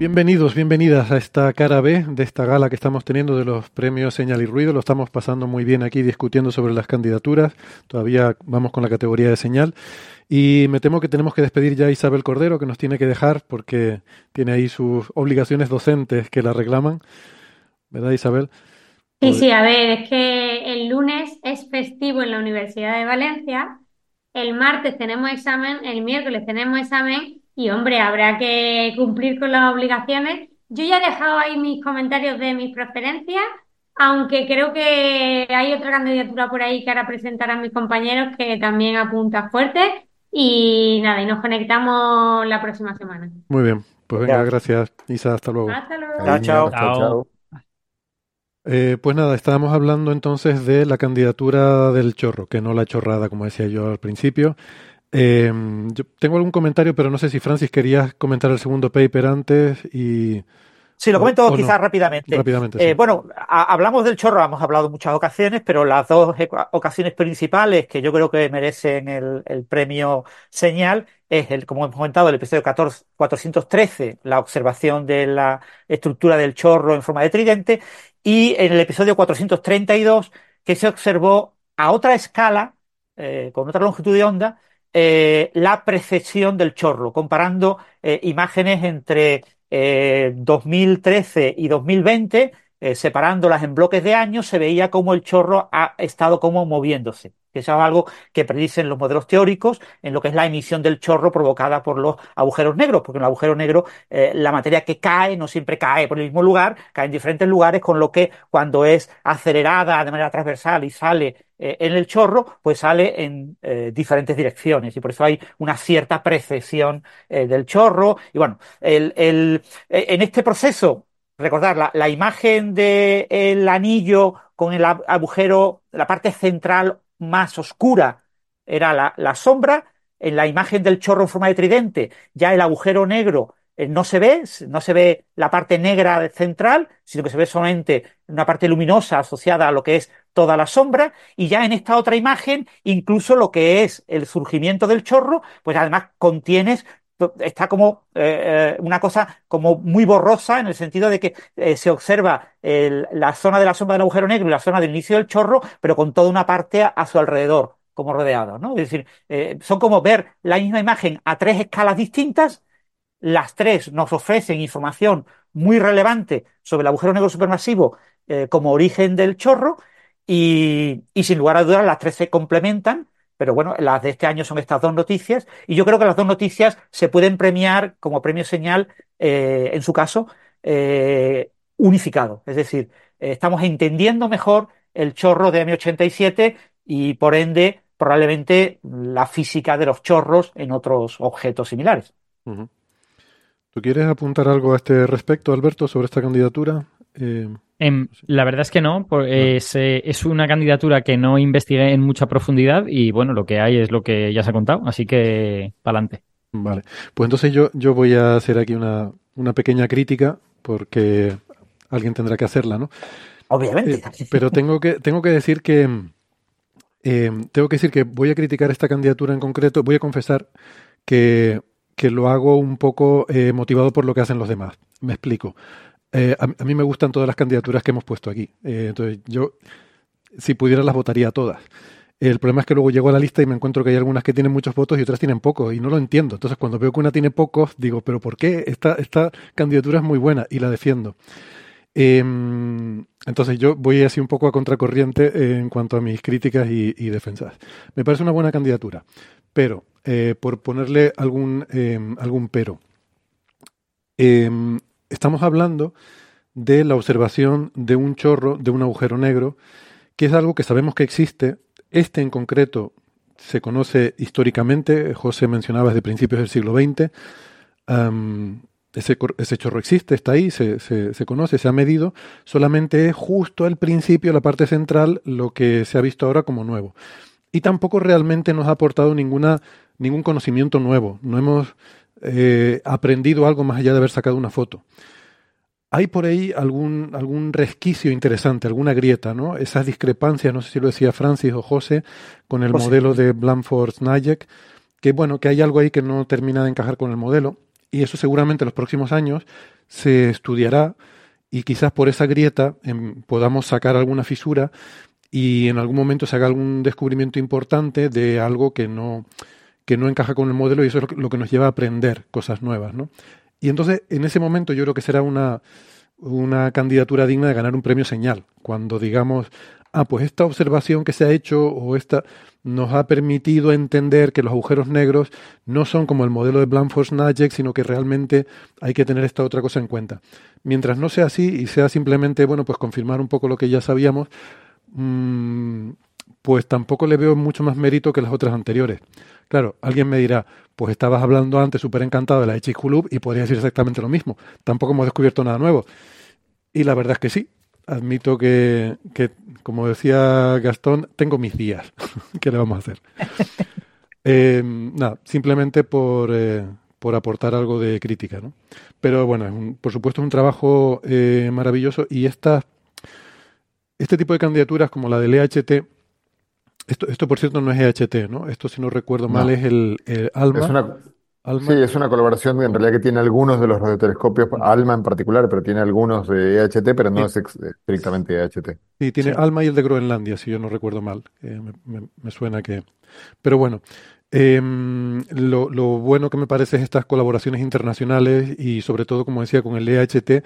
Bienvenidos, bienvenidas a esta cara B de esta gala que estamos teniendo de los premios Señal y Ruido. Lo estamos pasando muy bien aquí discutiendo sobre las candidaturas. Todavía vamos con la categoría de señal. Y me temo que tenemos que despedir ya a Isabel Cordero, que nos tiene que dejar porque tiene ahí sus obligaciones docentes que la reclaman. ¿Verdad, Isabel? Sí, sí, a ver, es que el lunes es festivo en la Universidad de Valencia, el martes tenemos examen, el miércoles tenemos examen y hombre, habrá que cumplir con las obligaciones. Yo ya he dejado ahí mis comentarios de mis preferencias, aunque creo que hay otra candidatura por ahí que ahora presentarán mis compañeros que también apunta fuerte. Y nada, y nos conectamos la próxima semana. Muy bien, pues venga, gracias, Isa, hasta luego. Hasta luego. Chao, chao. chao. Eh, pues nada, estábamos hablando entonces de la candidatura del chorro, que no la chorrada, como decía yo al principio. Eh, yo tengo algún comentario, pero no sé si Francis querías comentar el segundo paper antes y... Sí, lo comento quizás no. rápidamente. Rápidamente, Eh, sí. bueno, a- hablamos del chorro, hemos hablado en muchas ocasiones, pero las dos ocasiones principales que yo creo que merecen el, el premio señal es, el, como hemos comentado, el episodio 14, 413, la observación de la estructura del chorro en forma de tridente, y en el episodio 432, que se observó a otra escala, eh, con otra longitud de onda, eh, la precesión del chorro, comparando eh, imágenes entre eh, 2013 y 2020, eh, separándolas en bloques de años, se veía cómo el chorro ha estado como moviéndose. Eso es algo que predicen los modelos teóricos en lo que es la emisión del chorro provocada por los agujeros negros, porque en el agujero negro eh, la materia que cae no siempre cae por el mismo lugar, cae en diferentes lugares, con lo que cuando es acelerada de manera transversal y sale eh, en el chorro, pues sale en eh, diferentes direcciones y por eso hay una cierta precesión del chorro. Y bueno, el, el- en este proceso, recordar la, la imagen del anillo con el agujero, la parte central más oscura era la, la sombra. En la imagen del chorro en forma de tridente, ya el agujero negro eh, no se ve, no se ve la parte negra central, sino que se ve solamente una parte luminosa asociada a lo que es toda la sombra, y ya en esta otra imagen, incluso lo que es el surgimiento del chorro, pues además contienes, está como eh, eh, una cosa como muy borrosa en el sentido de que eh, se observa la zona de la sombra del agujero negro y la zona del inicio del chorro, pero con toda una parte a, su alrededor, como rodeado, ¿no? Es decir, son como ver la misma imagen a tres escalas distintas, las tres nos ofrecen información muy relevante sobre el agujero negro supermasivo como origen del chorro y, y sin lugar a dudas las tres se complementan, pero bueno, las de este año son estas dos noticias y yo creo que las dos noticias se pueden premiar como premio señal, eh, en su caso, eh, unificado. Es decir, eh, estamos entendiendo mejor el chorro de M87 y por ende probablemente la física de los chorros en otros objetos similares. ¿Tú quieres apuntar algo a este respecto, Alberto, sobre esta candidatura? Eh, Em, la verdad es que no, por- es, eh, es una candidatura que no investigué en mucha profundidad y bueno, lo que hay es lo que ya se ha contado, así que pa'lante. Vale, pues entonces yo, yo voy a hacer aquí una, una pequeña crítica porque alguien tendrá que hacerla, ¿no? Obviamente. Eh, pero tengo que, tengo que decir que eh, tengo que decir que voy a criticar esta candidatura en concreto, voy a confesar que, que lo hago un poco eh, motivado por lo que hacen los demás. Me explico. Eh, a, mí me gustan todas las candidaturas que hemos puesto aquí. Eh, entonces yo, si pudiera, las votaría todas. El problema es que luego llego a la lista y me encuentro que hay algunas que tienen muchos votos y otras tienen pocos, y no lo entiendo. Entonces, cuando veo que una tiene pocos, digo, ¿pero por qué? Esta, esta candidatura es muy buena y la defiendo. Eh, entonces, yo voy así un poco a contracorriente en cuanto a mis críticas y, defensas. Me parece una buena candidatura, pero eh, por ponerle algún, eh, algún pero, eh, estamos hablando de la observación de un chorro, de un agujero negro, que es algo que sabemos que existe. Este en concreto se conoce históricamente, José mencionaba desde principios del siglo XX. Ese, ese, chorro existe, está ahí, se, se, se, conoce, se ha medido, solamente es justo al principio, la parte central, lo que se ha visto ahora como nuevo. Y tampoco realmente nos ha aportado ninguna, ningún conocimiento nuevo, no hemos eh, aprendido algo más allá de haber sacado una foto. Hay por ahí algún, algún resquicio interesante, alguna grieta, ¿no? Esas discrepancias, no sé si lo decía Francis o José, con el José. modelo de Blanford-Nayek, que bueno, que hay algo ahí que no termina de encajar con el modelo y eso seguramente en los próximos años se estudiará y quizás por esa grieta eh, podamos sacar alguna fisura y en algún momento se haga algún descubrimiento importante de algo que no, que no encaja con el modelo y eso es lo que, nos lleva a aprender cosas nuevas. ¿no? Y entonces en ese momento yo creo que será una, una candidatura digna de ganar un premio señal, cuando digamos, ah, pues esta observación que se ha hecho o esta nos ha permitido entender que los agujeros negros no son como el modelo de Blanford-Nayek, sino que realmente hay que tener esta otra cosa en cuenta. Mientras no sea así y sea simplemente, bueno, pues confirmar un poco lo que ya sabíamos, mmm, pues tampoco le veo mucho más mérito que las otras anteriores. Claro, alguien me dirá, pues estabas hablando antes súper encantado de la Chicxulub y podría decir exactamente lo mismo. Tampoco hemos descubierto nada nuevo. Y la verdad es que sí, admito que, que, como decía Gastón, tengo mis días. ¿Qué le vamos a hacer? eh, nada, simplemente por, eh, por, aportar algo de crítica, ¿no? Pero bueno, es un, por supuesto es un trabajo eh, maravilloso y esta, este tipo de candidaturas como la del EHT, esto, esto por cierto no es EHT, ¿no? Esto si no recuerdo no. mal es el, el ALMA. Es una... Alma. Sí, es una colaboración en realidad que tiene algunos de los radiotelescopios, ALMA en particular, pero tiene algunos de EHT, pero no sí. es estrictamente EHT. Sí, tiene sí. ALMA y el de Groenlandia, si yo no recuerdo mal. Eh, me, me, me, suena que. Pero bueno, eh, lo, lo, bueno que me parece es estas colaboraciones internacionales y sobre todo, como decía, con el EHT,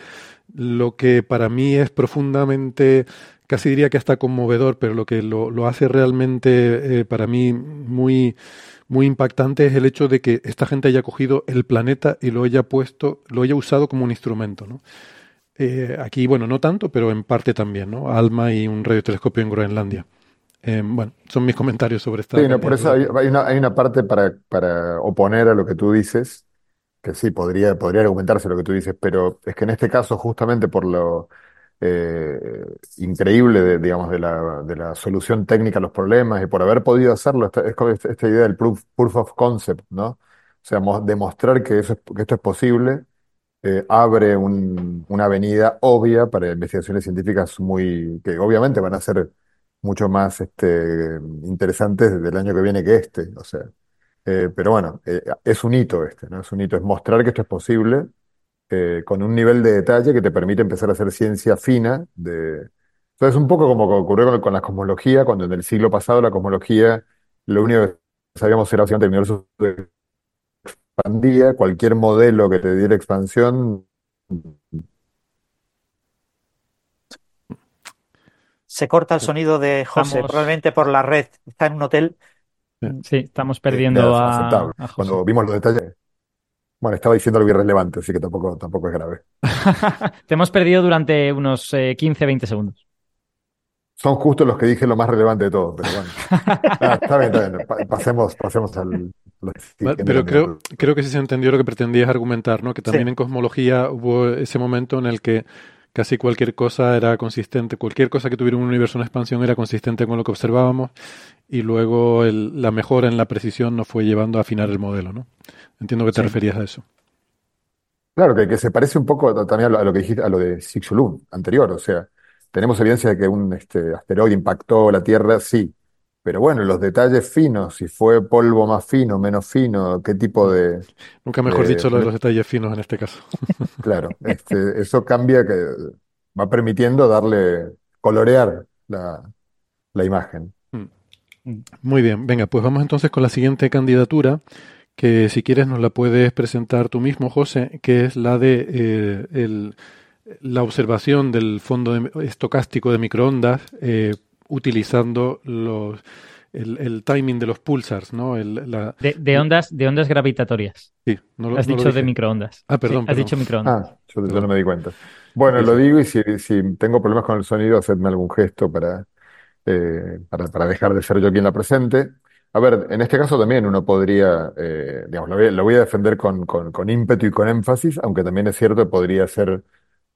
lo que para mí es profundamente, casi diría que hasta conmovedor, pero lo que lo, lo hace realmente eh, para mí muy muy impactante es el hecho de que esta gente haya cogido el planeta y lo haya puesto, lo haya usado como un instrumento, ¿no? Eh, aquí, bueno, no tanto, pero en parte también, ¿no? Alma y un radiotelescopio en Groenlandia. Eh, bueno, son mis comentarios sobre esta. Sí, no, por eso hay, hay, una, hay una parte para, para oponer a lo que tú dices, que sí, podría, podría argumentarse lo que tú dices, pero es que en este caso, justamente por lo, eh, increíble, de, digamos, de la, solución técnica a los problemas y por haber podido hacerlo, esta, es como esta idea del proof, of concept, ¿no? O sea, demostrar que, esto es posible eh, abre un, una avenida obvia para investigaciones científicas muy, que obviamente van a ser mucho más este, interesantes del año que viene que este, o sea. Eh, pero bueno, es un hito este, ¿no? Es un hito, es mostrar que esto es posible eh, con un nivel de detalle que te permite empezar a hacer ciencia fina. De... Entonces, un poco como ocurrió con, con, la cosmología, cuando en el siglo pasado la cosmología, lo único que sabíamos era básicamente el universo se expandía, cualquier modelo que te diera expansión. Se corta el sonido de José, estamos... probablemente por la red. Está en un hotel. Sí, estamos perdiendo a, a Cuando vimos los detalles. Bueno, estaba diciendo algo irrelevante, así que tampoco, tampoco es grave. Te hemos perdido durante unos eh, 15, 20 segundos. Son justo los que dije lo más relevante de todo, pero bueno. ah, está bien, está bien. Pasemos, pasemos al. Pero creo, creo que sí se entendió lo que pretendías argumentar, ¿no? Que también sí. en cosmología hubo ese momento en el que casi cualquier cosa era consistente, cualquier cosa que tuviera un universo en expansión era consistente con lo que observábamos y luego el, la mejora en la precisión nos fue llevando a afinar el modelo, ¿no? Entiendo que te sí. referías a eso. Claro, que, que, se parece un poco también a lo que dijiste, a lo de Chicxulub anterior, o sea, tenemos evidencia de que un este, asteroide impactó la Tierra, sí, pero bueno, los detalles finos, si fue polvo más fino, menos fino, qué tipo de... Nunca mejor de, dicho lo de los detalles finos en este caso. Claro, este, eso cambia, que va permitiendo darle, colorear la, la imagen. Muy bien, venga, pues vamos entonces con la siguiente candidatura, que si quieres nos la puedes presentar tú mismo, José, que es la de eh, el, la observación del fondo de, estocástico de microondas eh, utilizando los, el, el, timing de los pulsars, ¿no? El, la... de, de, ondas, de ondas gravitatorias. Sí, no lo, Has no dicho de microondas. Ah, perdón. Sí, has dicho microondas. Ah, yo, yo, no me di cuenta. Bueno, lo digo y si, si tengo problemas con el sonido, hacedme algún gesto para, eh, para, para dejar de ser yo quien la presente. A ver, en este caso también uno podría, eh, digamos, lo voy, lo voy a defender con, con, ímpetu y con énfasis, aunque también es cierto que podría ser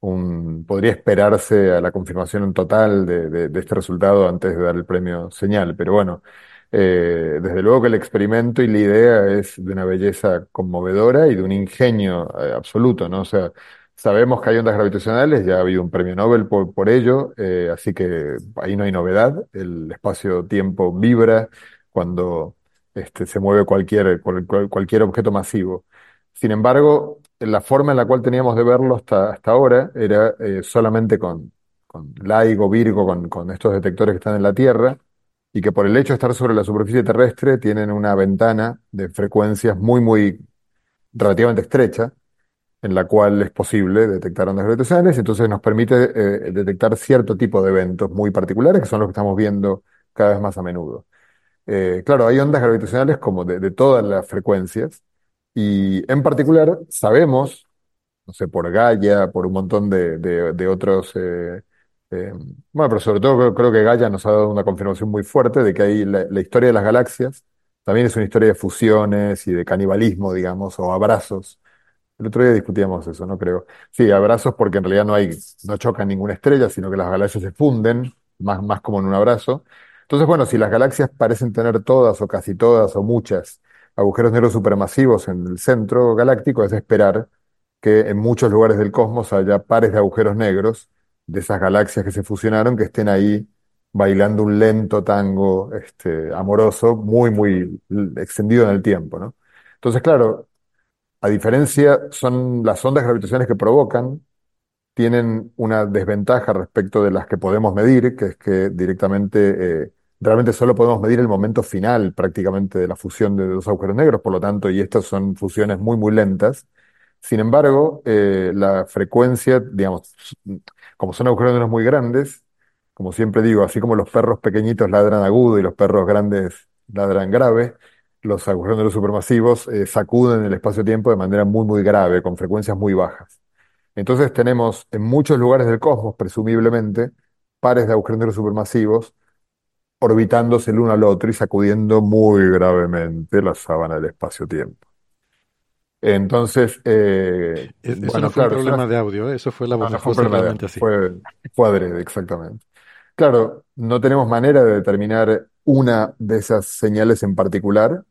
un, podría esperarse a la confirmación en total de, de- este resultado antes de dar el premio señal. Pero bueno, eh, desde luego que el experimento y la idea es de una belleza conmovedora y de un ingenio, eh, absoluto, ¿no? O sea, sabemos que hay ondas gravitacionales, ya ha habido un premio Nobel por, por ello, así que ahí no hay novedad. El espacio-tiempo vibra cuando este, se mueve cualquier, cual- cual- cualquier objeto masivo. Sin embargo, la forma en la cual teníamos de verlo hasta, hasta ahora era eh, solamente con, con LIGO, Virgo, con, con estos detectores que están en la Tierra, y que por el hecho de estar sobre la superficie terrestre tienen una ventana de frecuencias muy, muy relativamente estrecha, en la cual es posible detectar ondas gravitacionales, entonces nos permite eh, detectar cierto tipo de eventos muy particulares, que son los que estamos viendo cada vez más a menudo. Eh, claro, hay ondas gravitacionales como de, todas las frecuencias y en particular sabemos, no sé, por Gaia, por un montón de, otros, eh, eh, bueno, pero sobre todo creo, creo que Gaia nos ha dado una confirmación muy fuerte de que hay la, la historia de las galaxias también es una historia de fusiones y de canibalismo, digamos, o abrazos. El otro día discutíamos eso, ¿no? Creo. Sí, abrazos porque en realidad no hay, no chocan ninguna estrella, sino que las galaxias se funden, más, más como en un abrazo. Entonces, bueno, si las galaxias parecen tener todas o casi todas o muchas agujeros negros supermasivos en el centro galáctico, es de esperar que en muchos lugares del cosmos haya pares de agujeros negros de esas galaxias que se fusionaron, que estén ahí bailando un lento tango, este, amoroso, muy, muy extendido en el tiempo. Entonces, claro, a diferencia, son las ondas gravitacionales que provocan, tienen una desventaja respecto de las que podemos medir, que es que directamente, eh, realmente solo podemos medir el momento final prácticamente de la fusión de dos agujeros negros, por lo tanto, y estas son fusiones muy, muy lentas. Sin embargo, eh, la frecuencia, digamos, como son agujeros negros muy grandes, como siempre digo, así como los perros pequeñitos ladran agudo y los perros grandes ladran grave, los agujeros negros supermasivos eh, sacuden el espacio-tiempo de manera muy, muy grave, con frecuencias muy bajas. Entonces tenemos en muchos lugares del cosmos, presumiblemente, pares de agujeros negros supermasivos orbitándose el uno al otro y sacudiendo muy gravemente la sábana del espacio-tiempo. Entonces, eh, E- Eso bueno, no fue un claro, es problema una- de audio, ¿eh? Eso fue la no, voz no de fue un problema realmente así. fue, fue adrede, exactamente. Claro, no tenemos manera de determinar una de esas señales en particular,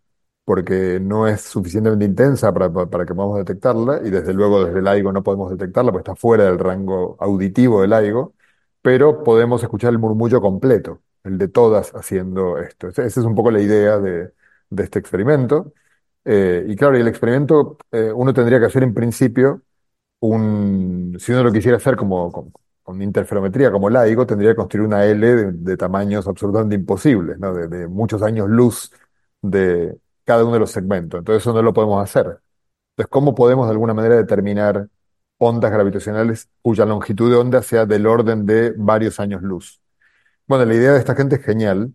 porque no es suficientemente intensa para, para- que podamos detectarla, y desde luego desde el LIGO no podemos detectarla, porque está fuera del rango auditivo del LIGO, pero podemos escuchar el murmullo completo, el de todas haciendo esto. Esa es un poco la idea de, este experimento. Eh, y claro, el experimento eh, uno tendría que hacer en principio un, si uno lo quisiera hacer como con, interferometría como LIGO, tendría que construir una L de, tamaños absolutamente imposibles. De, de muchos años luz de cada uno de los segmentos. Entonces eso no lo podemos hacer. Entonces, ¿cómo podemos de alguna manera determinar ondas gravitacionales cuya longitud de onda sea del orden de varios años luz? Bueno, la idea de esta gente es genial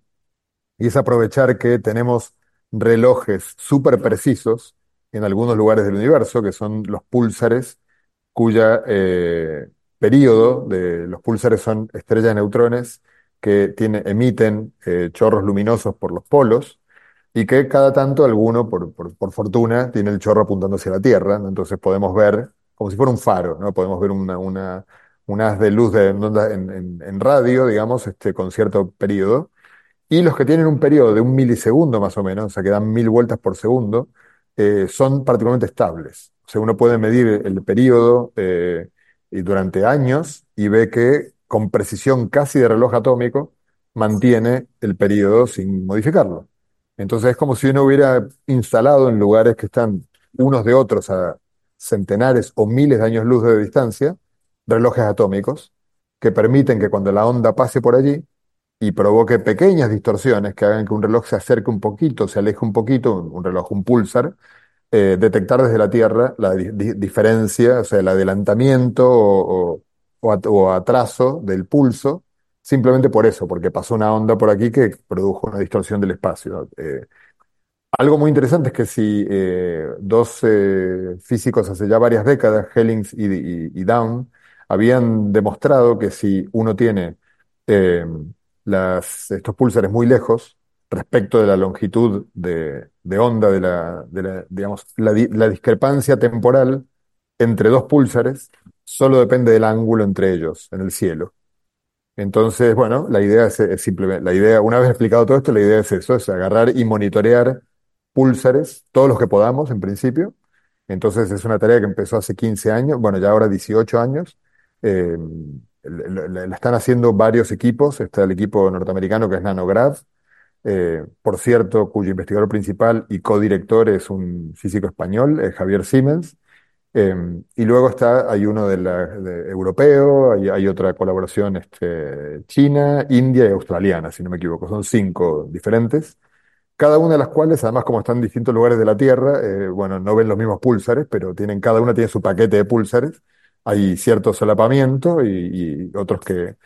y es aprovechar que tenemos relojes súper precisos en algunos lugares del universo, que son los púlsares cuya eh, periodo de los púlsares son estrellas de neutrones que emiten eh, chorros luminosos por los polos y que cada tanto alguno, por, por- por fortuna, tiene el chorro apuntando hacia la Tierra. Entonces podemos ver, como si fuera un faro, ¿no? Podemos ver una, una, un haz de luz de, en, en- radio, digamos, este, con cierto periodo. Y los que tienen un periodo de un milisegundo más o menos, o sea, que dan mil vueltas por segundo, eh, son particularmente estables. O sea, uno puede medir el periodo eh, durante años y ve que con precisión casi de reloj atómico mantiene el periodo sin modificarlo. Entonces es como si uno hubiera instalado en lugares que están unos de otros a centenares o miles de años luz de distancia, relojes atómicos que permiten que cuando la onda pase por allí, y provoque pequeñas distorsiones que hagan que un reloj se acerque un poquito, se aleje un poquito, un, reloj, un pulsar, eh, detectar desde la Tierra la di- di- diferencia, o sea, el adelantamiento o, o- o at- o atraso del pulso, simplemente por eso, porque pasó una onda por aquí que produjo una distorsión del espacio. Eh, algo muy interesante es que si eh, dos físicos hace ya varias décadas, Hellings y Down, habían demostrado que si uno tiene eh, estos púlsares muy lejos respecto de la longitud de, onda, de la, digamos, la, di- la discrepancia temporal entre dos púlsares solo depende del ángulo entre ellos en el cielo. Entonces, bueno, la idea es, es simplemente, la idea, una vez explicado todo esto, la idea es eso, es agarrar y monitorear púlsares, todos los que podamos en principio. Entonces es una tarea que empezó hace 15 años, bueno, ya ahora 18 años. Eh, la, la- están haciendo varios equipos, está el equipo norteamericano que es Nanograph, eh, por cierto, cuyo investigador principal y codirector es un físico español, eh, Javier Siemens. Eh, y luego está, hay uno de la, de europeo, hay, hay otra colaboración este, china, india y australiana, si no me equivoco. Son cinco diferentes. Cada una de las cuales, además, como están en distintos lugares de la Tierra, eh, bueno, no ven los mismos púlsares, pero tienen, cada una tiene su paquete de púlsares. Hay cierto solapamiento y, otros que,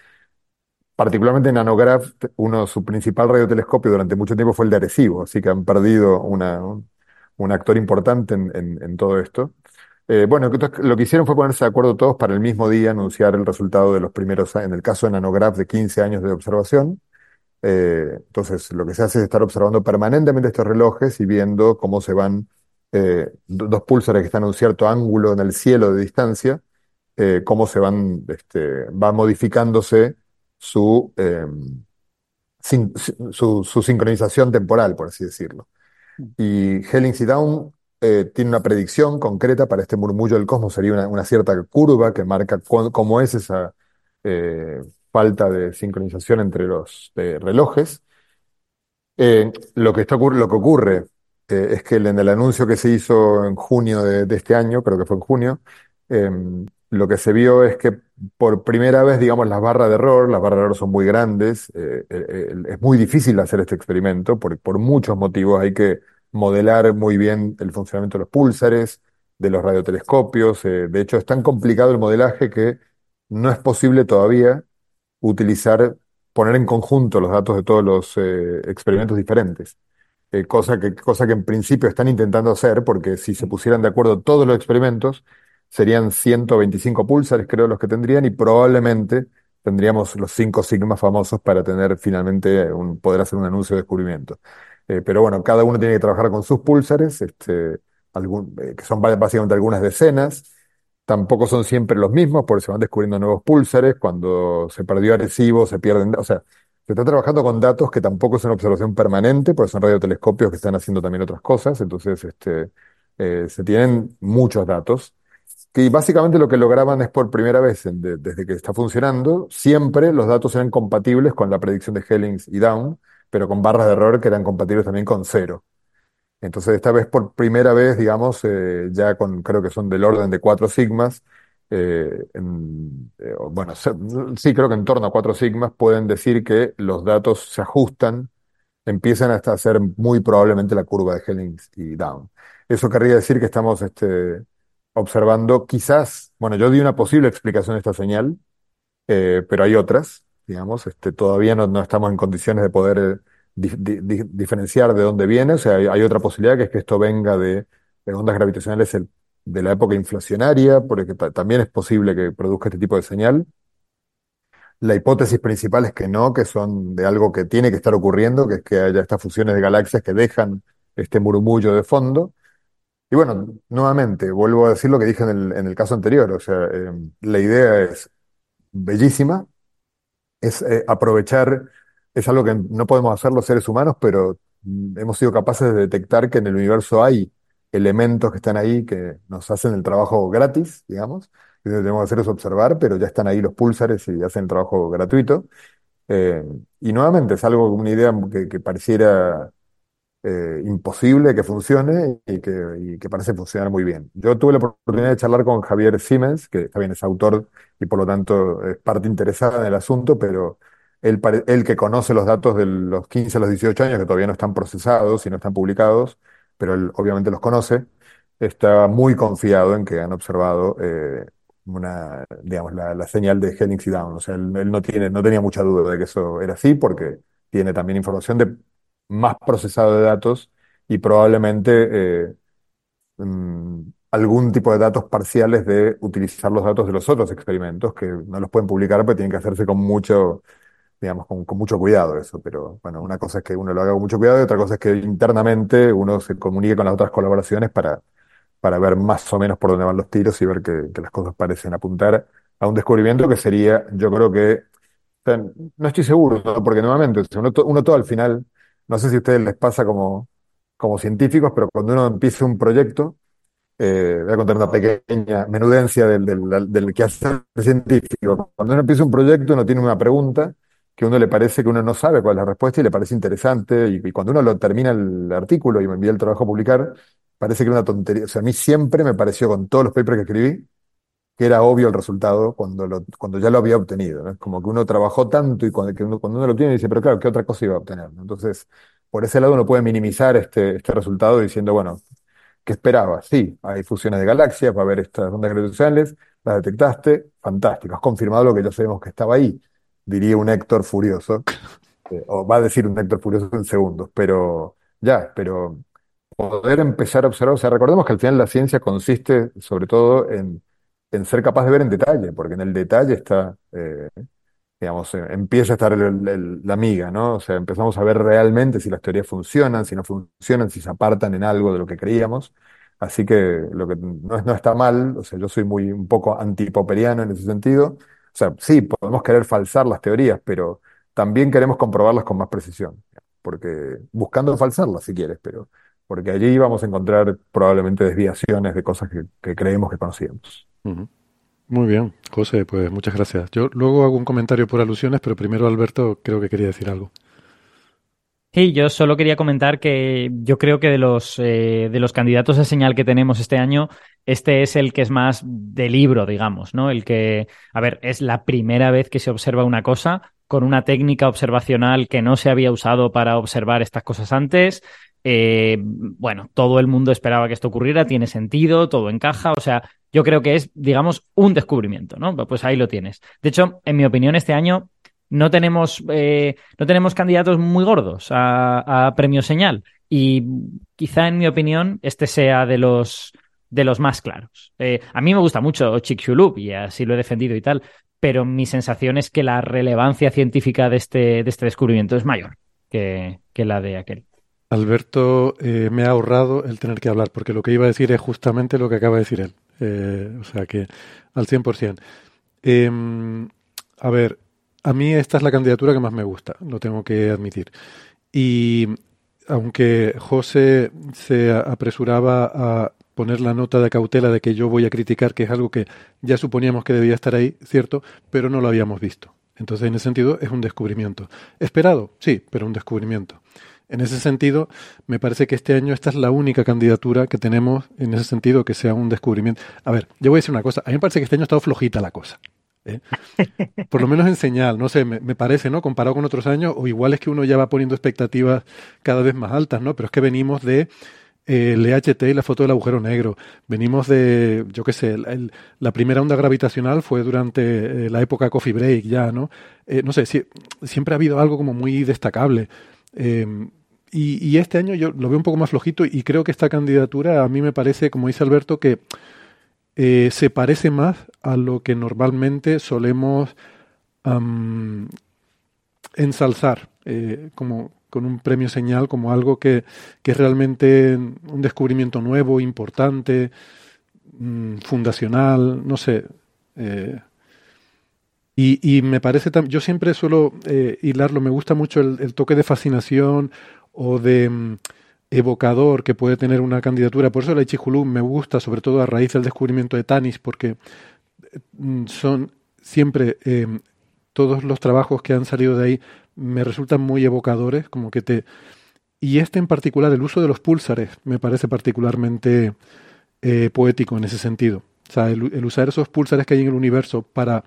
particularmente en Nanograph, uno, su principal radiotelescopio durante mucho tiempo fue el de Arecibo, así que han perdido un, actor importante en, todo esto. Eh, bueno, lo que hicieron fue ponerse de acuerdo todos para el mismo día anunciar el resultado de los primeros, en el caso de Nanograph, de 15 años de observación. Eh, entonces, lo que se hace es estar observando permanentemente estos relojes y viendo cómo se van eh, do- dos púlsares que están a un cierto ángulo en el cielo de distancia, eh, cómo se van, este, va modificándose su, eh, sin- su, su sincronización temporal, por así decirlo. Y Helling y Down eh, tiene una predicción concreta para este murmullo del cosmos, sería una, una cierta curva que marca cómo es esa eh, falta de sincronización entre los eh, relojes. Lo que está, lo que ocurre eh, es que en el anuncio que se hizo en junio de, de este año, creo que fue en junio, eh, lo que se vio es que por primera vez, digamos, las barras de error, las barras de error son muy grandes, eh, eh, es muy difícil hacer este experimento por, por muchos motivos. Hay que modelar muy bien el funcionamiento de los púlsares, de los radiotelescopios. eh, de hecho, es tan complicado el modelaje que no es posible todavía utilizar, poner en conjunto los datos de todos los experimentos diferentes. Cosa que, cosa que en principio están intentando hacer, porque si se pusieran de acuerdo todos los experimentos, serían 125 púlsares, creo, los que tendrían, y probablemente tendríamos los cinco sigmas famosos para tener finalmente un, poder hacer un anuncio de descubrimiento. Eh, pero bueno, cada uno tiene que trabajar con sus púlsares, este, eh, que son básicamente algunas decenas. Tampoco son siempre los mismos, porque se van descubriendo nuevos púlsares. Cuando se perdió Arecibo, se pierden. O sea, se está trabajando con datos que tampoco son observación permanente, porque son radiotelescopios que están haciendo también otras cosas. Entonces, este, eh, se tienen muchos datos. Que básicamente lo que lograban es por primera vez, desde que está funcionando, siempre los datos eran compatibles con la predicción de Hellings y Down, pero con barras de error que eran compatibles también con cero. Entonces, esta vez por primera vez, digamos, eh, ya con, creo que son del orden de cuatro sigmas, eh, eh, bueno, sí, creo que en torno a cuatro sigmas pueden decir que los datos se ajustan, empiezan hasta a muy probablemente la curva de Hellings y Down. Eso querría decir que estamos este, observando quizás, bueno, yo di una posible explicación de esta señal, eh, pero hay otras, digamos, este, todavía no, no estamos en condiciones de poder eh, di- di- di- diferenciar de dónde viene, o sea, hay, hay otra posibilidad que es que esto venga de, de ondas gravitacionales el- de la época inflacionaria, porque ta- también es posible que produzca este tipo de señal. La hipótesis principal es que no, que son de algo que tiene que estar ocurriendo, que es que haya estas fusiones de galaxias que dejan este murmullo de fondo. Y bueno, nuevamente, vuelvo a decir lo que dije en el, en el caso anterior, o sea, eh, la idea es bellísima, es eh, aprovechar, es algo que no podemos hacer los seres humanos, pero mm, hemos sido capaces de detectar que en el universo hay elementos que están ahí que nos hacen el trabajo gratis, digamos. Lo que tenemos que hacer es observar, pero ya están ahí los púlsares y hacen el trabajo gratuito. Eh, y nuevamente es algo, una idea que pareciera eh, imposible que funcione y que, parece funcionar muy bien. Yo tuve la oportunidad de charlar con Javier Siemens, que también es autor y por lo tanto es parte interesada en el asunto, pero él, que conoce los datos de los 15 a los 18 años, que todavía no están procesados y no están publicados, pero él obviamente los conoce, está muy confiado en que han observado eh, una, digamos, la, señal de Helix y Down. O sea, él, él no tiene, no tenía mucha duda de que eso era así, porque tiene también información de más procesado de datos y probablemente eh, mm, algún tipo de datos parciales de utilizar los datos de los otros experimentos, que no los pueden publicar, pero tienen que hacerse con mucho, digamos, con, mucho cuidado eso. Pero bueno, una cosa es que uno lo haga con mucho cuidado y otra cosa es que internamente uno se comunique con las otras colaboraciones para, para ver más o menos por dónde van los tiros y ver que, las cosas parecen apuntar a un descubrimiento que sería, yo creo que, no estoy seguro, porque nuevamente, uno, to- uno todo al final, no sé si a ustedes les pasa como, como científicos, pero cuando uno empieza un proyecto, eh, voy a contar una pequeña menudencia del, del, del quehacer científico. Cuando uno empieza un proyecto, uno tiene una pregunta que a uno le parece que uno no sabe cuál es la respuesta y le parece interesante, y, cuando uno lo termina el artículo y me envía el trabajo a publicar, parece que era una tontería. O sea, a mí siempre me pareció con todos los papers que escribí, que era obvio el resultado cuando, cuando ya lo había obtenido, ¿no? Como que uno trabajó tanto y cuando, uno, cuando uno lo tiene dice, pero claro, ¿qué otra cosa iba a obtener? Entonces, por ese lado uno puede minimizar este, este resultado diciendo, bueno, ¿qué esperabas? Sí, hay fusiones de galaxias, va a haber estas ondas gravitacionales, las detectaste, fantástico, has confirmado lo que ya sabemos que estaba ahí, diría un Héctor furioso, eh, o va a decir un Héctor furioso en segundos, pero ya, pero poder empezar a observar, o sea, recordemos que al final la ciencia consiste sobre todo en, en ser capaz de ver en detalle, porque en el detalle está, eh, digamos, eh, empieza a estar la miga, ¿no? O sea, empezamos a ver realmente si las teorías funcionan, si no funcionan, si se apartan en algo de lo que creíamos. Así que lo que no, no está mal, o sea, yo soy muy un poco antipoperiano en ese sentido. O sea, sí, podemos querer falsar las teorías, pero también queremos comprobarlas con más precisión, porque buscando falsarlas si quieres, pero porque allí vamos a encontrar probablemente desviaciones de cosas que creemos que conocíamos. Muy bien, José, pues muchas gracias. Yo luego hago un comentario por alusiones, pero primero Alberto creo que quería decir algo. Sí, yo solo quería comentar que yo creo que de los, eh, de los candidatos a señal que tenemos este año, este es el que es más de libro, digamos, ¿no? El que, a ver, es la primera vez que se observa una cosa con una técnica observacional que no se había usado para observar estas cosas antes. Eh, bueno, todo el mundo esperaba que esto ocurriera, tiene sentido, todo encaja, o sea, yo creo que es, digamos, un descubrimiento, ¿no? Pues ahí lo tienes. De hecho, en mi opinión, este año no tenemos, eh, no tenemos candidatos muy gordos a, premio señal. Y quizá, en mi opinión, este sea de los, de los más claros. Eh, a mí me gusta mucho Chicxulub y así lo he defendido y tal, pero mi sensación es que la relevancia científica de este, de este descubrimiento es mayor que, que la de aquel. Alberto eh, me ha ahorrado el tener que hablar, porque lo que iba a decir es justamente lo que acaba de decir él. Eh, o sea que al 100%. Eh, a ver, a mí esta es la candidatura que más me gusta, lo tengo que admitir. Y aunque José se apresuraba a poner la nota de cautela de que yo voy a criticar, que es algo que ya suponíamos que debía estar ahí, cierto, pero no lo habíamos visto. Entonces, en ese sentido, es un descubrimiento. Esperado, sí, pero un descubrimiento. En ese sentido, me parece que este año esta es la única candidatura que tenemos en ese sentido que sea un descubrimiento. A ver, yo voy a decir una cosa. A mí me parece que este año ha estado flojita la cosa. ¿eh? Por lo menos en señal, no sé, me, me, parece, ¿no? Comparado con otros años, o igual es que uno ya va poniendo expectativas cada vez más altas, ¿no? Pero es que venimos de eh, el EHT y la foto del agujero negro. Venimos de, yo qué sé, el, el, la primera onda gravitacional fue durante eh, la época Coffee Break ya, ¿no? No sé, si, siempre ha habido algo como muy destacable. Eh, y, este año yo lo veo un poco más flojito y creo que esta candidatura a mí me parece, como dice Alberto, que eh, se parece más a lo que normalmente solemos ensalzar eh, como con un premio señal como algo que, que, es realmente un descubrimiento nuevo, importante, mmm, fundacional, no sé. Eh, y, y, me parece, yo siempre suelo eh, hilarlo, me gusta mucho el, toque de fascinación o de um, evocador que puede tener una candidatura. Por eso la Ichihulú me gusta, sobre todo a raíz del descubrimiento de Tanis, porque mm, son siempre eh, todos los trabajos que han salido de ahí me resultan muy evocadores, como que te... Y este en particular, el uso de los púlsares, me parece particularmente eh, poético en ese sentido. O sea, el, el, usar esos púlsares que hay en el universo para,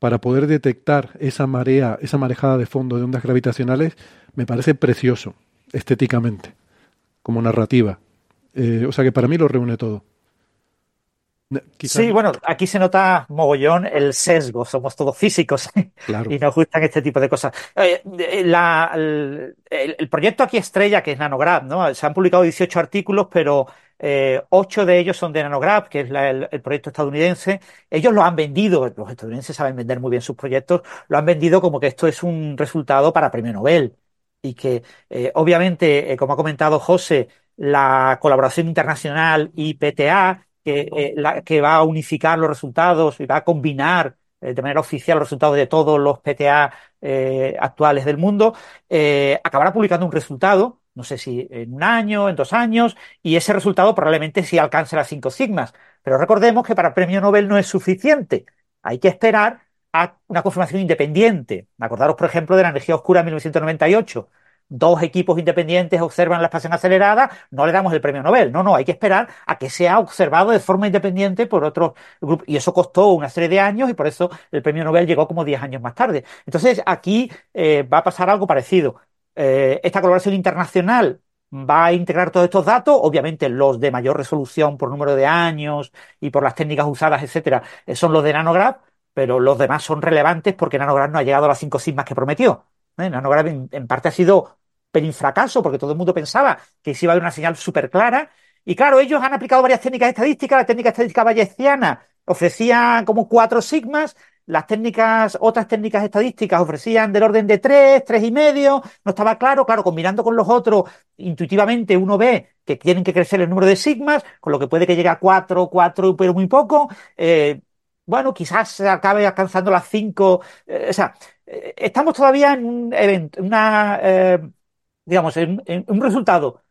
para poder detectar esa marea, esa marejada de fondo de ondas gravitacionales, me parece precioso, estéticamente, como narrativa. Eh, o sea que para mí lo reúne todo. Quizás... Sí, bueno, aquí se nota mogollón el sesgo, somos todos físicos claro. y nos gustan este tipo de cosas. Eh, la, el, el, proyecto aquí estrella, que es Nanograd, ¿no? Se han publicado 18 artículos, pero eh, ocho de ellos son de Nanograph, que es la, el, proyecto estadounidense. Ellos lo han vendido, los estadounidenses saben vender muy bien sus proyectos, lo han vendido como que esto es un resultado para premio Nobel. Y que, eh, obviamente, eh, como ha comentado José, la colaboración internacional IPTA, que, eh, la, que va a unificar los resultados y va a combinar de manera oficial los resultados de todos los PTA actuales del mundo, acabará publicando un resultado no sé si en un año, en dos años, y ese resultado probablemente sí alcance las cinco sigmas. Pero recordemos que para el premio Nobel no es suficiente. Hay que esperar a una confirmación independiente. Acordaros, por ejemplo, de la energía oscura en 1998. Dos equipos independientes observan la expansión acelerada, no le damos el premio Nobel. No, no, hay que esperar a que sea observado de forma independiente por otros grupos. Y eso costó una serie de años y por eso el premio Nobel llegó como 10 años más tarde. Entonces, aquí eh, va a pasar algo parecido. Eh, esta colaboración internacional va a integrar todos estos datos, obviamente los de mayor resolución por número de años y por las técnicas usadas, etcétera, eh, son los de Nanograph, pero los demás son relevantes porque Nanograph no ha llegado a las cinco sigmas que prometió. ¿eh? En, parte ha sido un fracaso porque todo el mundo pensaba que se iba a dar una señal súper clara. Y claro, ellos han aplicado varias técnicas estadísticas. La técnica estadística bayesiana ofrecía como cuatro sigmas, las técnicas, otras técnicas estadísticas ofrecían del orden de tres, tres y medio, no estaba claro, claro, combinando con los otros, intuitivamente uno ve que tienen que crecer el número de sigmas, con lo que puede que llegue a cuatro, cuatro, pero muy poco. Eh, bueno, quizás se acabe alcanzando las cinco. Eh, o sea, eh, estamos todavía en un evento, una, digamos, en, un resultado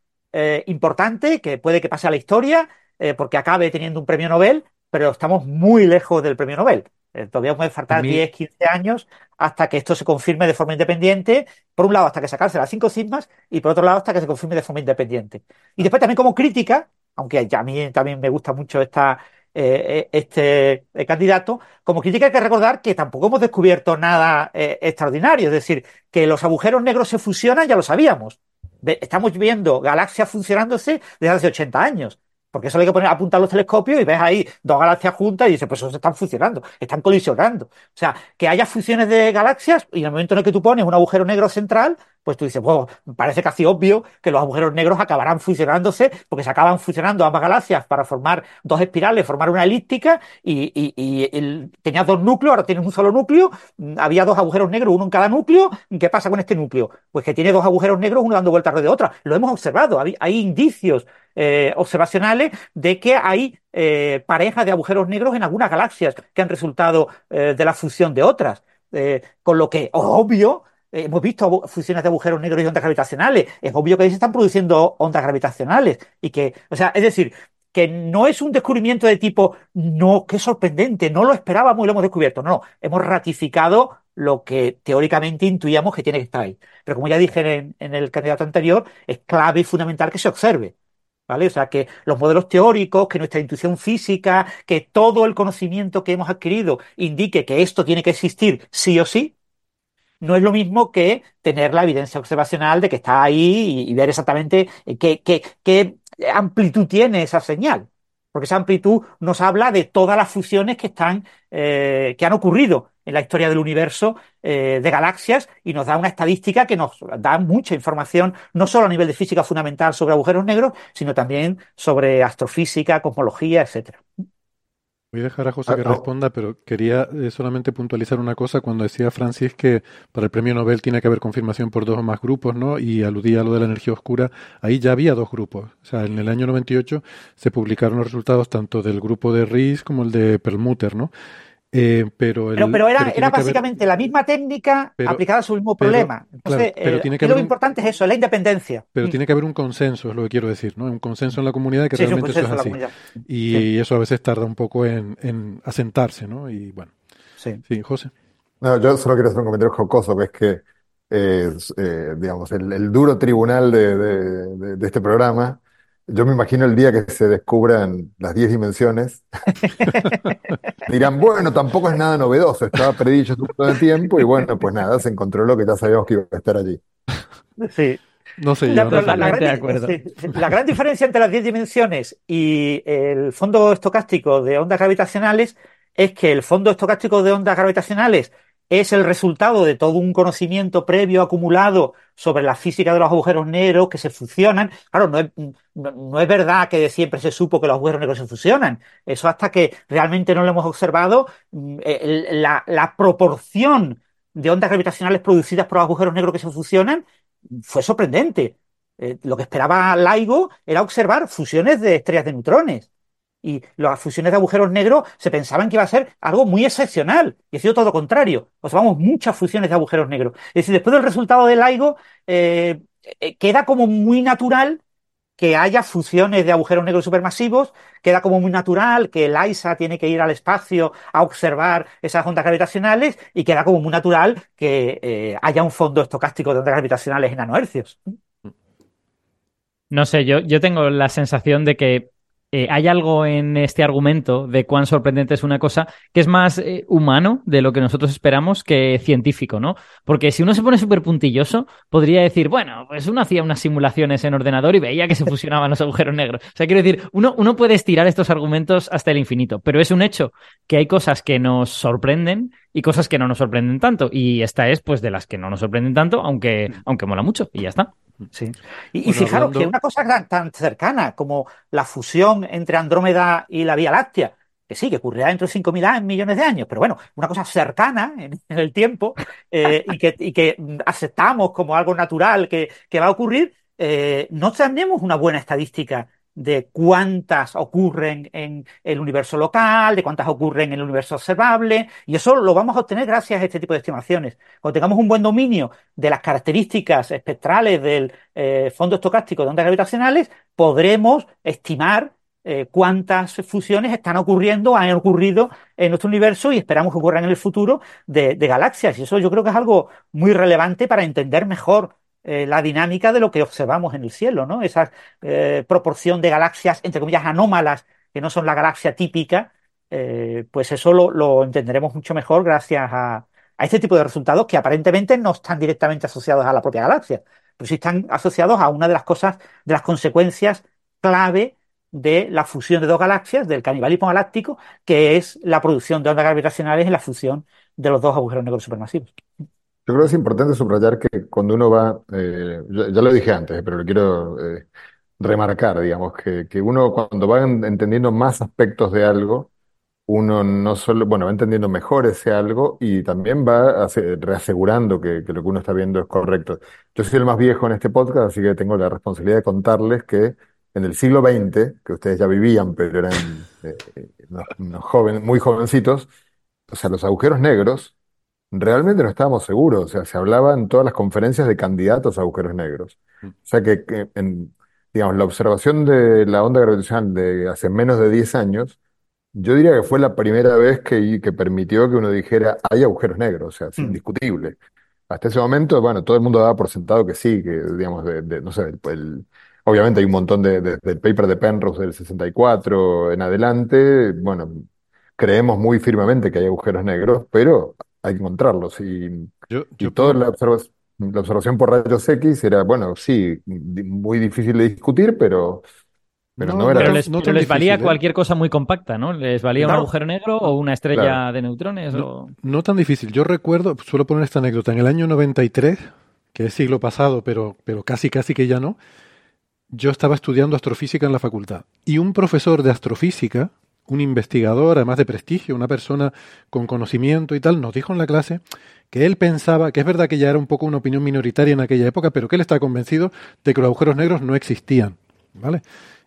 importante que puede que pase a la historia, porque acabe teniendo un premio Nobel, pero estamos muy lejos del premio Nobel. Eh, todavía puede faltar mí... 10, 15 años hasta que esto se confirme de forma independiente. Por un lado, hasta que sacarse las cinco sigmas y por otro lado, hasta que se confirme de forma independiente. Y después también como crítica, aunque a mí también me gusta mucho esta, eh, este eh, candidato, como crítica hay que recordar que tampoco hemos descubierto nada eh, extraordinario. Es decir, que los agujeros negros se fusionan ya lo sabíamos. Estamos viendo galaxias funcionándose desde hace 80 años. Porque eso hay que poner, apuntar los telescopios y ves ahí dos galaxias juntas y dices, pues eso están funcionando, están colisionando. O sea, que haya fusiones de galaxias y en el momento en el que tú pones un agujero negro central, pues tú dices, bueno, parece casi obvio que los agujeros negros acabarán fusionándose porque se acaban fusionando ambas galaxias para formar dos espirales, formar una elíptica y, y, tenías dos núcleos, ahora tienes un solo núcleo, había dos agujeros negros, uno en cada núcleo. ¿Qué pasa con este núcleo? Pues que tiene dos agujeros negros, uno dando vueltas alrededor de otra. Lo hemos observado, hay, indicios eh, observacionales de que hay eh, parejas de agujeros negros en algunas galaxias que han resultado eh, de la fusión de otras. Con lo que, obvio, hemos visto fusiones de agujeros negros y ondas gravitacionales. Es obvio que ahí se están produciendo ondas gravitacionales. Y que, o sea, es decir, que no es un descubrimiento de tipo, no, qué sorprendente, no lo esperábamos y lo hemos descubierto. No, hemos ratificado lo que teóricamente intuíamos que tiene que estar ahí. Pero como ya dije en el candidato anterior, es clave y fundamental que se observe. ¿Vale? O sea, que los modelos teóricos, que nuestra intuición física, que todo el conocimiento que hemos adquirido indique que esto tiene que existir sí o sí, no es lo mismo que tener la evidencia observacional de que está ahí y, ver exactamente qué, qué, qué amplitud tiene esa señal. Porque esa amplitud nos habla de todas las fusiones que están, eh, que han ocurrido en la historia del universo eh, de galaxias y nos da una estadística que nos da mucha información, no solo a nivel de física fundamental sobre agujeros negros, sino también sobre astrofísica, cosmología, etcétera. Voy a dejar a José que responda, pero quería eh, solamente puntualizar una cosa cuando decía Francis que para el premio Nobel tiene que haber confirmación por dos o más grupos, ¿no? Y aludía a lo de la energía oscura. Ahí ya había dos grupos. O sea, en el año 98 se publicaron los resultados tanto del grupo de Ries como el de Perlmutter, ¿no? Eh, pero, el, pero, pero, era, pero era básicamente haber... la misma técnica pero, aplicada a su mismo problema. Entonces, claro, eh, lo un, importante es eso, la independencia. Pero mm. tiene que haber un consenso, es lo que quiero decir, ¿no? Un consenso en la comunidad de que sí, realmente eso es así. Y sí. eso a veces tarda un poco en, en, asentarse, ¿no? Y bueno. Sí. Sí, José. No, yo solo quiero hacer un comentario jocoso, que es que, eh, digamos, el, el, duro tribunal de, de, de, de este programa yo me imagino el día que se descubran las 10 dimensiones. Dirán, bueno, tampoco es nada novedoso, estaba predicho todo el tiempo y bueno, pues nada, se encontró lo que ya sabíamos que iba a estar allí. Sí. No sé, la, yo, la, la, gran, sí, la, gran, diferencia entre las 10 dimensiones y el fondo estocástico de ondas gravitacionales es que el fondo estocástico de ondas gravitacionales es el resultado de todo un conocimiento previo acumulado sobre la física de los agujeros negros que se fusionan. Claro, no es, no, es verdad que siempre se supo que los agujeros negros se fusionan. Eso hasta que realmente no lo hemos observado, mm, eh, la, la proporción de ondas gravitacionales producidas por agujeros negros que se fusionan fue sorprendente. Eh, lo que esperaba LIGO era observar fusiones de estrellas de neutrones. Y las fusiones de agujeros negros se pensaban que iba a ser algo muy excepcional. Y ha sido todo lo contrario. Observamos muchas fusiones de agujeros negros. Es decir, después del resultado de LIGO, eh, eh, queda como muy natural que haya fusiones de agujeros negros supermasivos, queda como muy natural que el AISA tiene que ir al espacio a observar esas ondas gravitacionales y queda como muy natural que haya un fondo estocástico de ondas gravitacionales en nanohercios. No sé, yo, yo tengo la sensación de que eh, hay algo en este argumento de cuán sorprendente es una cosa que es más eh, humano de lo que nosotros esperamos que científico, ¿no? Porque si uno se pone súper puntilloso, podría decir, bueno, pues uno hacía unas simulaciones en ordenador y veía que se fusionaban los agujeros negros. O sea, quiero decir, uno, uno puede estirar estos argumentos hasta el infinito, pero es un hecho que hay cosas que nos sorprenden y cosas que no nos sorprenden tanto. Y esta es, pues, de las que no nos sorprenden tanto, aunque, aunque mola mucho, y ya está. Sí. Y, fijaros que una cosa tan, cercana como la fusión entre Andrómeda y la Vía Láctea, que sí, que ocurrirá dentro de 5.000 millones de años, pero bueno, una cosa cercana en, el tiempo eh, y, que, y, que, aceptamos como algo natural que, va a ocurrir, eh, no tenemos una buena estadística de cuántas ocurren en el universo local, de cuántas ocurren en el universo observable, y eso lo vamos a obtener gracias a este tipo de estimaciones. Cuando tengamos un buen dominio de las características espectrales del eh, fondo estocástico de ondas gravitacionales, podremos estimar eh, cuántas fusiones están ocurriendo, han ocurrido en nuestro universo y esperamos que ocurran en el futuro de, de galaxias. Y eso yo creo que es algo muy relevante para entender mejor eh, la dinámica de lo que observamos en el cielo, ¿no? Esa eh, proporción de galaxias, entre comillas, anómalas, que no son la galaxia típica, eh, pues eso lo, entenderemos mucho mejor gracias a, este tipo de resultados que aparentemente no están directamente asociados a la propia galaxia, pero sí están asociados a una de las cosas, de las consecuencias clave de la fusión de dos galaxias, del canibalismo galáctico, que es la producción de ondas gravitacionales en la fusión de los dos agujeros negros supermasivos. Yo creo que es importante subrayar que cuando uno va, eh, ya, lo dije antes, pero lo quiero eh, remarcar, digamos, que, que, uno cuando va entendiendo más aspectos de algo, uno no solo, bueno, va entendiendo mejor ese algo y también va reasegurando que, lo que uno está viendo es correcto. Yo soy el más viejo en este podcast, así que tengo la responsabilidad de contarles que en el siglo XX, que ustedes ya vivían, pero eran eh, unos jóvenes, muy jovencitos, o sea, los agujeros negros Realmente no estábamos seguros, o sea, se hablaba en todas las conferencias de candidatos a agujeros negros. Mm. O sea que, en, digamos, la observación de la onda gravitacional de hace menos de 10 años, yo diría que fue la primera vez que, que permitió que uno dijera, hay agujeros negros, o sea, es mm. indiscutible. Hasta ese momento, bueno, todo el mundo daba por sentado que sí, que, digamos, de, no sé, el, obviamente hay un montón de, del paper de Penrose del 64 en adelante, bueno, creemos muy firmemente que hay agujeros negros, pero hay que encontrarlos. Y, toda la, observación por rayos X era, bueno, sí, muy difícil de discutir, pero, pero no, era... Pero les, valía ¿eh? cualquier cosa muy compacta, ¿no? ¿Les valía un agujero negro o una estrella de neutrones? No, no tan difícil. Yo recuerdo, suelo poner esta anécdota, en el año 93, que es siglo pasado, pero, pero casi, casi que ya no, yo estaba estudiando astrofísica en la facultad. Y un profesor de astrofísica, un investigador, además de prestigio, una persona con conocimiento y tal, nos dijo en la clase que él pensaba, que es verdad que ya era un poco una opinión minoritaria en aquella época, pero que él estaba convencido de que los agujeros negros no existían. ¿Vale?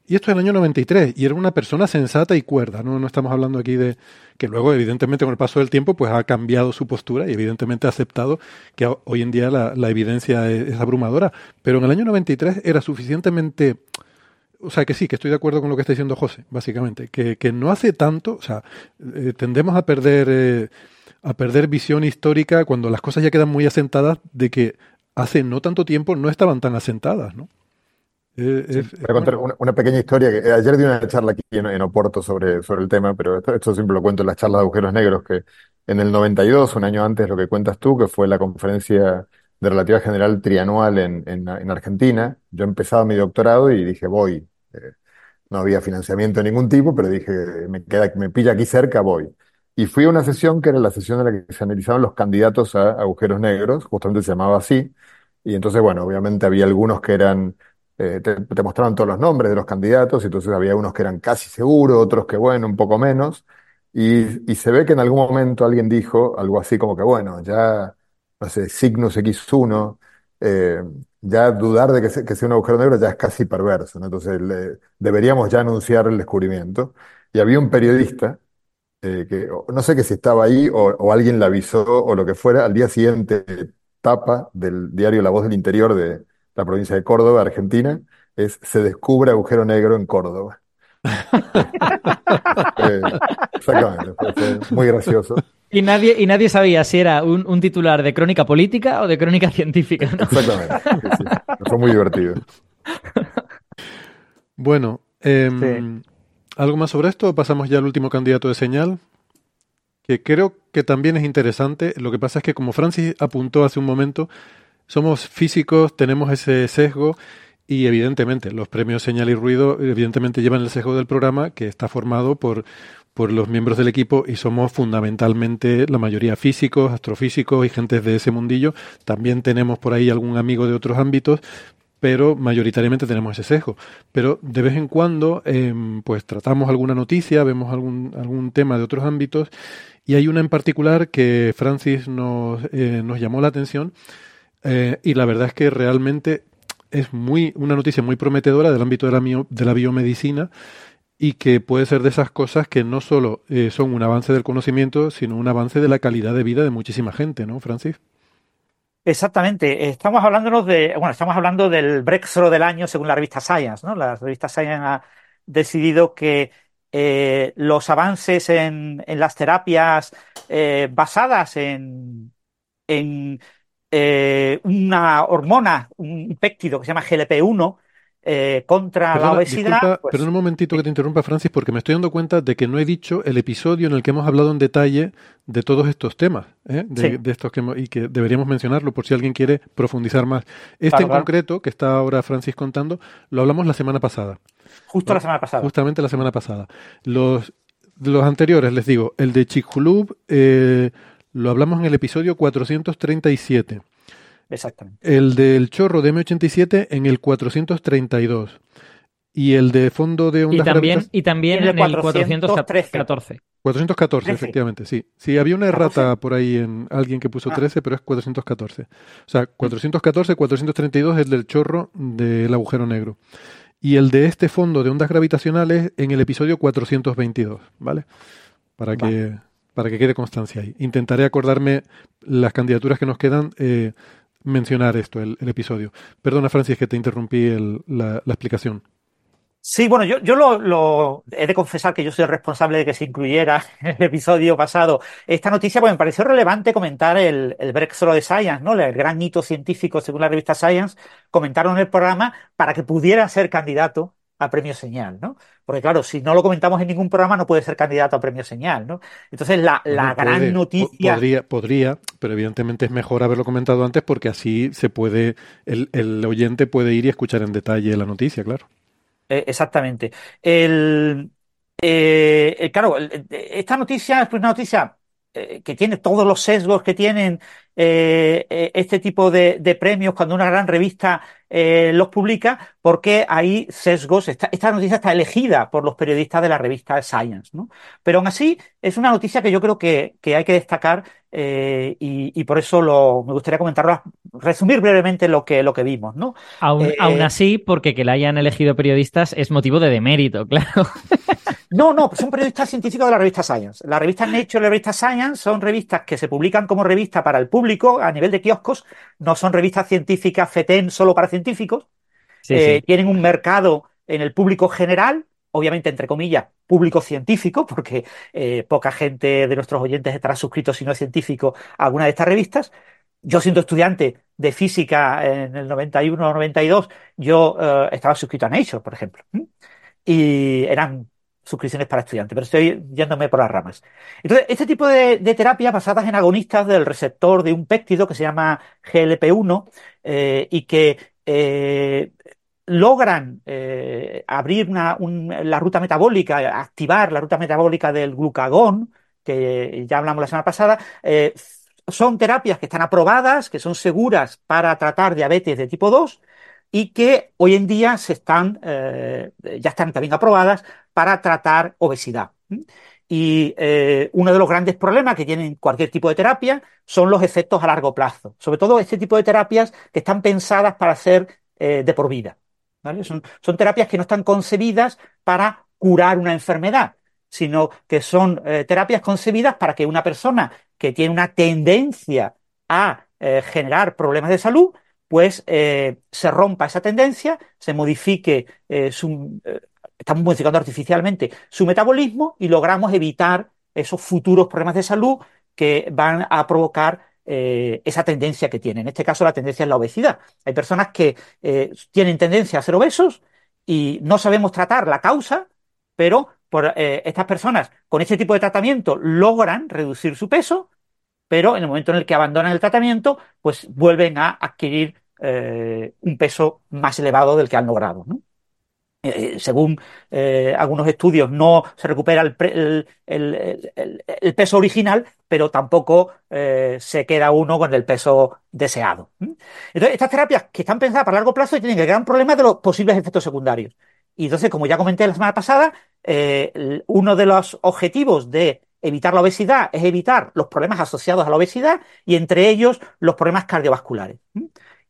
Y esto es el año 93, y era una persona sensata y cuerda, ¿no? No estamos hablando aquí de que luego, evidentemente, con el paso del tiempo, pues ha cambiado su postura y evidentemente ha aceptado que hoy en día la, evidencia es, abrumadora. Pero en el año 93 era suficientemente o sea, que sí, que estoy de acuerdo con lo que está diciendo José, básicamente, que, que no hace tanto, o sea, eh, tendemos a perder, eh, a perder visión histórica cuando las cosas ya quedan muy asentadas de que hace no tanto tiempo no estaban tan asentadas, ¿no? Eh, voy a contar una, pequeña historia. que Ayer di una charla aquí en, Oporto sobre, sobre el tema, pero esto, esto, siempre lo cuento en las charlas de agujeros negros, que en el 92, un año antes lo que cuentas tú, que fue la conferencia de Relativa General trianual en, en, en Argentina, yo empezaba mi doctorado y dije, voy, no había financiamiento de ningún tipo, pero dije, me queda, me pilla aquí cerca, voy. Y fui a una sesión que era la sesión en la que se analizaban los candidatos a agujeros negros, justamente se llamaba así. Y entonces, bueno, obviamente había algunos que eran, eh, te, mostraban todos los nombres de los candidatos, y entonces había unos que eran casi seguros, otros que, bueno, un poco menos. Y, y se ve que en algún momento alguien dijo algo así como que, bueno, ya, no sé, Cygnus X1, eh, ya dudar de que, se- que sea un agujero negro ya es casi perverso, ¿no? Entonces le- deberíamos ya anunciar el descubrimiento. Y había un periodista eh, que o- no sé que si estaba ahí o, o alguien le avisó o lo que fuera, al día siguiente, tapa del diario La Voz del Interior de la provincia de Córdoba, Argentina, es Se descubre agujero negro en Córdoba. Eh, exactamente, fue, fue muy gracioso. Y nadie, y nadie sabía si era un, un titular de crónica política o de crónica científica, ¿no? Exactamente. sí, sí. Fue muy divertido. Bueno, em, ¿algo más sobre esto o pasamos ya al último candidato de señal? Que creo que también es interesante. Lo que pasa es que, como Francis apuntó hace un momento, somos físicos, tenemos ese sesgo y evidentemente los premios señal y ruido evidentemente llevan el sesgo del programa que está formado por, por los miembros del equipo y somos fundamentalmente la mayoría físicos, astrofísicos y gentes de ese mundillo. También tenemos por ahí algún amigo de otros ámbitos, pero mayoritariamente tenemos ese sesgo. Pero de vez en cuando, em, pues tratamos alguna noticia, vemos algún, algún tema de otros ámbitos, y hay una en particular que Francis nos, eh, nos llamó la atención, eh, y la verdad es que realmente es muy, una noticia muy prometedora del ámbito de la, de la biomedicina, y que puede ser de esas cosas que no solo eh, son un avance del conocimiento, sino un avance de la calidad de vida de muchísima gente, ¿no, Francis? Exactamente. Estamos hablándonos de, bueno, estamos hablando del breakthrough del año según la revista Science, ¿no? La revista Science ha decidido que eh, los avances en, en las terapias eh, basadas en, en una hormona, un péptido que se llama GLP-1 eh, contra la obesidad, disculpa, pues, perdona un momentito que te interrumpa, Francis, porque me estoy dando cuenta de que no he dicho el episodio en el que hemos hablado en detalle de todos estos temas, ¿eh? de, Sí. de estos que hemos- y que deberíamos mencionarlo por si alguien quiere profundizar más. Este Claro, en claro. concreto, que está ahora Francis contando, lo hablamos la semana pasada, justo la semana pasada. justamente la semana pasada. Los, los anteriores, les digo, el de Chicxulub eh, lo hablamos en el episodio 437. Exactamente. El del chorro de M87 en el 432. Y el de fondo de Y ondas también, gravitas- y también Y el en el 413. 414. 414, Trece. efectivamente, sí. Sí, había una errata 14. por ahí en alguien que puso Ah. 13, pero es 414. O sea, 414, 432 es el del chorro del agujero negro. Y el de este fondo de ondas gravitacionales en el episodio 422, ¿vale? Para que, para que quede constancia ahí. Intentaré acordarme las candidaturas que nos quedan, eh, mencionar esto, el, episodio. Perdona, Francis, que te interrumpí la, explicación. Sí, bueno, yo, yo lo, he de confesar que yo soy el responsable de que se incluyera en el episodio pasado esta noticia, porque me pareció relevante comentar el, el de Science, ¿no? El gran hito científico según la revista Science, comentaron en el programa para que pudiera ser candidato a premio señal, ¿no? Porque claro, si no lo comentamos en ningún programa no puede ser candidato a premio señal, ¿no? Entonces la, la gran puede, noticia... Podría, podría, pero evidentemente es mejor haberlo comentado antes porque así se puede, el, el oyente puede ir y escuchar en detalle la noticia, claro. Eh, exactamente. El, eh, eh, claro, esta noticia es una noticia eh, que tiene todos los sesgos que tienen eh, eh, este tipo de, de premios cuando una gran revista eh, los publica, porque hay sesgos. Esta, esta noticia está elegida por los periodistas de la revista Science, ¿no? Pero aún así es una noticia que yo creo que, que hay que destacar y, y por eso lo, me gustaría comentarlo, resumir brevemente lo que, lo que vimos, ¿no? Aún, aún así, porque que la hayan elegido periodistas es motivo de demérito, claro. No, no, son periodistas científicos de la revista Science. La revista Nature y la revista Science son revistas que se publican como revista para el público a nivel de kioscos, no son revistas científicas FETEN solo para científicos. Sí, Eh, sí. Tienen un mercado en el público general, obviamente entre comillas, público científico, porque eh, poca gente de nuestros oyentes estará suscrito si no es científico a alguna de estas revistas. Yo siendo estudiante de física en el 91 o 92, yo eh, estaba suscrito a Nature, por ejemplo. Y eran suscripciones para estudiantes, pero estoy yéndome por las ramas. Entonces, este tipo de, terapias basadas en agonistas del receptor de un péptido que se llama GLP-1 eh, y que eh, logran eh, abrir una- un- la ruta metabólica, activar la ruta metabólica del glucagón, que ya hablamos la semana pasada, son terapias que están aprobadas, que son seguras para tratar diabetes de tipo 2 y que hoy en día se están, eh, ya están también aprobadas para tratar obesidad. Y eh, uno de los grandes problemas que tienen cualquier tipo de terapia son los efectos a largo plazo. Sobre todo este tipo de terapias que están pensadas para ser eh, de por vida. Son, son, terapias que no están concebidas para curar una enfermedad, sino que son terapias concebidas para que una persona que tiene una tendencia a generar problemas de salud pues eh, se rompa esa tendencia, se modifique eh, eh, estamos modificando artificialmente su metabolismo y logramos evitar esos futuros problemas de salud que van a provocar esa tendencia que tienen. En este caso, la tendencia es la obesidad. Hay personas que tienen tendencia a ser obesos y no sabemos tratar la causa, pero por, estas personas con este tipo de tratamiento logran reducir su peso, pero en el momento en el que abandonan el tratamiento, pues vuelven a adquirir eh, un peso más elevado del que han logrado. Eh, según eh, algunos estudios, no se recupera el, peso original, pero tampoco se queda uno con el peso deseado. Entonces, estas terapias que están pensadas para largo plazo tienen el gran problema de los posibles efectos secundarios. Y entonces, como ya comenté la semana pasada, uno de los objetivos de evitar la obesidad es evitar los problemas asociados a la obesidad y entre ellos los problemas cardiovasculares.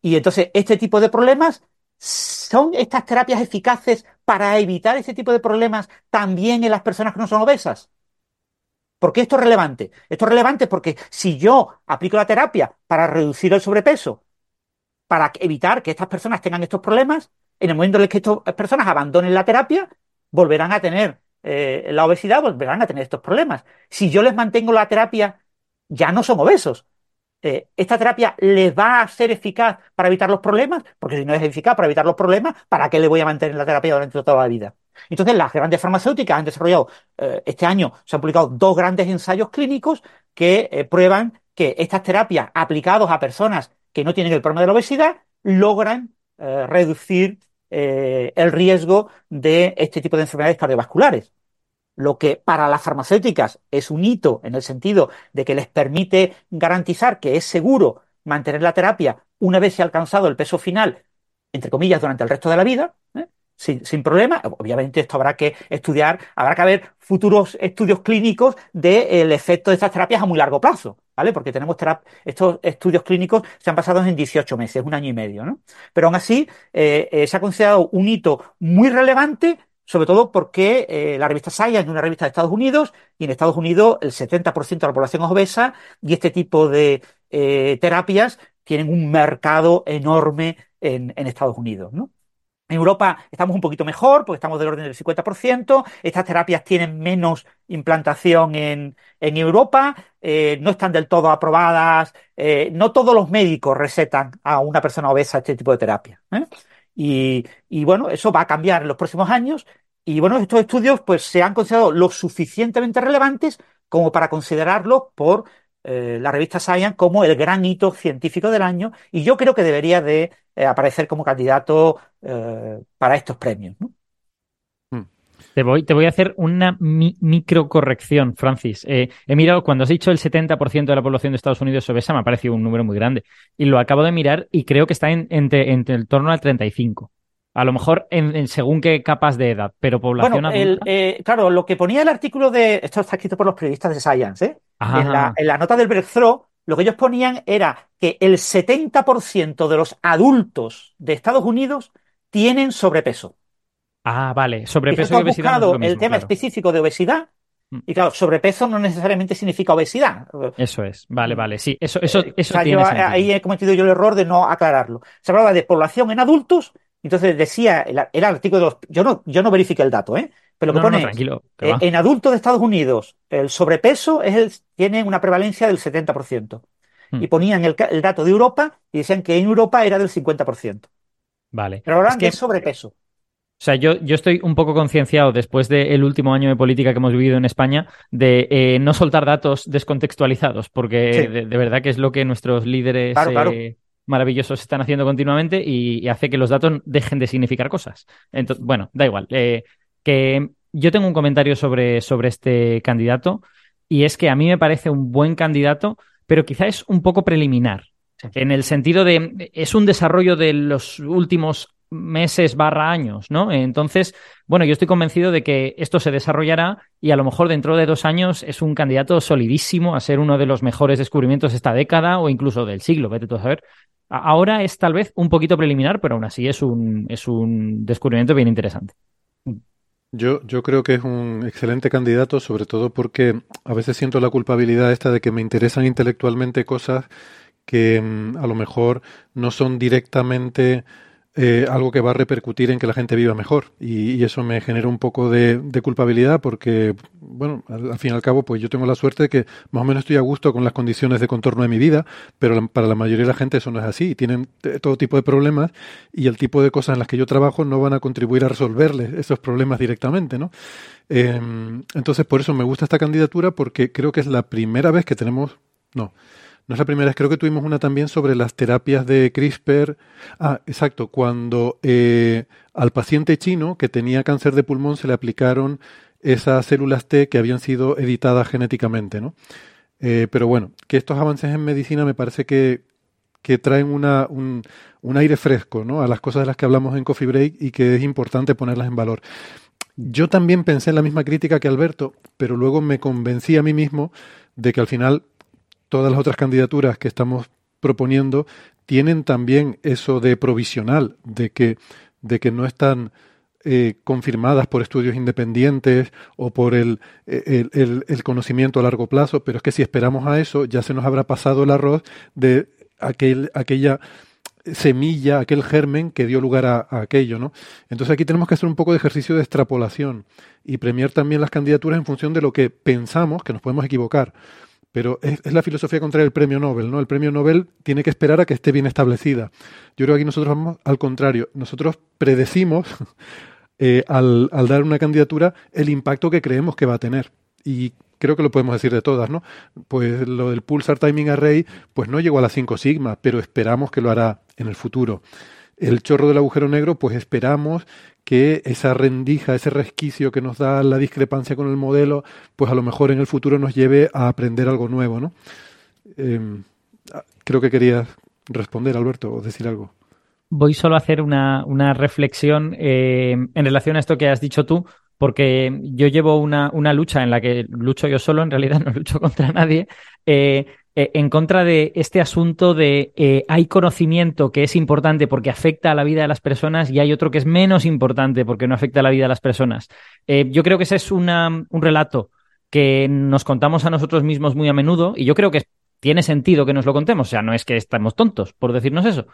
Y entonces, este tipo de problemas, ¿son estas terapias eficaces para evitar este tipo de problemas también en las personas que no son obesas? ¿Por qué esto es relevante? Esto es relevante porque si yo aplico la terapia para reducir el sobrepeso, para evitar que estas personas tengan estos problemas, en el momento en el que estas personas abandonen la terapia, volverán a tener eh, la obesidad, volverán a tener estos problemas. Si yo les mantengo la terapia, ya no son obesos, eh, esta terapia les va a ser eficaz para evitar los problemas, porque si no es eficaz para evitar los problemas, ¿para qué le voy a mantener la terapia durante toda la vida? Entonces, las grandes farmacéuticas han desarrollado, eh, este año se han publicado dos grandes ensayos clínicos que eh, prueban que estas terapias aplicadas a personas que no tienen el problema de la obesidad logran reducir el riesgo de este tipo de enfermedades cardiovasculares lo que para las farmacéuticas es un hito en el sentido de que les permite garantizar que es seguro mantener la terapia una vez se ha alcanzado el peso final, entre comillas, durante el resto de la vida, ¿eh? sin, problema. Obviamente esto habrá que estudiar, habrá que haber futuros estudios clínicos del efecto de estas terapias a muy largo plazo, ¿vale? Porque tenemos estos estudios clínicos se han pasado en 18 meses, un año y medio, ¿no? Pero aún así eh, eh, se ha considerado un hito muy relevante sobre todo porque eh, la revista Science es una revista de Estados Unidos y en Estados Unidos el 70% de la población es obesa y este tipo de eh, terapias tienen un mercado enorme en, Estados Unidos. En Europa estamos un poquito mejor, porque estamos del orden del 50%. Estas terapias tienen menos implantación en, Europa, eh, no están del todo aprobadas. no todos los médicos recetan a una persona obesa este tipo de terapia. Y, bueno, eso va a cambiar en los próximos años y bueno, estos estudios pues se han considerado lo suficientemente relevantes como para considerarlos por eh, la revista Science como el gran hito científico del año y yo creo que debería de eh, aparecer como candidato eh, para estos premios. Te voy, te voy, a hacer una micro corrección, Francis. he mirado, cuando has dicho el 70% de la población de Estados Unidos obesa, me ha parecido un número muy grande. Y lo acabo de mirar y creo que está en, entre, entre el torno al 35%. A lo mejor en, según qué capas de edad, pero población adulta. Eh, claro, lo que ponía el artículo de. Esto está escrito por los periodistas de Science, ¿eh? En, la, nota del breakthrough, lo que ellos ponían era que el 70% de los adultos de Estados Unidos tienen sobrepeso. Ah, vale. Sobrepeso y obesidad. buscado el tema específico de obesidad. Mm. Y claro, sobrepeso no necesariamente significa obesidad. Eso es, vale, vale, sí, eso, eso, eh, eso Ahí he cometido yo el error de no aclararlo. Se hablaba de población en adultos entonces decía el, artículo de yo no, yo no verifiqué el dato, ¿eh? Pero lo que pone eh, en adultos de Estados Unidos el sobrepeso es el, tiene una prevalencia del 70%. Hmm. Y ponían el, dato de Europa y decían que en Europa era del 50%. Vale. Pero ahora es que es sobrepeso. O sea, yo, yo estoy un poco concienciado después del último año de política que hemos vivido en España de eh, no soltar datos descontextualizados, porque de, verdad que es lo que nuestros líderes eh, maravillosos están haciendo continuamente y, hace que los datos dejen de significar cosas. Entonces, bueno, da igual. Eh, que yo tengo un comentario sobre, sobre este candidato y es que a mí me parece un buen candidato, pero quizá es un poco preliminar. En el sentido de, es un desarrollo de los últimos meses barra años, ¿no? Entonces, bueno, yo estoy convencido de que esto se desarrollará y a lo mejor dentro de dos años es un candidato solidísimo a ser uno de los mejores descubrimientos de esta década o incluso del siglo, vete tú a saber. Ahora es tal vez un poquito preliminar, pero aún así es un, es un descubrimiento bien interesante. Yo, yo creo que es un excelente candidato, sobre todo porque a veces siento la culpabilidad esta de que me interesan intelectualmente cosas que mm, a lo mejor no son directamente eh, algo que va a repercutir en que la gente viva mejor. Y, eso me genera un poco de, culpabilidad porque, bueno, al, fin y al cabo, pues yo tengo la suerte de que más o menos estoy a gusto con las condiciones de contorno de mi vida, pero para la mayoría de la gente eso no es así. Tienen todo tipo de problemas y el tipo de cosas en las que yo trabajo no van a contribuir a resolverles esos problemas directamente, ¿no? Em, entonces, por eso me gusta esta candidatura porque creo que es la primera vez que tenemos, no, no es la primera, creo que tuvimos una también sobre las terapias de CRISPR. Ah, exacto, cuando eh, al paciente chino que tenía cáncer de pulmón se le aplicaron esas células T que habían sido editadas genéticamente, ¿no? Eh, pero bueno, que estos avances en medicina me parece que, que traen una, un, un, aire fresco ¿no? a las cosas de las que hablamos en Coffee Break y que es importante ponerlas en valor. Yo también pensé en la misma crítica que Alberto, pero luego me convencí a mí mismo de que al final todas las otras candidaturas que estamos proponiendo tienen también eso de provisional, de que, de que no están eh, confirmadas por estudios independientes o por el, el, conocimiento a largo plazo, pero es que si esperamos a eso, ya se nos habrá pasado el arroz de aquel, aquella semilla, aquel germen que dio lugar a, a, aquello, ¿no? Entonces aquí tenemos que hacer un poco de ejercicio de extrapolación y premiar también las candidaturas en función de lo que pensamos, que nos podemos equivocar. Pero es, la filosofía contra el premio Nobel, ¿no? El premio Nobel tiene que esperar a que esté bien establecida. Yo creo que aquí nosotros vamos al contrario. Nosotros predecimos, eh, al, dar una candidatura, el impacto que creemos que va a tener. Y creo que lo podemos decir de todas, ¿no? Pues lo del Pulsar Timing Array, pues no llegó a las 5 sigma, pero esperamos que lo hará en el futuro. El chorro del agujero negro, pues esperamos que esa rendija, ese resquicio que nos da la discrepancia con el modelo, pues a lo mejor en el futuro nos lleve a aprender algo nuevo, ¿no? Em, creo que querías responder, Alberto, o decir algo. Voy solo a hacer una, reflexión eh, en relación a esto que has dicho tú, porque yo llevo una, una, lucha en la que lucho yo solo, en realidad no lucho contra nadie, eh, eh, en contra de este asunto de eh, hay conocimiento que es importante porque afecta a la vida de las personas y hay otro que es menos importante porque no afecta a la vida de las personas. Eh, yo creo que ese es un relato que nos contamos a nosotros mismos muy a menudo y yo creo que tiene sentido que nos lo contemos. O sea, no es que estamos tontos por decirnos eso,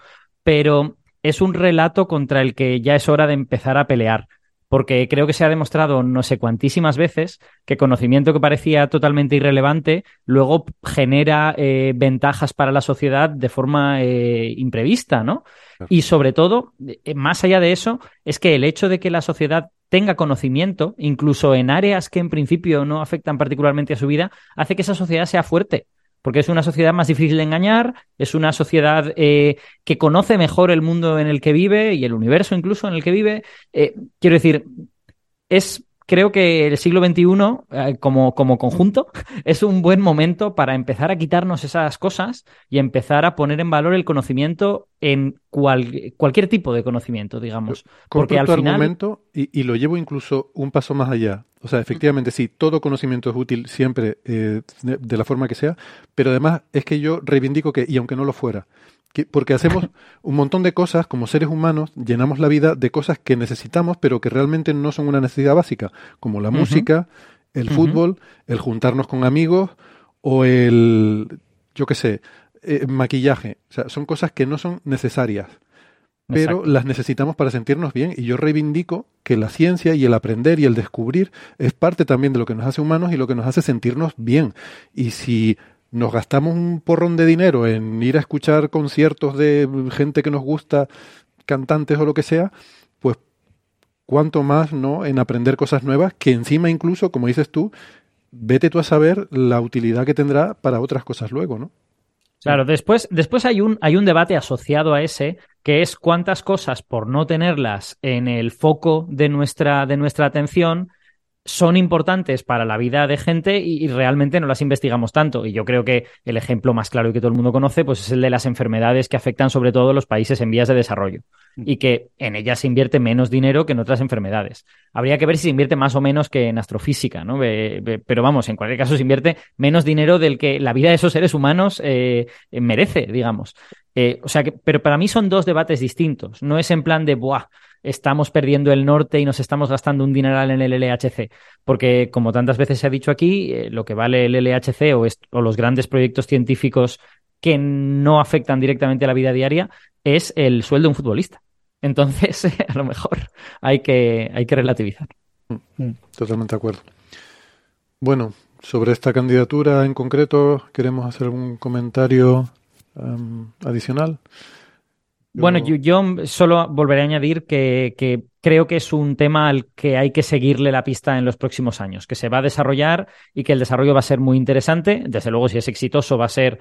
pero es un relato contra el que ya es hora de empezar a pelear porque creo que se ha demostrado no sé cuantísimas veces que conocimiento que parecía totalmente irrelevante luego genera eh, ventajas para la sociedad de forma eh, imprevista, ¿no? Y sobre todo, eh, más allá de eso, es que el hecho de que la sociedad tenga conocimiento, incluso en áreas que en principio no afectan particularmente a su vida, hace que esa sociedad sea fuerte porque es una sociedad más difícil de engañar, es una sociedad eh, que conoce mejor el mundo en el que vive y el universo incluso en el que vive. Eh, quiero decir, es creo que el siglo XXI, eh, como, como conjunto, es un buen momento para empezar a quitarnos esas cosas y empezar a poner en valor el conocimiento en cualquier tipo de conocimiento, digamos. Porque al final... argumento y, lo llevo incluso un paso más allá. O sea, efectivamente, sí, todo conocimiento es útil siempre eh, de la forma que sea, pero además es que yo reivindico que, y aunque no lo fuera, porque hacemos un montón de cosas como seres humanos, llenamos la vida de cosas que necesitamos, pero que realmente no son una necesidad básica, como la música, el fútbol, el juntarnos con amigos o el, yo qué sé, eh, maquillaje. O sea, son cosas que no son necesarias, pero las necesitamos para sentirnos bien. Y yo reivindico que la ciencia y el aprender y el descubrir es parte también de lo que nos hace humanos y lo que nos hace sentirnos bien. Y si nos gastamos un porrón de dinero en ir a escuchar conciertos de gente que nos gusta, cantantes o lo que sea, pues cuánto más no en aprender cosas nuevas que encima incluso, como dices tú, vete tú a saber la utilidad que tendrá para otras cosas luego, ¿no? Claro, después, después hay, un, hay un debate asociado a ese, que es cuántas cosas, por no tenerlas en el foco de nuestra, de nuestra atención, son importantes para la vida de gente y, realmente no las investigamos tanto. Y yo creo que el ejemplo más claro y que todo el mundo conoce pues es el de las enfermedades que afectan sobre todo a los países en vías de desarrollo y que en ellas se invierte menos dinero que en otras enfermedades. Habría que ver si se invierte más o menos que en astrofísica, ¿no? Pero vamos, en cualquier caso se invierte menos dinero del que la vida de esos seres humanos eh, merece, digamos. Eh, o sea que, pero para mí son dos debates distintos. No es en plan de, ¡buah! Estamos perdiendo el norte y nos estamos gastando un dineral en el LHC. Porque, como tantas veces se ha dicho aquí, eh, lo que vale el LHC o, los grandes proyectos científicos que no afectan directamente a la vida diaria es el sueldo de un futbolista. Entonces, a lo mejor hay que, hay que relativizar. Mm, totalmente de acuerdo. Bueno, sobre esta candidatura en concreto, ¿queremos hacer algún comentario um, adicional? Bueno, yo, solo volveré a añadir que, creo que es un tema al que hay que seguirle la pista en los próximos años, que se va a desarrollar y que el desarrollo va a ser muy interesante. Desde luego, si es exitoso, va a ser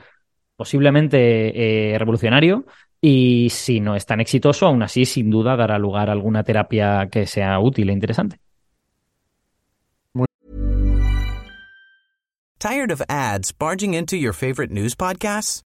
posiblemente eh, revolucionario. Y si no es tan exitoso, aún así, sin duda, dará lugar a alguna terapia que sea útil e interesante. ¿Tired of ads barging into your favorite news podcasts?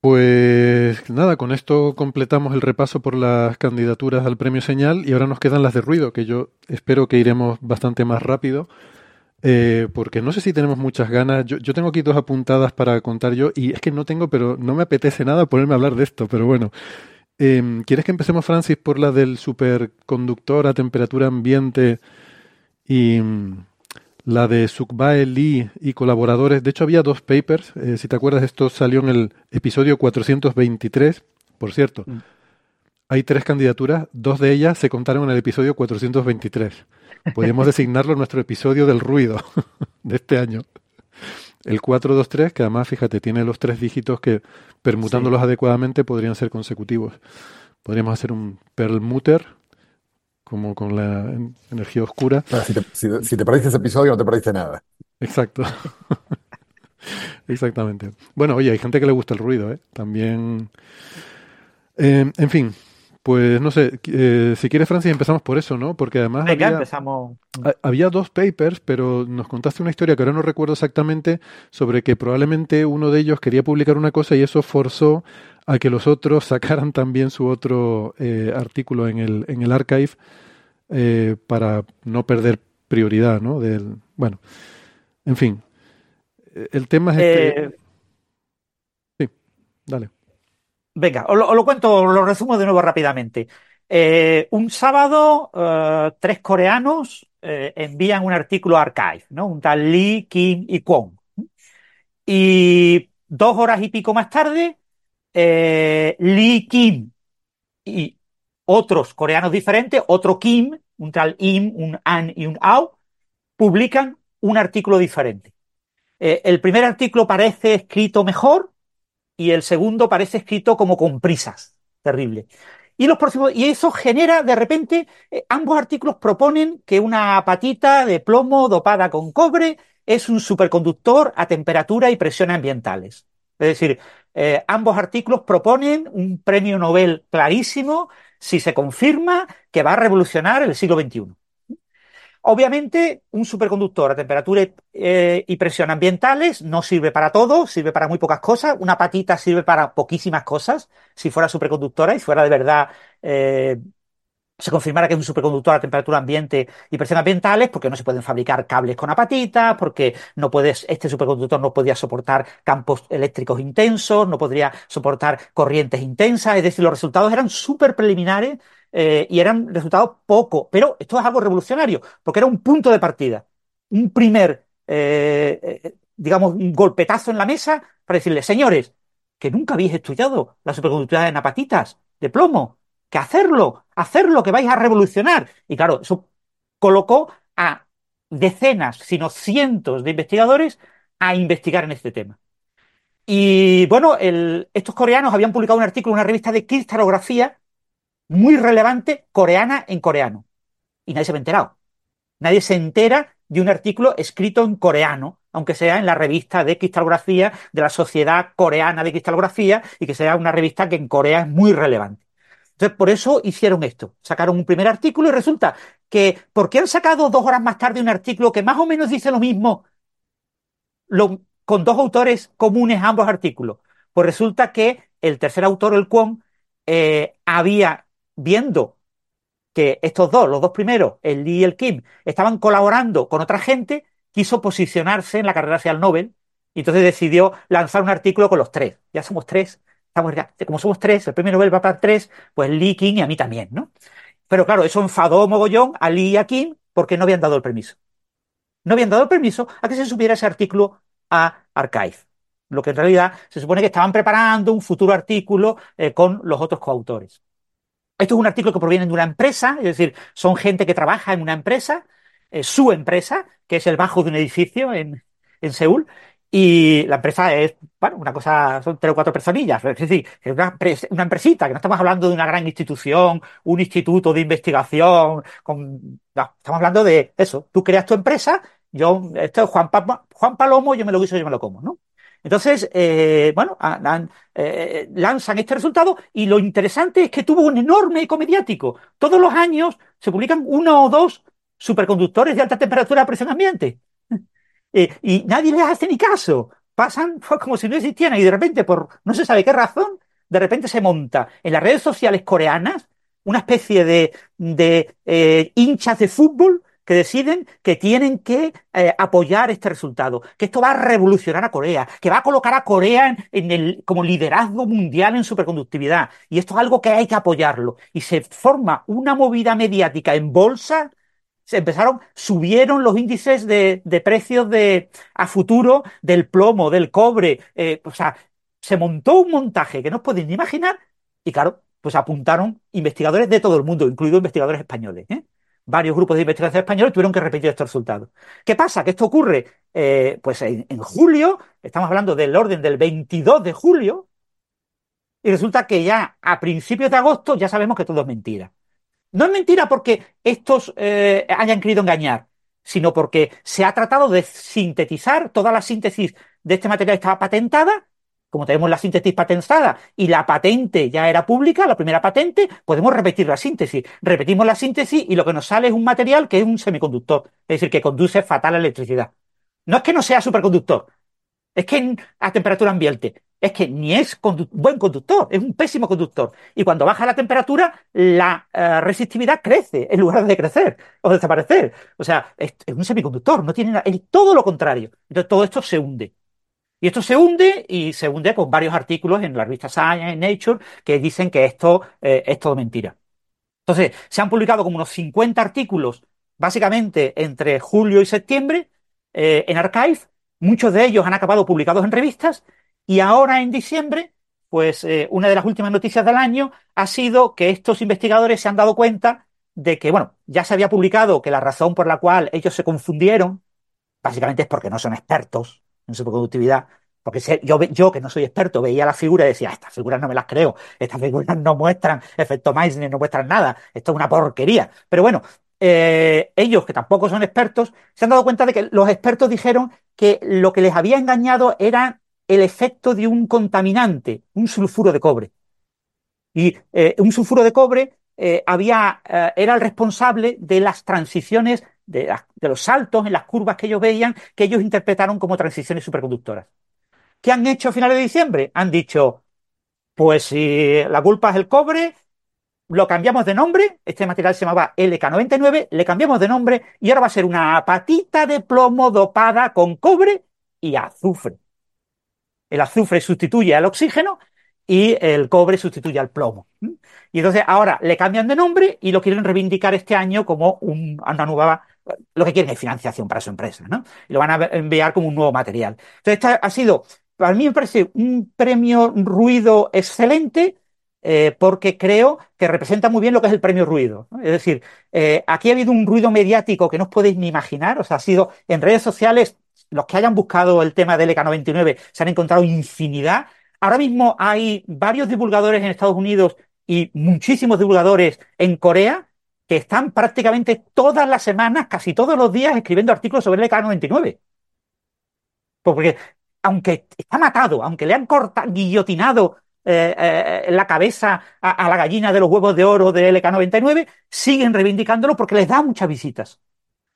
Pues nada, con esto completamos el repaso por las candidaturas al premio Señal y ahora nos quedan las de ruido, que yo espero que iremos bastante más rápido, eh, porque no sé si tenemos muchas ganas. Yo, tengo aquí dos apuntadas para contar yo y es que no tengo, pero no me apetece nada ponerme a hablar de esto, pero bueno. Em, ¿Quieres que empecemos, Francis, por la del superconductor a temperatura ambiente y la de Sukbae Lee y colaboradores. De hecho, había dos papers. Eh, si te acuerdas, esto salió en el episodio 423. Por cierto, mm. hay tres candidaturas. Dos de ellas se contaron en el episodio 423. Podríamos designarlo nuestro episodio del ruido de este año. El 423, que además, fíjate, tiene los tres dígitos que, permutándolos adecuadamente, podrían ser consecutivos. Podríamos hacer un perlmutter como con la energía oscura. si, te, perdiste ese episodio, no te perdiste nada. Exacto. Exactamente. Bueno, oye, hay gente que le gusta el ruido, ¿eh? También. Eh, en fin, pues no sé, eh, si quieres, Francis, empezamos por eso, ¿no? Porque además. había, empezamos. Había dos papers, pero nos contaste una historia que ahora no recuerdo exactamente, sobre que probablemente uno de ellos quería publicar una cosa y eso forzó a que los otros sacaran también su otro eh, artículo en el, en el archive eh, para no perder prioridad, ¿no? Del, bueno, en fin. El tema es este. Eh, sí, dale. Venga, os lo, cuento, lo resumo de nuevo rápidamente. un sábado, tres coreanos envían un artículo a Archive, ¿no? Un tal Lee, Kim y Kwon. Y dos horas y pico más tarde, eh, Lee Kim y otros coreanos diferentes, otro Kim, un tal Im, un An y un Ao, publican un artículo diferente. Eh, el primer artículo parece escrito mejor y el segundo parece escrito como con prisas. Terrible. Y, los próximos, y eso genera, de repente, eh, ambos artículos proponen que una patita de plomo dopada con cobre es un superconductor a temperatura y presión ambientales. Es decir, eh, ambos artículos proponen un premio Nobel clarísimo si se confirma que va a revolucionar el siglo XXI. Obviamente, un superconductor a temperatura eh, y presión ambientales no sirve para todo, sirve para muy pocas cosas. Una patita sirve para poquísimas cosas, si fuera superconductora y fuera de verdad eh, se confirmara que es un superconductor a temperatura ambiente y presión ambientales, porque no se pueden fabricar cables con apatitas, porque no puedes, este superconductor no podía soportar campos eléctricos intensos, no podría soportar corrientes intensas, es decir, los resultados eran súper preliminares eh, y eran resultados poco, pero esto es algo revolucionario, porque era un punto de partida, un primer, eh, eh, digamos, un golpetazo en la mesa para decirle, señores, que nunca habéis estudiado la superconductividad en apatitas de plomo, que hacerlo, hacerlo, que vais a revolucionar. Y claro, eso colocó a decenas, sino cientos de investigadores a investigar en este tema. Y bueno, estos coreanos habían publicado un artículo en una revista de cristalografía muy relevante coreana en coreano. Y nadie se ha enterado. Nadie se entera de un artículo escrito en coreano, aunque sea en la revista de cristalografía de la Sociedad Coreana de Cristalografía y que sea una revista que en Corea es muy relevante. Entonces, por eso hicieron esto. Sacaron un primer artículo y resulta que, ¿por qué han sacado dos horas más tarde un artículo que más o menos dice lo mismo con dos autores comunes ambos artículos? Pues resulta que el tercer autor, el Kwon, eh, había, viendo que estos dos, los dos primeros, el Lee y el Kim, estaban colaborando con otra gente, quiso posicionarse en la carrera hacia el Nobel y entonces decidió lanzar un artículo con los tres. Ya somos tres, como somos tres, el premio Nobel va para tres, pues Lee, Kim y a mí también, ¿no? Pero claro, eso enfadó mogollón a Lee y a Kim porque no habían dado el permiso. No habían dado el permiso a que se subiera ese artículo a Archive. Lo que en realidad se supone que estaban preparando un futuro artículo eh, con los otros coautores. Esto es un artículo que proviene de una empresa, es decir, son gente que trabaja en una empresa, eh, su empresa, que es el bajo de un edificio en, en Seúl, y la empresa es, bueno, una cosa, son tres o cuatro personillas. Es decir, es una, una empresita, que no estamos hablando de una gran institución, un instituto de investigación, con, no, estamos hablando de eso. Tú creas tu empresa, yo, esto es Juan, Juan Palomo, yo me lo guiso, yo me lo como, ¿no? Entonces, eh, bueno, eh, lanzan este resultado y lo interesante es que tuvo un enorme eco mediático. Todos los años se publican uno o dos superconductores de alta temperatura a presión ambiente. Eh, y nadie les hace ni caso. Pasan como si no existieran y de repente, por no se sabe qué razón, de repente se monta en las redes sociales coreanas una especie de, de eh, hinchas de fútbol que deciden que tienen que eh, apoyar este resultado, que esto va a revolucionar a Corea, que va a colocar a Corea en, el, como liderazgo mundial en superconductividad. Y esto es algo que hay que apoyarlo. Y se forma una movida mediática en bolsa se empezaron, subieron los índices de, precios de, a futuro del plomo, del cobre, eh, o sea, se montó un montaje que no os podéis ni imaginar y claro, pues apuntaron investigadores de todo el mundo, incluidos investigadores españoles. ¿eh? Varios grupos de investigación españoles tuvieron que repetir estos resultados. ¿Qué pasa? Que esto ocurre eh, pues en, julio, estamos hablando del orden del 22 de julio, y resulta que ya a principios de agosto ya sabemos que todo es mentira. No es mentira porque estos eh, hayan querido engañar, sino porque se ha tratado de sintetizar toda la síntesis de este material estaba patentada. Como tenemos la síntesis patentada y la patente ya era pública, la primera patente, podemos repetir la síntesis. Repetimos la síntesis y lo que nos sale es un material que es un semiconductor, es decir, que conduce fatal electricidad. No es que no sea superconductor, es que a temperatura ambiente es que ni es buen conductor, es un pésimo conductor. Y cuando baja la temperatura, la eh, resistividad crece en lugar de crecer o desaparecer. O sea, es, un semiconductor, no tiene nada, es todo lo contrario. Entonces todo esto se hunde. Y esto se hunde y se hunde con varios artículos en la revista Science, en Nature, que dicen que esto eh, es todo mentira. Entonces, se han publicado como unos 50 artículos, básicamente entre julio y septiembre, eh, en Archive. Muchos de ellos han acabado publicados en revistas y ahora en diciembre, pues eh, una de las últimas noticias del año ha sido que estos investigadores se han dado cuenta de que, bueno, ya se había publicado que la razón por la cual ellos se confundieron, básicamente es porque no son expertos en superconductividad. Porque yo, que no soy experto, veía la figura y decía, ah, estas figuras no me las creo, estas figuras no muestran efecto Meissner, no muestran nada, esto es una porquería. Pero bueno, eh, ellos, que tampoco son expertos, se han dado cuenta de que los expertos dijeron que lo que les había engañado era el efecto de un contaminante, un sulfuro de cobre. Y eh, un sulfuro de cobre eh, había, era el responsable de las transiciones, de, los saltos en las curvas que ellos veían, que ellos interpretaron como transiciones superconductoras. ¿Qué han hecho a finales de diciembre? Han dicho, pues si la culpa es el cobre, lo cambiamos de nombre, este material se llamaba LK99, le cambiamos de nombre y ahora va a ser una apatita de plomo dopada con cobre y azufre. El azufre sustituye al oxígeno y el cobre sustituye al plomo. Y entonces ahora le cambian de nombre y lo quieren reivindicar este año como una nueva, lo que quieren es financiación para su empresa, ¿no? Y lo van a enviar como un nuevo material. Entonces, esta ha sido, para mí me parece un premio ruido excelente, eh, porque creo que representa muy bien lo que es el premio ruido. Es decir, eh, aquí ha habido un ruido mediático que no os podéis ni imaginar, o sea, ha sido en redes sociales, los que hayan buscado el tema del EK99 se han encontrado infinidad. Ahora mismo hay varios divulgadores en Estados Unidos y muchísimos divulgadores en Corea que están prácticamente todas las semanas, casi todos los días, escribiendo artículos sobre el EK99. Porque aunque está matado, aunque le han cortado, guillotinado eh, eh, la cabeza a, la gallina de los huevos de oro de LK99, siguen reivindicándolo porque les da muchas visitas.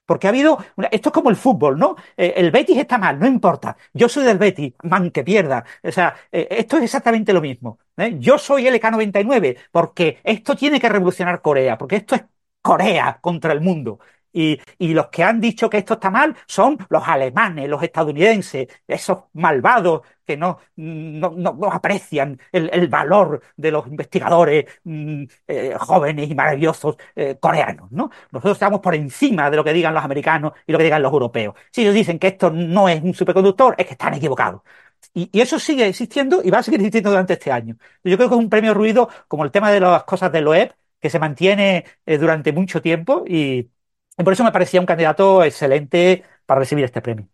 Porque ha habido, esto es como el fútbol, ¿no? Eh, el Betis está mal, no importa. Yo soy del Betis, man que pierda. O sea, esto es exactamente lo mismo. Yo soy LK99 porque esto tiene que revolucionar Corea, porque esto es Corea contra el mundo. Y, y, los que han dicho que esto está mal son los alemanes, los estadounidenses, esos malvados que no, no, no, aprecian el, el, valor de los investigadores mm, eh, jóvenes y maravillosos eh, coreanos. ¿no? Nosotros estamos por encima de lo que digan los americanos y lo que digan los europeos. Si ellos dicen que esto no es un superconductor, es que están equivocados. Y, y, eso sigue existiendo y va a seguir existiendo durante este año. Yo creo que es un premio ruido como el tema de las cosas del OEP, que se mantiene eh, durante mucho tiempo y y por eso me parecía un candidato excelente para recibir este premio.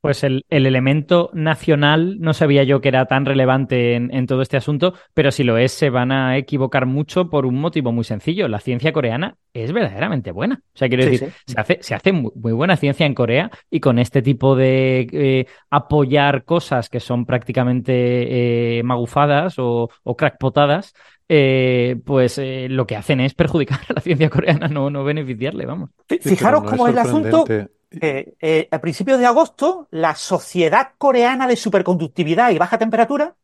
Pues el, el, elemento nacional no sabía yo que era tan relevante en, en, todo este asunto, pero si lo es, se van a equivocar mucho por un motivo muy sencillo. La ciencia coreana es verdaderamente buena. O sea, quiero sí, decir, sí. Se, hace, se hace muy, muy, buena ciencia en Corea y con este tipo de eh, apoyar cosas que son prácticamente eh, magufadas o, o crackpotadas, eh, pues eh, lo que hacen es perjudicar a la ciencia coreana, no, no beneficiarle, vamos. Fijaros no cómo es el asunto. Eh, eh, a principios de agosto, la Sociedad Coreana de Superconductividad y Baja Temperatura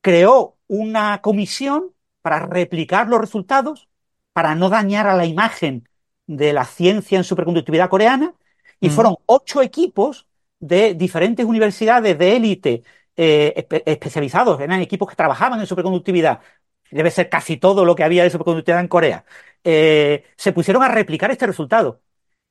creó una comisión para replicar los resultados, para no dañar a la imagen de la ciencia en superconductividad coreana, y mm. fueron ocho equipos de diferentes universidades de élite eh, espe especializados, eran equipos que trabajaban en superconductividad, debe ser casi todo lo que había de superconductividad en Corea, eh, se pusieron a replicar este resultado.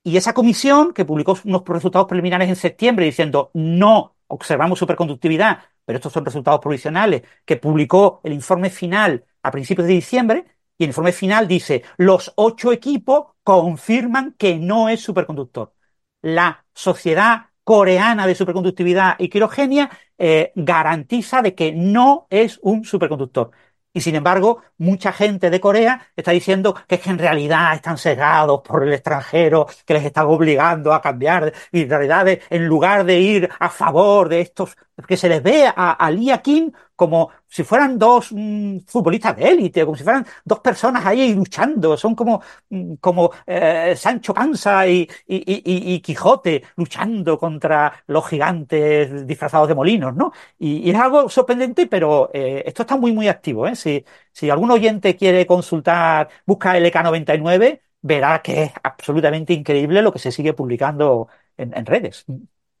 Y esa comisión, que publicó unos resultados preliminares en septiembre diciendo no observamos superconductividad, pero estos son resultados provisionales, que publicó el informe final a principios de diciembre, y el informe final dice, los ocho equipos confirman que no es superconductor. La sociedad coreana de superconductividad y quirogenia eh, garantiza de que no es un superconductor. Y sin embargo, mucha gente de Corea está diciendo que es que en realidad están cegados por el extranjero, que les están obligando a cambiar. Y en realidad, en lugar de ir a favor de estos, que se les ve a, a Lia Kim como si fueran dos mmm, futbolistas de élite, como si fueran dos personas ahí luchando. Son como, mm, como eh, Sancho Panza y, y, y, y, Quijote luchando contra los gigantes disfrazados de molinos, ¿no? Y, es algo sorprendente, pero eh, esto está muy, muy activo. ¿eh? Si, si algún oyente quiere consultar, busca el EK99, verá que es absolutamente increíble lo que se sigue publicando en, en redes.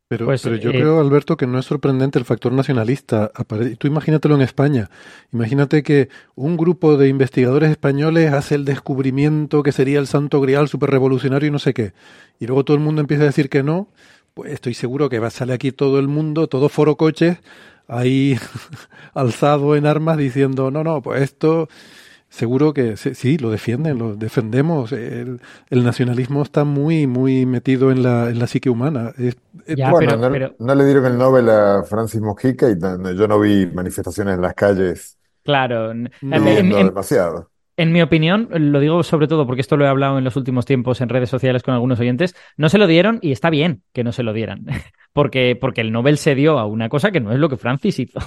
Pero, pues, pero yo eh, creo, Alberto, que no es sorprendente el factor nacionalista. Tú imagínatelo en España. Imagínate que un grupo de investigadores españoles hace el descubrimiento que sería el santo grial superrevolucionario y no sé qué. Y luego todo el mundo empieza a decir que no. Pues estoy seguro que va a salir aquí todo el mundo, todo foro coches, ahí alzado en armas diciendo, no, no, pues esto seguro que sí, lo defienden, lo defendemos. El, el, nacionalismo está muy, muy metido en la, en la psique humana. Es, ya, bueno, pero, no, pero... no, le dieron el Nobel a Francis Mojica y yo no vi manifestaciones en las calles. Claro, no, en, en, demasiado. En mi opinión, lo digo sobre todo porque esto lo he hablado en los últimos tiempos en redes sociales con algunos oyentes, no se lo dieron y está bien que no se lo dieran, porque, porque el Nobel se dio a una cosa que no es lo que Francis hizo.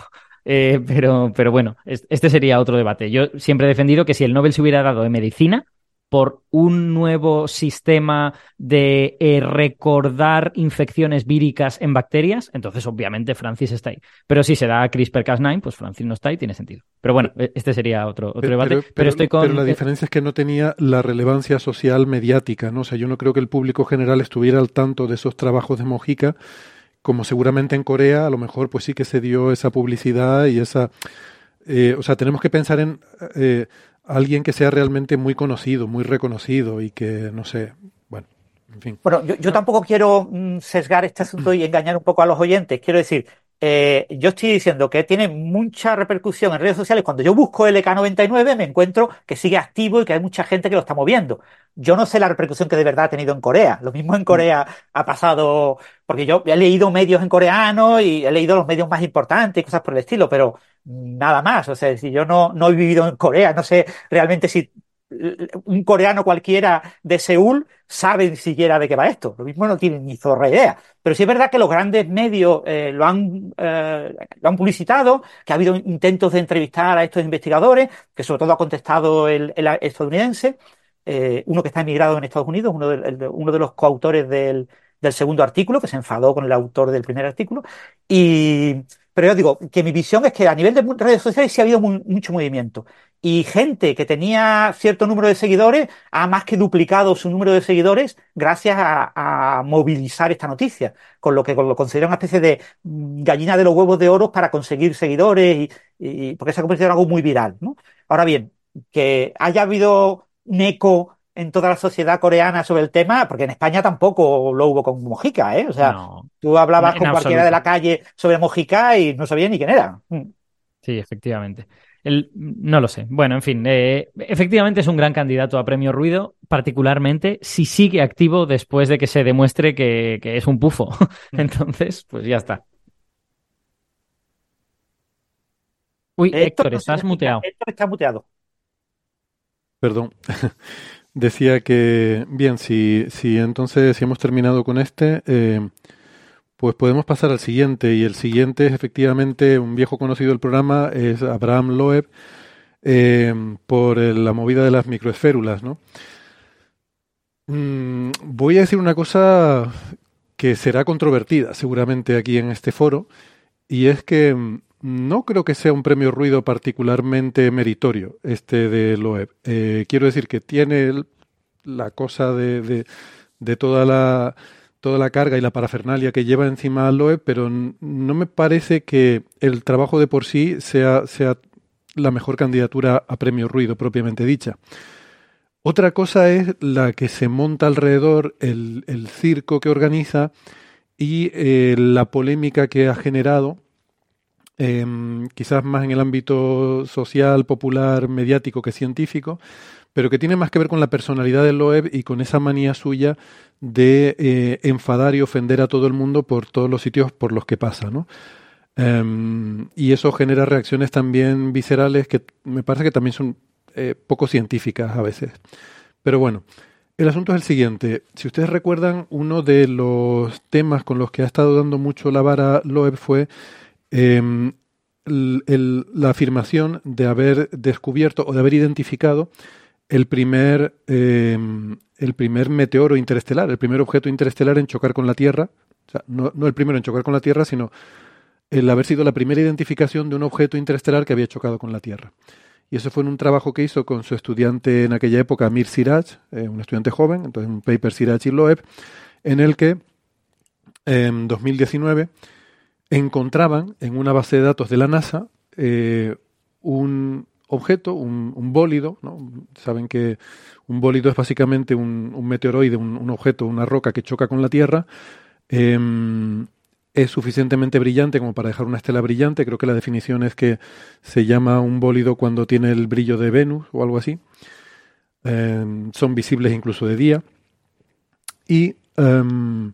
Eh, pero, pero bueno, este sería otro debate. Yo siempre he defendido que si el Nobel se hubiera dado de medicina, por un nuevo sistema de eh, recordar infecciones víricas en bacterias, entonces obviamente Francis está ahí. Pero si se da CRISPR-Cas9, pues Francis no está ahí, tiene sentido. Pero bueno, e-, este sería otro, otro debate. Pero, estoy con... pero la diferencia es que no tenía la relevancia social mediática, ¿no? O sea, yo no creo que el público general estuviera al tanto de esos trabajos de Mojica, como seguramente en Corea, a lo mejor pues sí que se dio esa publicidad y esa... Eh, o sea, tenemos que pensar en... Eh, alguien que sea realmente muy conocido, muy reconocido y que, no sé, bueno, en fin. Bueno, yo, tampoco quiero mm, sesgar este asunto y engañar un poco a los oyentes. Quiero decir, eh, yo estoy diciendo que tiene mucha repercusión en redes sociales. Cuando yo busco LK99 me encuentro que sigue activo y que hay mucha gente que lo está moviendo. Yo no sé la repercusión que de verdad ha tenido en Corea. Lo mismo en Corea ha pasado, porque yo he leído medios en coreano y he leído los medios más importantes y cosas por el estilo, pero nada más. O sea, si yo no, no he vivido en Corea, no sé realmente si un coreano cualquiera de Seúl sabe siquiera de qué va esto. Lo mismo no tiene ni zorra idea. Pero sí es verdad que los grandes medios eh, lo, han, eh, lo han publicitado, que ha habido intentos de entrevistar a estos investigadores, que sobre todo ha contestado el, estadounidense, eh, uno que está emigrado en Estados Unidos, uno de, uno de los coautores del, del segundo artículo, que se enfadó con el autor del primer artículo. Y, pero yo digo que mi visión es que a nivel de redes sociales sí ha habido mucho movimiento. Y gente que tenía cierto número de seguidores ha más que duplicado su número de seguidores gracias a, movilizar esta noticia. Con lo que lo considero una especie de mm, gallina de los huevos de oro para conseguir seguidores y, porque se ha convertido en algo muy viral. Ahora bien, que haya habido un eco en toda la sociedad coreana sobre el tema, porque en España tampoco lo hubo con Mojica, ¿eh? O sea, tú hablabas con cualquiera de la calle sobre Mojica y no sabía ni quién era. Mm. Sí, efectivamente. no lo sé. Bueno, en fin, eh, efectivamente es un gran candidato a premio Ruido, particularmente si sigue activo después de que se demuestre que, es un pufo. Mm. Entonces, pues ya está. Uy, Héctor, estás muteado. Héctor está muteado. Perdón. Decía que, bien, si, si entonces si hemos terminado con este, eh, pues podemos pasar al siguiente. Y el siguiente es efectivamente un viejo conocido del programa, es Abraham Loeb, eh, por la movida de las microesférulas, ¿no? Mm, voy a decir una cosa que será controvertida seguramente aquí en este foro, y es que mm, no creo que sea un premio ruido particularmente meritorio este de Loeb. Eh, quiero decir que tiene la cosa de, de, toda la toda la carga y la parafernalia que lleva encima Loeb, pero no me parece que el trabajo de por sí sea, sea la mejor candidatura a premio ruido propiamente dicha. Otra cosa es la que se monta alrededor, el, el circo que organiza y eh, la polémica que ha generado Em, quizás más en el ámbito social, popular, mediático que científico, pero que tiene más que ver con la personalidad de Loeb y con esa manía suya de eh, enfadar y ofender a todo el mundo por todos los sitios por los que pasa, ¿no? Em, y eso genera reacciones también viscerales que me parece que también son eh, poco científicas a veces. Pero bueno, el asunto es el siguiente. Si ustedes recuerdan, uno de los temas con los que ha estado dando mucho la vara Loeb fue Em, la afirmación de haber descubierto o de haber identificado el primer, em, el primer meteoro interestelar, el primer objeto interestelar en chocar con la Tierra. no, el primero en chocar con la Tierra, sino el haber sido la primera identificación de un objeto interestelar que había chocado con la Tierra. Y eso fue en un trabajo que hizo con su estudiante en aquella época, Amir Siraj, eh, un estudiante joven, entonces un paper Siraj y Loeb, en el que en 2019 encontraban en una base de datos de la NASA eh, un objeto, un, bólido, ¿no? saben que un bólido es básicamente un, meteoroide, un, objeto, una roca que choca con la Tierra, em, es suficientemente brillante como para dejar una estela brillante, creo que la definición es que se llama un bólido cuando tiene el brillo de Venus o algo así, em, son visibles incluso de día, y em,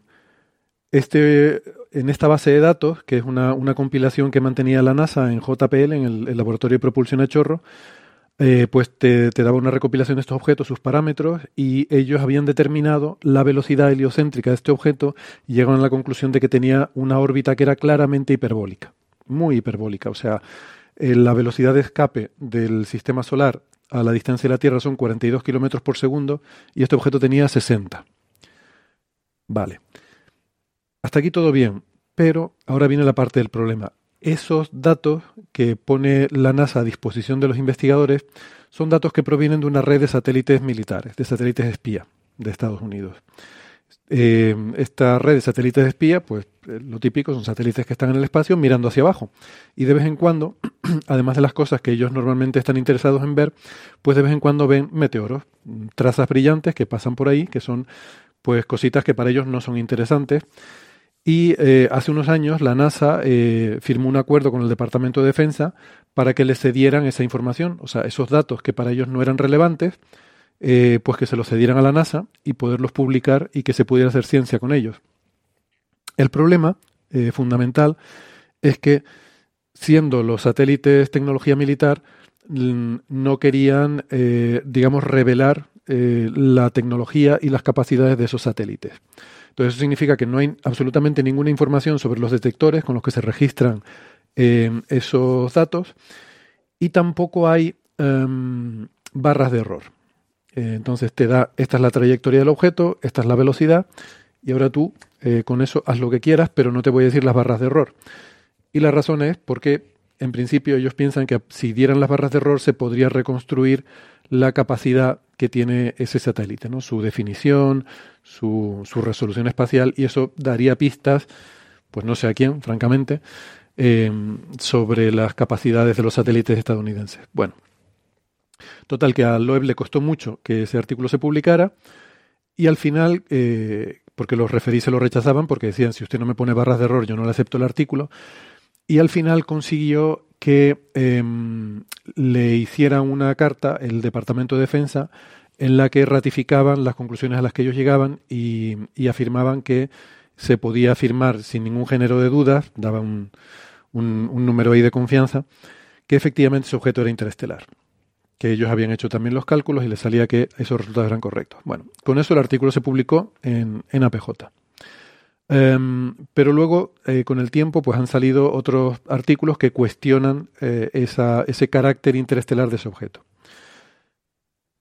este en esta base de datos, que es una, compilación que mantenía la NASA en JPL, en el, Laboratorio de Propulsión a Chorro, eh, pues te, daba una recopilación de estos objetos, sus parámetros, y ellos habían determinado la velocidad heliocéntrica de este objeto y llegaron a la conclusión de que tenía una órbita que era claramente hiperbólica, muy hiperbólica. O sea, eh, la velocidad de escape del sistema solar a la distancia de la Tierra son 42 kilómetros por segundo y este objeto tenía 60. Vale. Hasta aquí todo bien, pero ahora viene la parte del problema. Esos datos que pone la NASA a disposición de los investigadores son datos que provienen de una red de satélites militares, de satélites espía de Estados Unidos. Eh, esta red de satélites espía, pues eh, lo típico son satélites que están en el espacio mirando hacia abajo. Y de vez en cuando, además de las cosas que ellos normalmente están interesados en ver, pues de vez en cuando ven meteoros, trazas brillantes que pasan por ahí, que son pues cositas que para ellos no son interesantes. Y eh, hace unos años la NASA firmó un acuerdo con el Departamento de Defensa para que les cedieran esa información, o sea, esos datos que para ellos no eran relevantes, eh, pues que se los cedieran a la NASA y poderlos publicar y que se pudiera hacer ciencia con ellos. El problema eh, fundamental es que, siendo los satélites tecnología militar, no querían, eh, digamos, revelar la tecnología y las capacidades de esos satélites. Entonces eso significa que no hay absolutamente ninguna información sobre los detectores con los que se registran esos datos y tampoco hay em, barras de error. Eh, entonces te da, esta es la trayectoria del objeto, esta es la velocidad, y ahora tú eh, con eso haz lo que quieras, pero no te voy a decir las barras de error. Y la razón es porque en principio ellos piensan que si dieran las barras de error se podría reconstruir la capacidad que tiene ese satélite, ¿no? su definición, su, su resolución espacial, y eso daría pistas, pues no sé a quién, francamente, eh, sobre las capacidades de los satélites estadounidenses. Bueno, Total, que a Loeb le costó mucho que ese artículo se publicara y al final, eh, porque los referí se lo rechazaban porque decían, si usted no me pone barras de error, yo no le acepto el artículo, y al final consiguió que em, le hiciera una carta el Departamento de Defensa en la que ratificaban las conclusiones a las que ellos llegaban y, afirmaban que se podía afirmar sin ningún género de dudas, daba un, un número ahí de confianza, que efectivamente ese objeto era interestelar que ellos habían hecho también los cálculos y les salía que esos resultados eran correctos. Bueno, con eso el artículo se publicó en, en APJ. Em, pero luego, eh, con el tiempo, pues han salido otros artículos que cuestionan eh, ese carácter interestelar de ese objeto.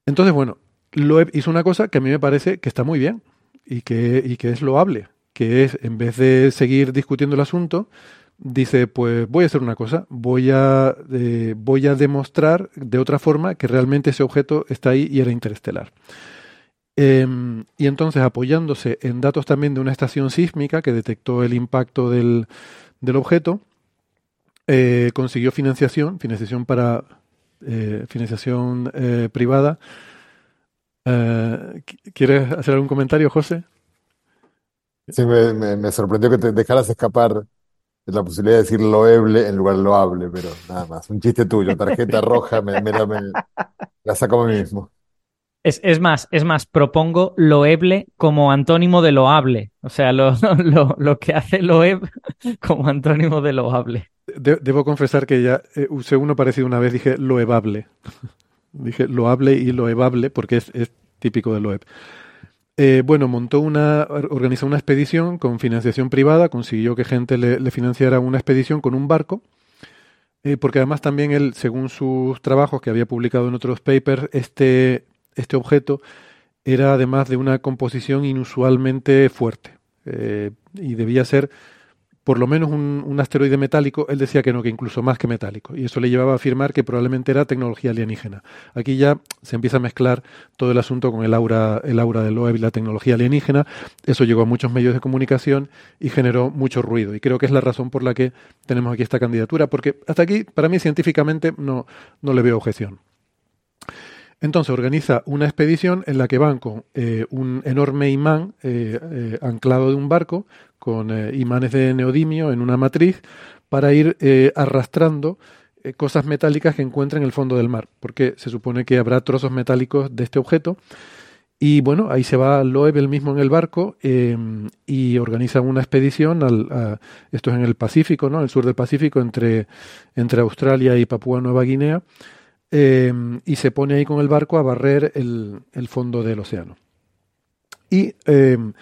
Entonces, bueno, Loeb hizo una cosa que a mí me parece que está muy bien y que, y que es loable, que es, en vez de seguir discutiendo el asunto, dice, pues voy a hacer una cosa, voy a, eh, voy a demostrar de otra forma que realmente ese objeto está ahí y era interestelar. Em, y entonces, apoyándose en datos también de una estación sísmica que detectó el impacto del, del objeto, eh, consiguió financiación, financiación para eh, financiación privada. ¿Quieres hacer algún comentario, José? Sí, me, me sorprendió que te dejaras escapar es la posibilidad de decir loeble en lugar de loable, pero nada más. Un chiste tuyo, tarjeta roja, me, la saco a mí mismo. Es, es, más, es más, propongo loeble como antónimo de loable. O sea, lo, lo, que hace loeb como antónimo de loable. debo confesar que ya eh, usé uno parecido una vez, dije loebable. dije loable y loebable porque es, es típico de loeb. Eh, bueno, montó una, organizó una expedición con financiación privada, consiguió que gente le, financiara una expedición con un barco, eh, porque además también él, según sus trabajos que había publicado en otros papers, este, este objeto era además de una composición inusualmente fuerte eh, y debía ser por lo menos un, asteroide metálico, él decía que no, que incluso más que metálico. Y eso le llevaba a afirmar que probablemente era tecnología alienígena. Aquí ya se empieza a mezclar todo el asunto con el aura, el aura del Loeb y la tecnología alienígena. Eso llegó a muchos medios de comunicación y generó mucho ruido. Y creo que es la razón por la que tenemos aquí esta candidatura, porque hasta aquí, para mí, científicamente, no, no le veo objeción. Entonces organiza una expedición en la que van con eh, un enorme imán eh, eh, anclado de un barco, con imanes de neodimio en una matriz, para ir arrastrando cosas metálicas que encuentren en el fondo del mar, porque se supone que habrá trozos metálicos de este objeto. Y bueno, ahí se va Loeb el mismo en el barco y organiza una expedición, al, esto es en el Pacífico, ¿no? el sur del Pacífico, entre, entre Australia y Papúa Nueva Guinea, Em, y se pone ahí con el barco a barrer el, fondo del océano. Y em,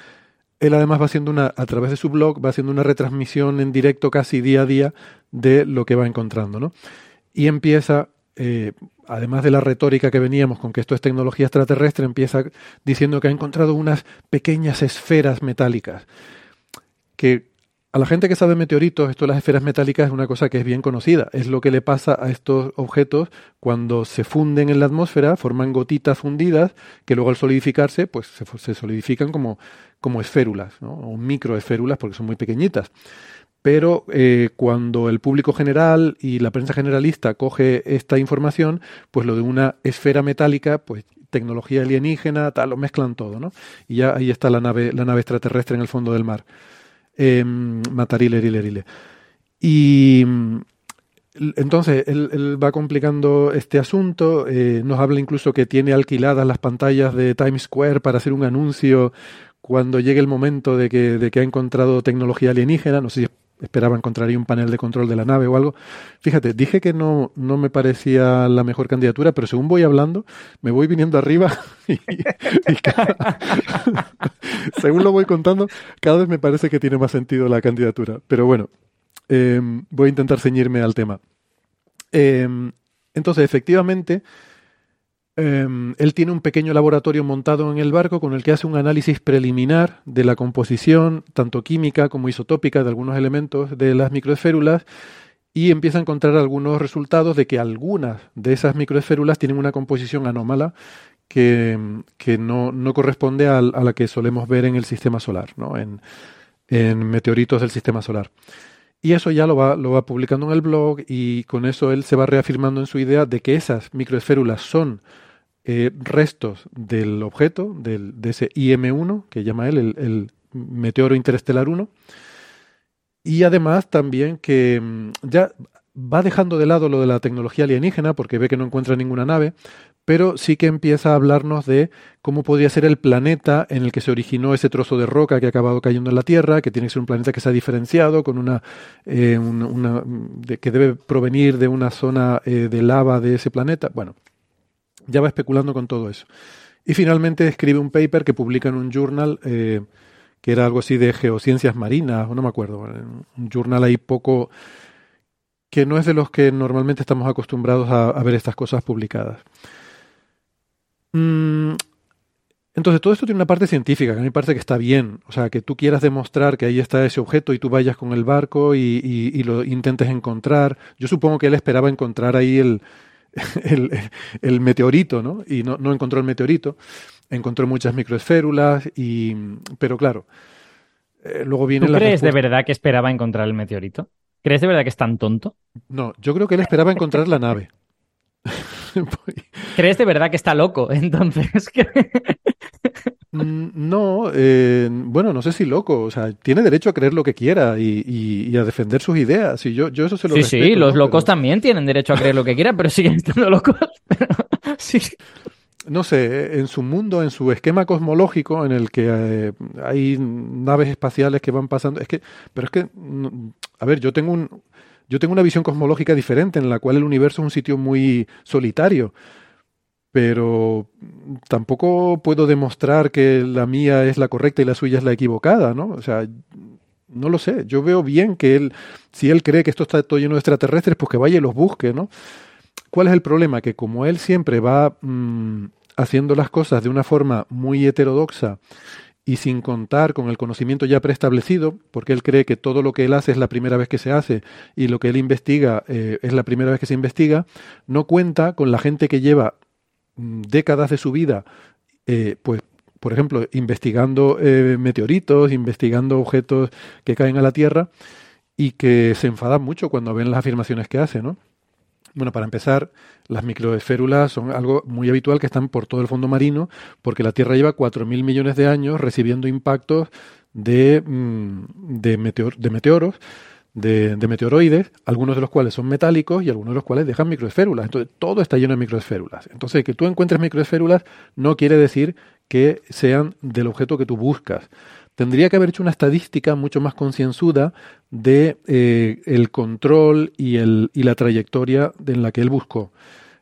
él además va haciendo una, a través de su blog, va haciendo una retransmisión en directo casi día a día de lo que va encontrando, ¿no? Y empieza, eh, además de la retórica que veníamos con que esto es tecnología extraterrestre, empieza diciendo que ha encontrado unas pequeñas esferas metálicas. Que a la gente que sabe meteoritos, esto de las esferas metálicas es una cosa que es bien conocida. Es lo que le pasa a estos objetos cuando se funden en la atmósfera, forman gotitas fundidas que luego al solidificarse, pues se, solidifican como, como esférulas, ¿no? o microesférulas porque son muy pequeñitas pero eh, cuando el público general y la prensa generalista coge esta información, pues lo de una esfera metálica, pues tecnología alienígena, tal, lo mezclan todo, ¿no? Y ya ahí está la nave, la nave extraterrestre en el fondo del mar. Eh, Matarile, Y entonces él, va complicando este asunto, eh, nos habla incluso que tiene alquiladas las pantallas de Times Square para hacer un anuncio cuando llegue el momento de que, de que ha encontrado tecnología alienígena, no sé si esperaba encontrar ahí un panel de control de la nave o algo. Fíjate, dije que no, no me parecía la mejor candidatura, pero según voy hablando, me voy viniendo arriba y, según lo voy contando, cada vez me parece que tiene más sentido la candidatura. Pero bueno, em, voy a intentar ceñirme al tema. Em, entonces, efectivamente, Em, él tiene un pequeño laboratorio montado en el barco con el que hace un análisis preliminar de la composición, tanto química como isotópica, de algunos elementos de las microesférulas y empieza a encontrar algunos resultados de que algunas de esas microesférulas tienen una composición anómala que, no, corresponde a, la que solemos ver en el sistema solar, ¿no? en, meteoritos del sistema solar. Y eso ya lo va, lo va publicando en el blog y con eso él se va reafirmando en su idea de que esas microesférulas son eh, restos del objeto, del, de ese IM1, que llama él el, meteoro interestelar 1, y además también que mm, ya va dejando de lado lo de la tecnología alienígena porque ve que no encuentra ninguna nave, pero sí que empieza a hablarnos de cómo podría ser el planeta en el que se originó ese trozo de roca que ha acabado cayendo en la Tierra, que tiene que ser un planeta que se ha diferenciado, con una, eh, que debe provenir de una zona eh, de lava de ese planeta. Bueno, ya va especulando con todo eso. Y finalmente escribe un paper que publica en un journal eh, que era algo así de geociencias marinas, o no me acuerdo, un journal ahí poco que no es de los que normalmente estamos acostumbrados a, ver estas cosas publicadas. Mm, entonces, todo esto tiene una parte científica, que a mí me parece que está bien. O sea, que tú quieras demostrar que ahí está ese objeto y tú vayas con el barco y, y lo intentes encontrar. Yo supongo que él esperaba encontrar ahí el, el, meteorito, ¿no? Y no, no, encontró el meteorito, encontró muchas microesférulas, y, pero claro, eh, luego viene ¿Tú crees de verdad que esperaba encontrar el meteorito? ¿Crees de verdad que es tan tonto? No, yo creo que él esperaba encontrar la nave. ¿Crees de verdad que está loco? Entonces, Mm, no, eh, bueno, no sé si loco, o sea, tiene derecho a creer lo que quiera y, a defender sus ideas. Y yo, yo eso se lo Sí, sí, los locos también tienen derecho a creer lo que quieran, pero siguen estando locos. sí. No sé, en su mundo, en su esquema cosmológico, en el que eh, hay naves espaciales que van pasando, es que, pero es que, a ver, yo tengo un, yo tengo una visión cosmológica diferente en la cual el universo es un sitio muy solitario pero tampoco puedo demostrar que la mía es la correcta y la suya es la equivocada, ¿no? O sea, no lo sé. Yo veo bien que él, si él cree que esto está todo lleno de extraterrestres, pues que vaya y los busque, ¿no? ¿Cuál es el problema? Que como él siempre va mm, haciendo las cosas de una forma muy heterodoxa y sin contar con el conocimiento ya preestablecido, porque él cree que todo lo que él hace es la primera vez que se hace y lo que él investiga eh, es la primera vez que se investiga, no cuenta con la gente que lleva Mm, décadas de su vida, eh, pues, por ejemplo, investigando eh, meteoritos, investigando objetos que caen a la Tierra y que se enfadan mucho cuando ven las afirmaciones que hace, ¿no? Bueno, para empezar, las microesférulas son algo muy habitual que están por todo el fondo marino, porque la Tierra lleva 4.000 millones de años recibiendo impactos de, mm, de, de meteoros de, meteoroides, algunos de los cuales son metálicos y algunos de los cuales dejan microesférulas. Entonces, todo está lleno de microesférulas. Entonces, que tú encuentres microesférulas no quiere decir que sean del objeto que tú buscas. Tendría que haber hecho una estadística mucho más concienzuda de eh, el control y, el, y la trayectoria en la que él buscó.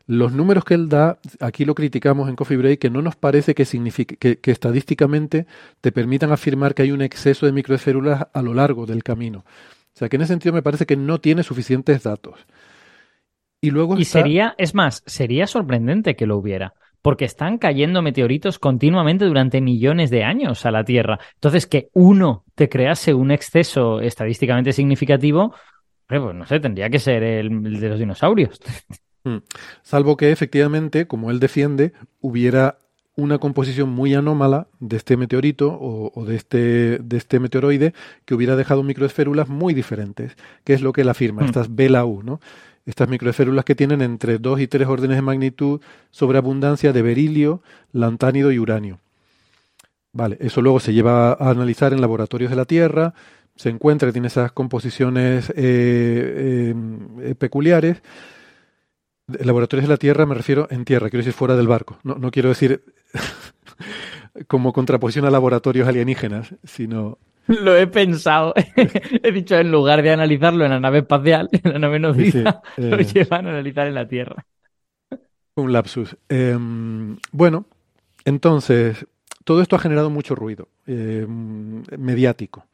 Los números que él da, aquí lo criticamos en Coffee Break, que no nos parece que, signifique, que, que estadísticamente te permitan afirmar que hay un exceso de microesférulas a lo largo del camino. O sea que en ese sentido me parece que no tiene suficientes datos. Y luego Y está- sería, es más, sería sorprendente que lo hubiera, porque están cayendo meteoritos continuamente durante millones de años a la Tierra. Entonces, que uno te crease un exceso estadísticamente significativo, pues no sé, tendría que ser el, de los dinosaurios. Mm. Salvo que efectivamente, como él defiende, hubiera una composición muy anómala de este meteorito o, o de, este, de este meteoroide que hubiera dejado microesférulas muy diferentes, que es lo que él afirma, Mm. estas BLAU, ¿no? Estas microesférulas que tienen entre 2 y 3 órdenes de magnitud sobre abundancia de berilio, lantánido y uranio. Vale, eso luego se lleva a analizar en laboratorios de la Tierra, se encuentra que tiene esas composiciones eh, eh, eh, peculiares. Laboratorios de la Tierra me refiero en tierra, quiero decir fuera del barco. No, no quiero decir como contraposición a laboratorios alienígenas, sino Lo he pensado. he dicho, en lugar de analizarlo en la nave espacial, en la nave Sí, sí, nodriza, lo eh. llevan a analizar en la Tierra. un lapsus. Em, bueno, entonces, todo esto ha generado mucho ruido em, mediático.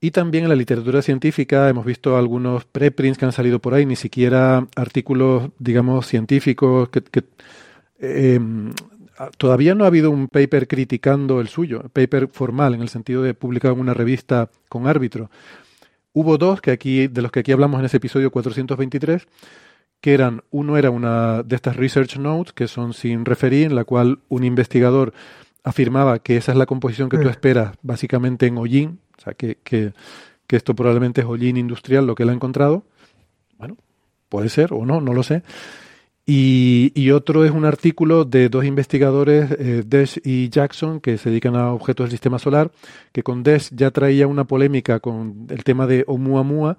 Y también en la literatura científica hemos visto algunos preprints que han salido por ahí, ni siquiera artículos, digamos, científicos que, que, em, todavía no ha habido un paper criticando el suyo, paper formal en el sentido de publicado en una revista con árbitro. Hubo dos que aquí, de los que aquí hablamos en ese episodio 423, que eran, uno era una de estas research notes que son sin referir, en la cual un investigador afirmaba que esa es la composición que tú esperas básicamente en hollín, o sea, que, que, que esto probablemente es hollín industrial lo que él ha encontrado. Bueno, puede ser o no, no lo sé. Y, otro es un artículo de dos investigadores, eh, y Jackson, que se dedican a objetos del sistema solar, que con Desch ya traía una polémica con el tema de Oumuamua,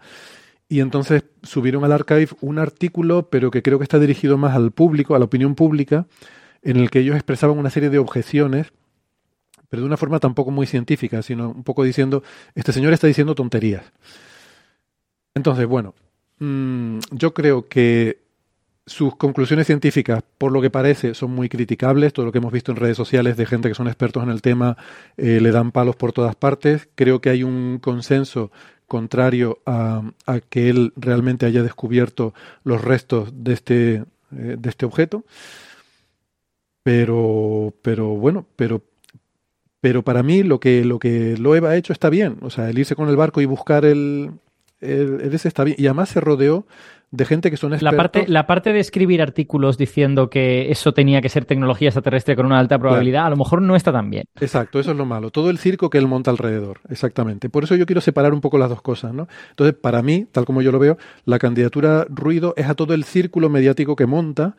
y entonces subieron al archive un artículo, pero que creo que está dirigido más al público, a la opinión pública, en el que ellos expresaban una serie de objeciones, pero de una forma tampoco muy científica, sino un poco diciendo, este señor está diciendo tonterías. Entonces, bueno, mm, yo creo que sus conclusiones científicas, por lo que parece, son muy criticables. Todo lo que hemos visto en redes sociales de gente que son expertos en el tema eh, le dan palos por todas partes. Creo que hay un consenso contrario a, a que él realmente haya descubierto los restos de este, eh, de este objeto. Pero, pero bueno, pero, pero para mí lo que, lo que Loeb ha hecho está bien. O sea, el irse con el barco y buscar el, el, el ese está bien. Y además se rodeó de gente que son La expertos. parte, la parte de escribir artículos diciendo que eso tenía que ser tecnología extraterrestre con una alta probabilidad, a lo mejor no está tan bien. Exacto, eso es lo malo. Todo el circo que él monta alrededor, exactamente. Por eso yo quiero separar un poco las dos cosas, ¿no? Entonces, para mí, tal como yo lo veo, la candidatura ruido es a todo el círculo mediático que monta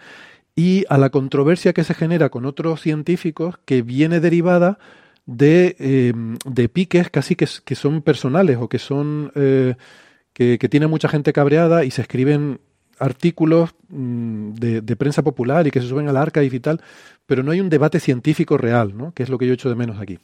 y a la controversia que se genera con otros científicos que viene derivada de, eh, de piques casi que, que, son personales o que son eh, que, que tiene mucha gente cabreada y se escriben artículos mmm, de, de, prensa popular y que se suben al archive y tal, pero no hay un debate científico real, ¿no? Que es lo que yo echo de menos aquí.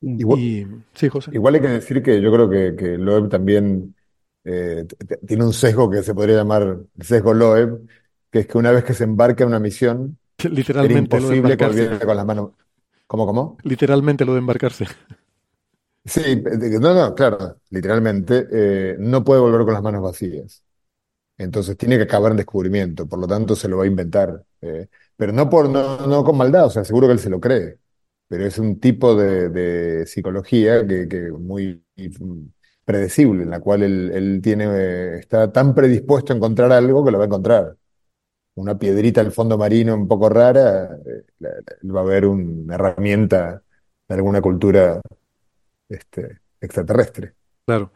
Igual, y, sí, José. Igual hay que decir que yo creo que, que Loeb también eh, tiene un sesgo que se podría llamar sesgo Loeb, que es que una vez que se embarca en una misión, literalmente era imposible que volviera con las manos. ¿Cómo, cómo? Literalmente lo de embarcarse. Sí, no, no, claro, literalmente eh, no puede volver con las manos vacías. Entonces tiene que acabar en descubrimiento, por lo tanto se lo va a inventar. Eh, pero no, por, no, no con maldad, o sea, seguro que él se lo cree. Pero es un tipo de, psicología que, muy predecible, en la cual él, tiene, eh, está tan predispuesto a encontrar algo que lo va a encontrar. Una piedrita al fondo marino un poco rara, él va a ver una herramienta de alguna cultura este, extraterrestre. Claro.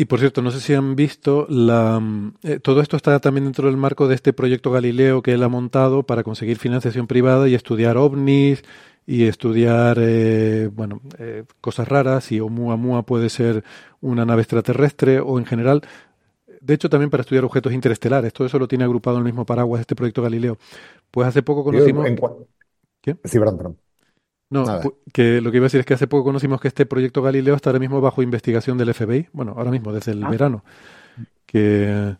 Y por cierto, no sé si han visto, la, eh, todo esto está también dentro del marco de este proyecto Galileo que él ha montado para conseguir financiación privada y estudiar ovnis y estudiar, eh, bueno, eh, cosas raras, si Oumuamua puede ser una nave extraterrestre o en general. De hecho, también para estudiar objetos interestelares. Todo eso lo tiene agrupado en el mismo paraguas este proyecto Galileo. Pues hace poco conocimos... En... ¿Qué? Sí, perdón, perdón. No, que lo que iba a decir es que hace poco conocimos que este proyecto Galileo está ahora mismo bajo investigación del FBI, bueno, ahora mismo, desde el ah. verano, que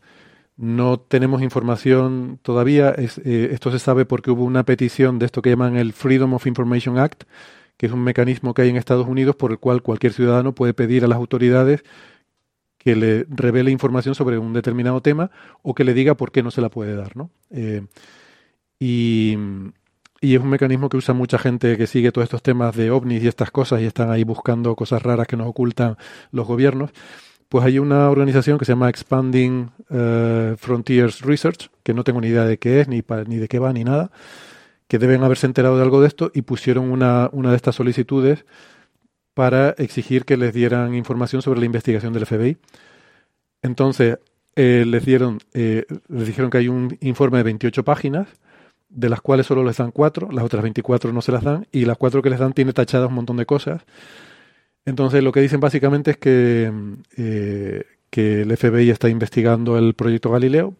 no tenemos información todavía, es, eh, esto se sabe porque hubo una petición de esto que llaman el Freedom of Information Act, que es un mecanismo que hay en Estados Unidos por el cual cualquier ciudadano puede pedir a las autoridades que le revele información sobre un determinado tema o que le diga por qué no se la puede dar, ¿no? Eh, y, y es un mecanismo que usa mucha gente que sigue todos estos temas de ovnis y estas cosas y están ahí buscando cosas raras que nos ocultan los gobiernos. Pues hay una organización que se llama Expanding eh, Frontiers Research, que no tengo ni idea de qué es, ni, ni de qué va, ni nada, que deben haberse enterado de algo de esto y pusieron una, una de estas solicitudes para exigir que les dieran información sobre la investigación del FBI. Entonces, eh, les dieron, eh, les dijeron que hay un informe de 28 páginas, de las cuales solo les dan cuatro, las otras 24 no se las dan, y las cuatro que les dan tiene tachadas un montón de cosas. Entonces lo que dicen básicamente es que, eh, que el FBI está investigando el proyecto Galileo,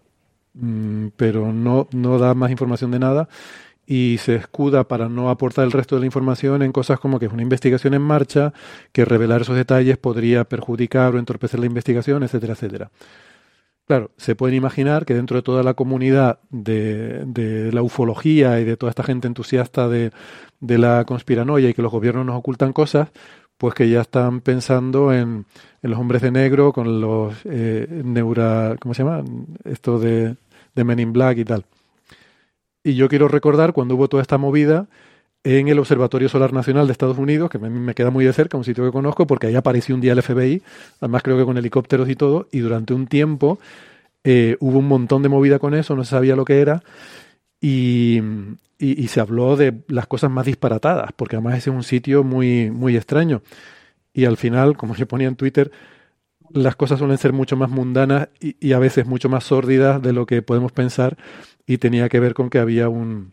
mm, pero no, no da más información de nada y se escuda para no aportar el resto de la información en cosas como que es una investigación en marcha, que revelar esos detalles podría perjudicar o entorpecer la investigación, etcétera, etcétera. Claro, se pueden imaginar que dentro de toda la comunidad de, la ufología y de toda esta gente entusiasta de, de, la conspiranoia y que los gobiernos nos ocultan cosas, pues que ya están pensando en, en los hombres de negro con los eh, neura, ¿cómo se llama? Esto de, de Men in Black y tal. Y yo quiero recordar cuando hubo toda esta movida en el Observatorio Solar Nacional de Estados Unidos, que me, queda muy de cerca, un sitio que conozco, porque ahí apareció un día el FBI, además creo que con helicópteros y todo, y durante un tiempo eh, hubo un montón de movida con eso, no se sabía lo que era, y, y, se habló de las cosas más disparatadas, porque además ese es un sitio muy, muy extraño. Y al final, como yo ponía en Twitter, las cosas suelen ser mucho más mundanas y a veces mucho más sórdidas de lo que podemos pensar, y tenía que ver con que había un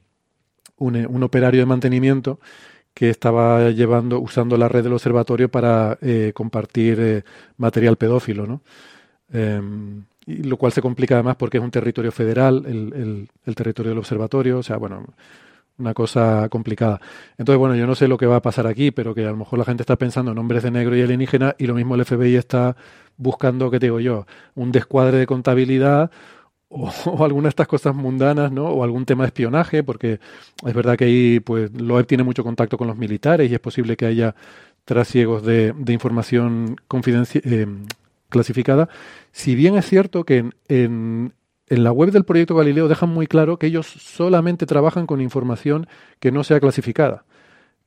un, un, operario de mantenimiento que estaba llevando, usando la red del observatorio para eh, compartir eh, material pedófilo, ¿no? Eh, y lo cual se complica además porque es un territorio federal, el, el, territorio del observatorio, o sea, bueno, una cosa complicada. Entonces, bueno, yo no sé lo que va a pasar aquí, pero que a lo mejor la gente está pensando en hombres de negro y alienígena y lo mismo el FBI está buscando, ¿qué digo yo? Un descuadre de contabilidad o, alguna de estas cosas mundanas, ¿no? O algún tema de espionaje, porque es verdad que ahí, pues, Loeb tiene mucho contacto con los militares y es posible que haya trasiegos de, información eh, clasificada. Si bien es cierto que en, en, la web del proyecto Galileo dejan muy claro que ellos solamente trabajan con información que no sea clasificada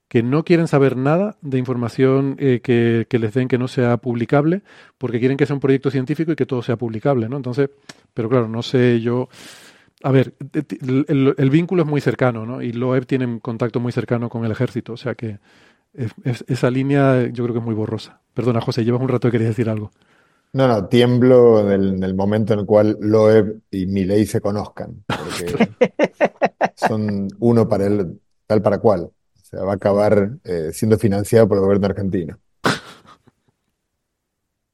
que no quieren saber nada de información eh, que, que, les den que no sea publicable, porque quieren que sea un proyecto científico y que todo sea publicable, ¿no? Entonces, pero claro, no sé yo. A ver, el, el, el vínculo es muy cercano, ¿no? Y Loeb tiene un contacto muy cercano con el ejército, o sea que es, es, esa línea yo creo que es muy borrosa. Perdona, José, llevas un rato que querías decir algo. No, no, tiemblo en el, en el, momento en el cual Loeb y Milei se conozcan, porque son uno para él, tal para cual. O sea, va a acabar eh, siendo financiado por el gobierno argentino.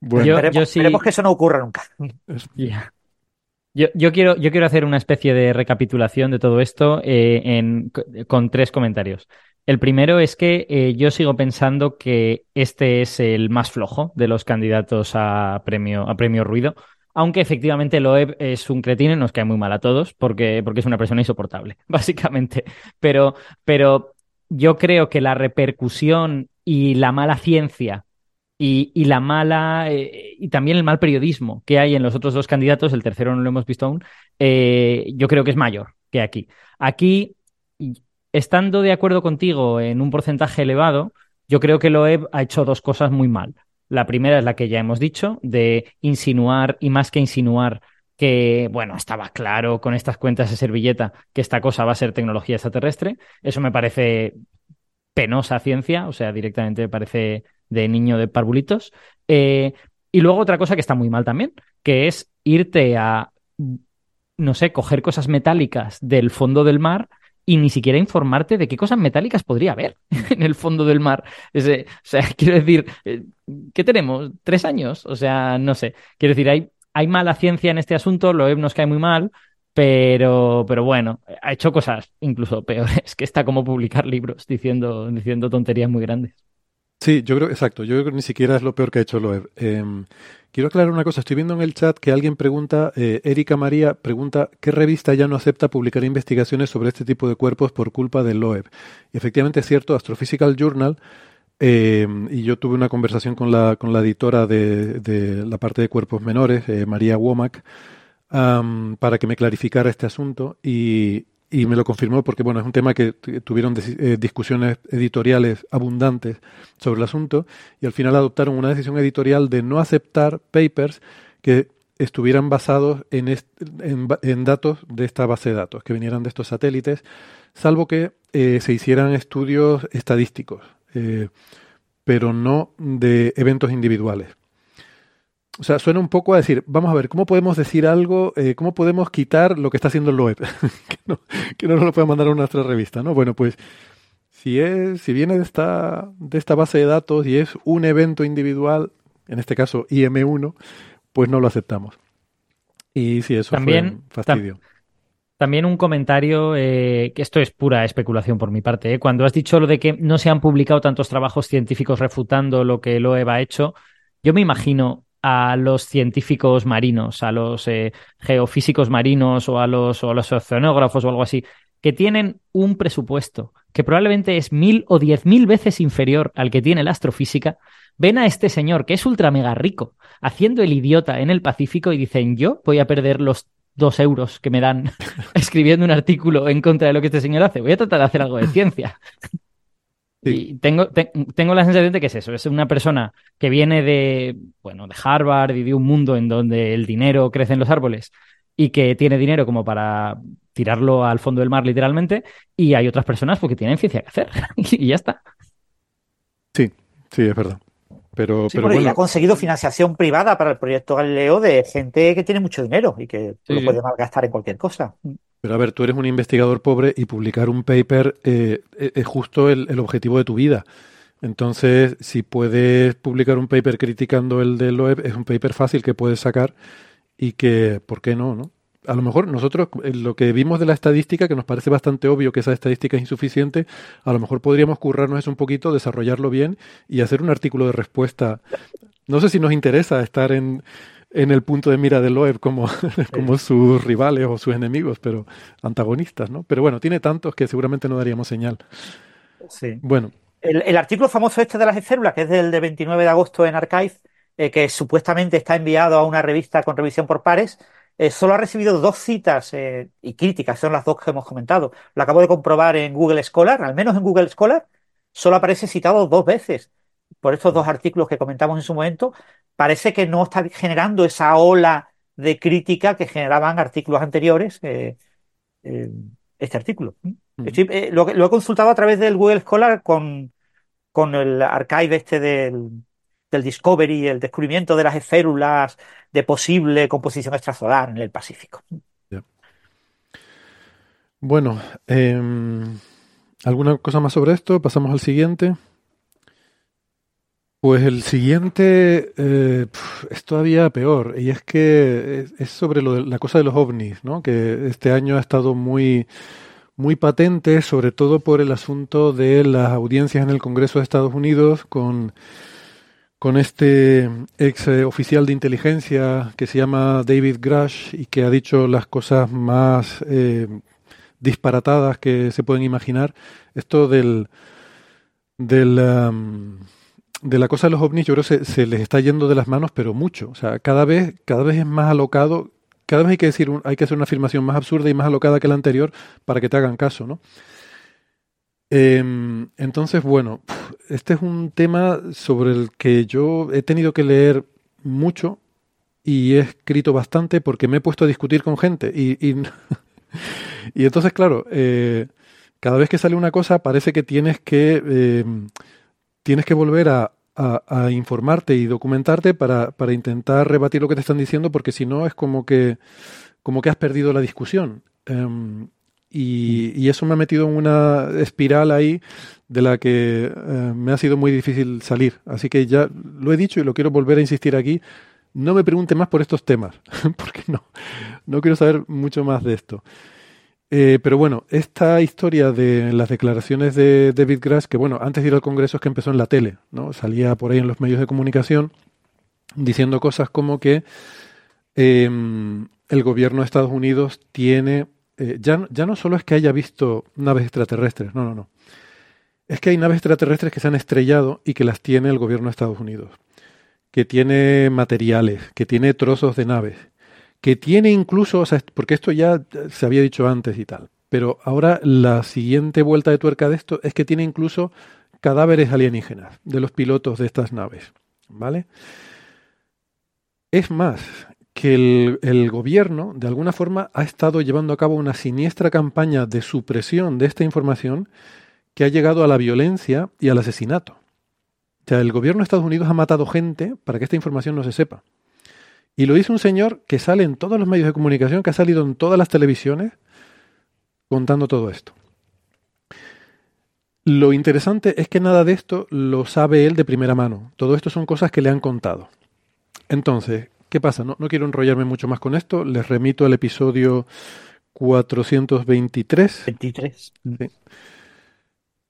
Bueno, yo, esperemos, yo sí... esperemos, que eso no ocurra nunca. Yeah. Yo, yo, quiero, yo quiero hacer una especie de recapitulación de todo esto eh, en, con tres comentarios. El primero es que eh, yo sigo pensando que este es el más flojo de los candidatos a premio, a premio ruido, aunque efectivamente Loeb es un cretino y nos cae muy mal a todos porque, porque es una persona insoportable, básicamente. Pero, pero yo creo que la repercusión y la mala ciencia y, y, la mala eh, y también el mal periodismo que hay en los otros dos candidatos, el tercero no lo hemos visto aún, eh, yo creo que es mayor que aquí. Aquí, estando de acuerdo contigo en un porcentaje elevado, yo creo que Loeb ha hecho dos cosas muy mal. La primera es la que ya hemos dicho, de insinuar y más que insinuar que, bueno, estaba claro con estas cuentas de servilleta que esta cosa va a ser tecnología extraterrestre. Eso me parece penosa ciencia, o sea, directamente me parece de niño de parvulitos. Eh, y luego otra cosa que está muy mal también, que es irte a, no sé, coger cosas metálicas del fondo del mar y ni siquiera informarte de qué cosas metálicas podría haber en el fondo del mar. Es, o sea, quiero decir, eh, ¿qué tenemos? ¿Tres años? O sea, no sé. Quiero decir, hay, hay mala ciencia en este asunto, Loeb nos cae muy mal, pero, pero bueno, ha hecho cosas incluso peores, que está como publicar libros diciendo, diciendo tonterías muy grandes. Sí, yo creo, exacto, yo creo que ni siquiera es lo peor que ha hecho Loeb. Eh, quiero aclarar una cosa, estoy viendo en el chat que alguien pregunta, eh, Erika María pregunta, ¿qué revista ya no acepta publicar investigaciones sobre este tipo de cuerpos por culpa de Loeb? Y efectivamente es cierto, Astrophysical Journal Eh, y yo tuve una conversación con la, con la editora de, de la parte de cuerpos menores, eh, María Womack, para que me clarificara este asunto y, y me lo confirmó porque, bueno, es un tema que tuvieron eh, discusiones editoriales abundantes sobre el asunto y al final adoptaron una decisión editorial de no aceptar papers que estuvieran basados en, en datos de esta base de datos, que vinieran de estos satélites, salvo que eh, se hicieran estudios estadísticos, eh, pero no de eventos individuales. O sea, suena un poco a decir, vamos a ver, ¿cómo podemos decir algo, eh, cómo podemos quitar lo que está haciendo el web? que, no, que no nos lo pueda mandar a nuestra revista, ¿no? Bueno, pues si es, si viene de esta, de esta base de datos y es un evento individual, en este caso IM1, pues no lo aceptamos. Y sí, eso También- fue un fastidio. También un comentario, eh, que esto es pura especulación por mi parte. ¿eh? Cuando has dicho lo de que no se han publicado tantos trabajos científicos refutando lo que el ha hecho, yo me imagino a los científicos marinos, a los eh, geofísicos marinos o a los, o a los oceanógrafos o algo así, que tienen un presupuesto que probablemente es mil o diez mil veces inferior al que tiene la astrofísica, ven a este señor que es ultra mega rico haciendo el idiota en el Pacífico y dicen yo voy a perder los dos euros que me dan escribiendo un artículo en contra de lo que este señor hace. Voy a tratar de hacer algo de ciencia. Sí. Y tengo, te- tengo la sensación de que es eso, es una persona que viene de, bueno, de Harvard y de un mundo en donde el dinero crece en los árboles y que tiene dinero como para tirarlo al fondo del mar literalmente y hay otras personas porque tienen ciencia que hacer y ya está. Sí, sí, es verdad. Pero, Sí, pero bueno, ha conseguido financiación privada para el proyecto Galileo de gente que tiene mucho dinero y que Sí, lo puede malgastar en cualquier cosa. Pero a ver, tú eres un investigador pobre y publicar un paper eh, e- es justo el, el objetivo de tu vida. Entonces, si puedes publicar un paper criticando el del web, es un paper fácil que puedes sacar y que, ¿por qué no? no? A lo mejor nosotros, eh, lo que vimos de la estadística, que nos parece bastante obvio que esa estadística es insuficiente, a lo mejor podríamos currarnos eso un poquito, desarrollarlo bien y hacer un artículo de respuesta. No sé si nos interesa estar en, en el punto de mira del Loeb como, como sus rivales o sus enemigos, pero antagonistas, ¿no? Pero bueno, tiene tantos que seguramente no daríamos señal. Sí. Bueno, El, el artículo famoso este de las esférulas, que es del de 29 de agosto en Archive, eh, que supuestamente está enviado a una revista con revisión por pares, eh, solo ha recibido dos citas eh, y críticas, son las dos que hemos comentado. Lo acabo de comprobar en Google Scholar, al menos en Google Scholar, solo aparece citado dos veces. Por estos dos artículos que comentamos en su momento, parece que no está generando esa ola de crítica que generaban artículos anteriores, eh, este artículo. Estoy- lo, lo he consultado a través del Google Scholar con, con el archive este del, del Discovery, el descubrimiento de las esférulas de posible composición extrasolar en el Pacífico. bueno, em, ¿alguna cosa más sobre esto? Pasamos al siguiente. Pues el siguiente eh, es todavía peor, y es que es, sobre lo la cosa de los ovnis, ¿no? Que este año ha estado muy, muy patente, sobre todo por el asunto de las audiencias en el Congreso de Estados Unidos con, con este ex eh, oficial de inteligencia que se llama David Grush y que ha dicho las cosas más eh, disparatadas que se pueden imaginar. Esto del, del, de la cosa de los ovnis, yo creo que se, se les está yendo de las manos, pero mucho. O sea, cada vez, cada vez es más alocado, cada vez hay que decir, un- hay que hacer una afirmación más absurda y más alocada que la anterior para que te hagan caso, ¿no? Em, entonces, bueno, este es un tema sobre el que yo he tenido que leer mucho y he escrito bastante porque me he puesto a discutir con gente y, y, entonces, claro, eh, cada vez que sale una cosa parece que tienes que eh, tienes que volver a informarte y documentarte para, para intentar rebatir lo que te están diciendo porque si no es como que como que has perdido la discusión. Em, y, y eso me ha metido en una espiral ahí de la que eh, me ha sido muy difícil salir. Así que ya lo he dicho y lo quiero volver a insistir aquí. No me pregunte más por estos temas, porque no, no quiero saber mucho más de esto. Eh, pero bueno, esta historia de las declaraciones de David Grass, que bueno, antes de ir al Congreso es que empezó en la tele, ¿no? Salía por ahí en los medios de comunicación diciendo cosas como que eh, el gobierno de Estados Unidos tiene, eh, ya, ya no solo es que haya visto naves extraterrestres, no, no, no. es que hay naves extraterrestres que se han estrellado y que las tiene el gobierno de Estados Unidos, que tiene materiales, que tiene trozos de naves, que tiene incluso, o sea, porque esto ya se había dicho antes y tal, pero ahora la siguiente vuelta de tuerca de esto es que tiene incluso cadáveres alienígenas de los pilotos de estas naves, ¿vale? Es más, que el, gobierno, de alguna forma, ha estado llevando a cabo una siniestra campaña de supresión de esta información que ha llegado a la violencia y al asesinato. O sea, el gobierno de Estados Unidos ha matado gente para que esta información no se sepa. Y lo dice un señor que sale en todos los medios de comunicación, que ha salido en todas las televisiones contando todo esto. Lo interesante es que nada de esto lo sabe él de primera mano. Todo esto son cosas que le han contado. Entonces, ¿qué pasa? No, no quiero enrollarme mucho más con esto. Les remito al episodio 423. 23. Sí.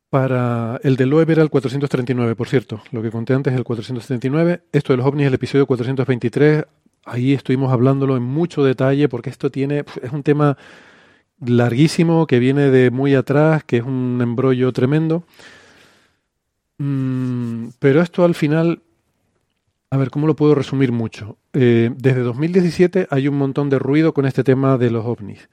Para el de Loeb era el 439, por cierto. Lo que conté antes es el 439. Esto de los ovnis es el episodio 423. Ahí estuvimos hablándolo en mucho detalle porque esto tiene es un tema larguísimo que viene de muy atrás, que es un embrollo tremendo. Mm, pero esto al final, a ver, ¿cómo lo puedo resumir mucho? Eh, desde 2017 hay un montón de ruido con este tema de los ovnis.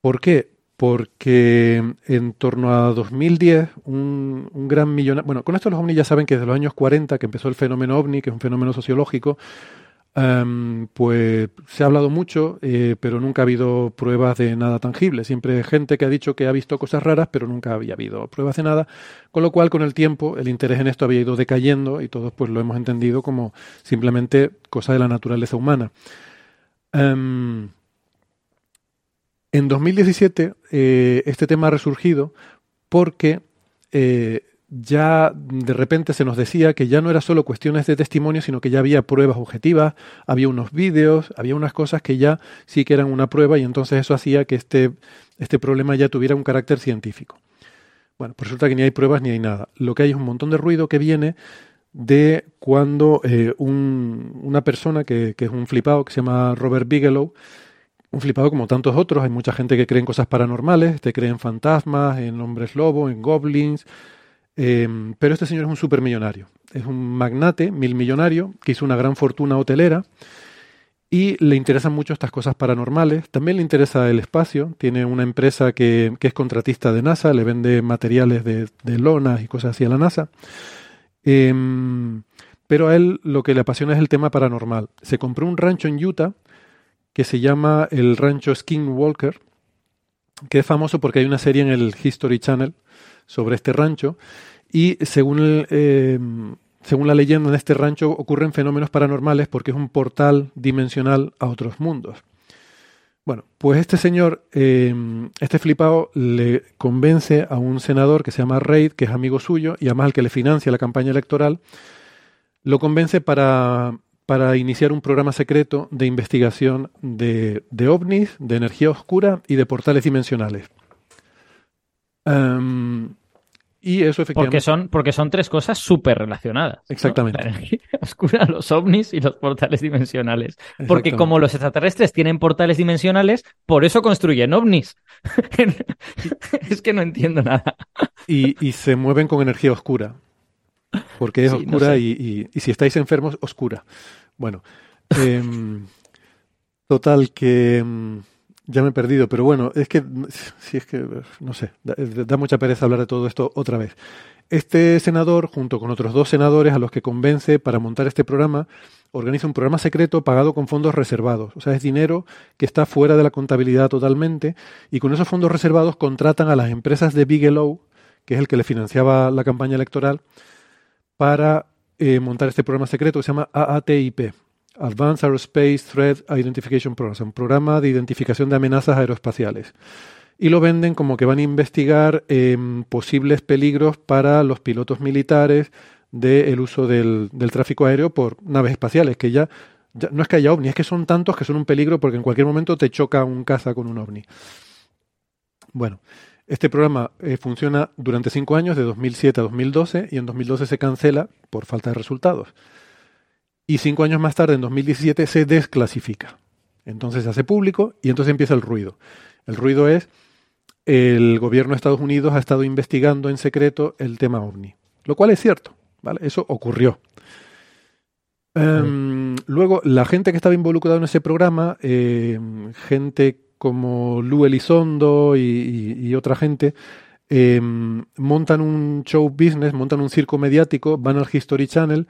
¿Por qué? porque en torno a 2010 un, un gran millonario, bueno, con esto los ovnis ya saben que desde los años 40 que empezó el fenómeno ovni, que es un fenómeno sociológico, um, pues se ha hablado mucho, eh, pero nunca ha habido pruebas de nada tangible. Siempre hay gente que ha dicho que ha visto cosas raras, pero nunca había habido pruebas de nada, con lo cual con el tiempo el interés en esto había ido decayendo y todos pues lo hemos entendido como simplemente cosa de la naturaleza humana. Um, en 2017 eh, este tema ha resurgido porque eh, ya de repente se nos decía que ya no era solo cuestiones de testimonio, sino que ya había pruebas objetivas, había unos vídeos, había unas cosas que ya sí que eran una prueba y entonces eso hacía que este, este problema ya tuviera un carácter científico. Bueno, pues resulta que ni hay pruebas ni hay nada. Lo que hay es un montón de ruido que viene de cuando eh, un, una persona que, que es un flipado, que se llama Robert Bigelow, un flipado como tantos otros. Hay mucha gente que cree en cosas paranormales, te cree en fantasmas, en hombres lobo, en goblins. Eh, pero este señor es un supermillonario. Es un magnate, mil millonario, que hizo una gran fortuna hotelera y le interesan mucho estas cosas paranormales. También le interesa el espacio. Tiene una empresa que, es contratista de NASA, le vende materiales de, lonas y cosas así a la NASA. Eh, pero a él lo que le apasiona es el tema paranormal. Se compró un rancho en Utah que se llama el rancho Skinwalker, que es famoso porque hay una serie en el History Channel sobre este rancho y según, el, eh, según la leyenda en este rancho ocurren fenómenos paranormales porque es un portal dimensional a otros mundos. Bueno, pues este señor, eh, este flipado, le convence a un senador que se llama Reid, que es amigo suyo y además al que le financia la campaña electoral, lo convence para para iniciar un programa secreto de investigación de, de ovnis, de energía oscura y de portales dimensionales. Um, y eso efectivamente. Porque son, porque son tres cosas súper relacionadas. Exactamente. ¿no? La energía oscura, los ovnis y los portales dimensionales. Porque como los extraterrestres tienen portales dimensionales, por eso construyen ovnis. es que no entiendo nada. Y, y, se mueven con energía oscura. Porque es sí, oscura no sé. y, y, y, si estáis enfermos, oscura. Bueno, eh, total que eh, ya me he perdido, pero bueno, es que, si es que, no sé, da, mucha pereza hablar de todo esto otra vez. Este senador, junto con otros dos senadores a los que convence para montar este programa, organiza un programa secreto pagado con fondos reservados. O sea, es dinero que está fuera de la contabilidad totalmente y con esos fondos reservados contratan a las empresas de Bigelow, que es el que le financiaba la campaña electoral, para eh, montar este programa secreto que se llama AATIP, Advanced Aerospace Threat Identification Program, un programa de identificación de amenazas aeroespaciales. Y lo venden como que van a investigar eh, posibles peligros para los pilotos militares del de uso del, tráfico aéreo por naves espaciales, que ya, ya, no es que haya ovnis, es que son tantos que son un peligro porque en cualquier momento te choca un caza con un ovni. Bueno, este programa eh, funciona durante cinco años, de 2007 a 2012, y en 2012 se cancela por falta de resultados. Y cinco años más tarde, en 2017, se desclasifica. Entonces se hace público y entonces empieza el ruido. El ruido es el gobierno de Estados Unidos ha estado investigando en secreto el tema ovni. Lo cual es cierto, ¿vale? Eso ocurrió. Em, luego, la gente que estaba involucrada en ese programa, em, gente como Lu Elizondo y, otra gente, em, montan un show business, montan un circo mediático, van al History Channel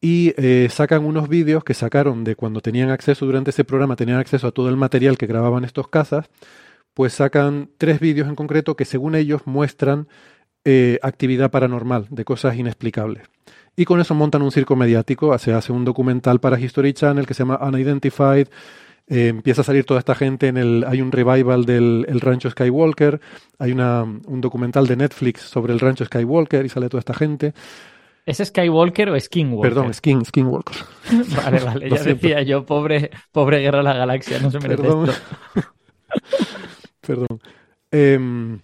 y eh, sacan unos vídeos que sacaron de cuando tenían acceso durante ese programa, tenían acceso a todo el material que grababan estos cazas, pues sacan tres vídeos en concreto que según ellos muestran eh, actividad paranormal, de cosas inexplicables. Y con eso montan un circo mediático, se hace un documental para History Channel que se llama Unidentified, eh, empieza a salir toda esta gente en el hay un revival del rancho Skywalker hay una, un documental de Netflix sobre el rancho Skywalker y sale toda esta gente ¿Es Skywalker o Skinwalker? Perdón, Skin, Skinwalker. vale, vale, ya decía yo, pobre, pobre Guerra de la Galaxia, no se merece Perdón. Perdón. Em,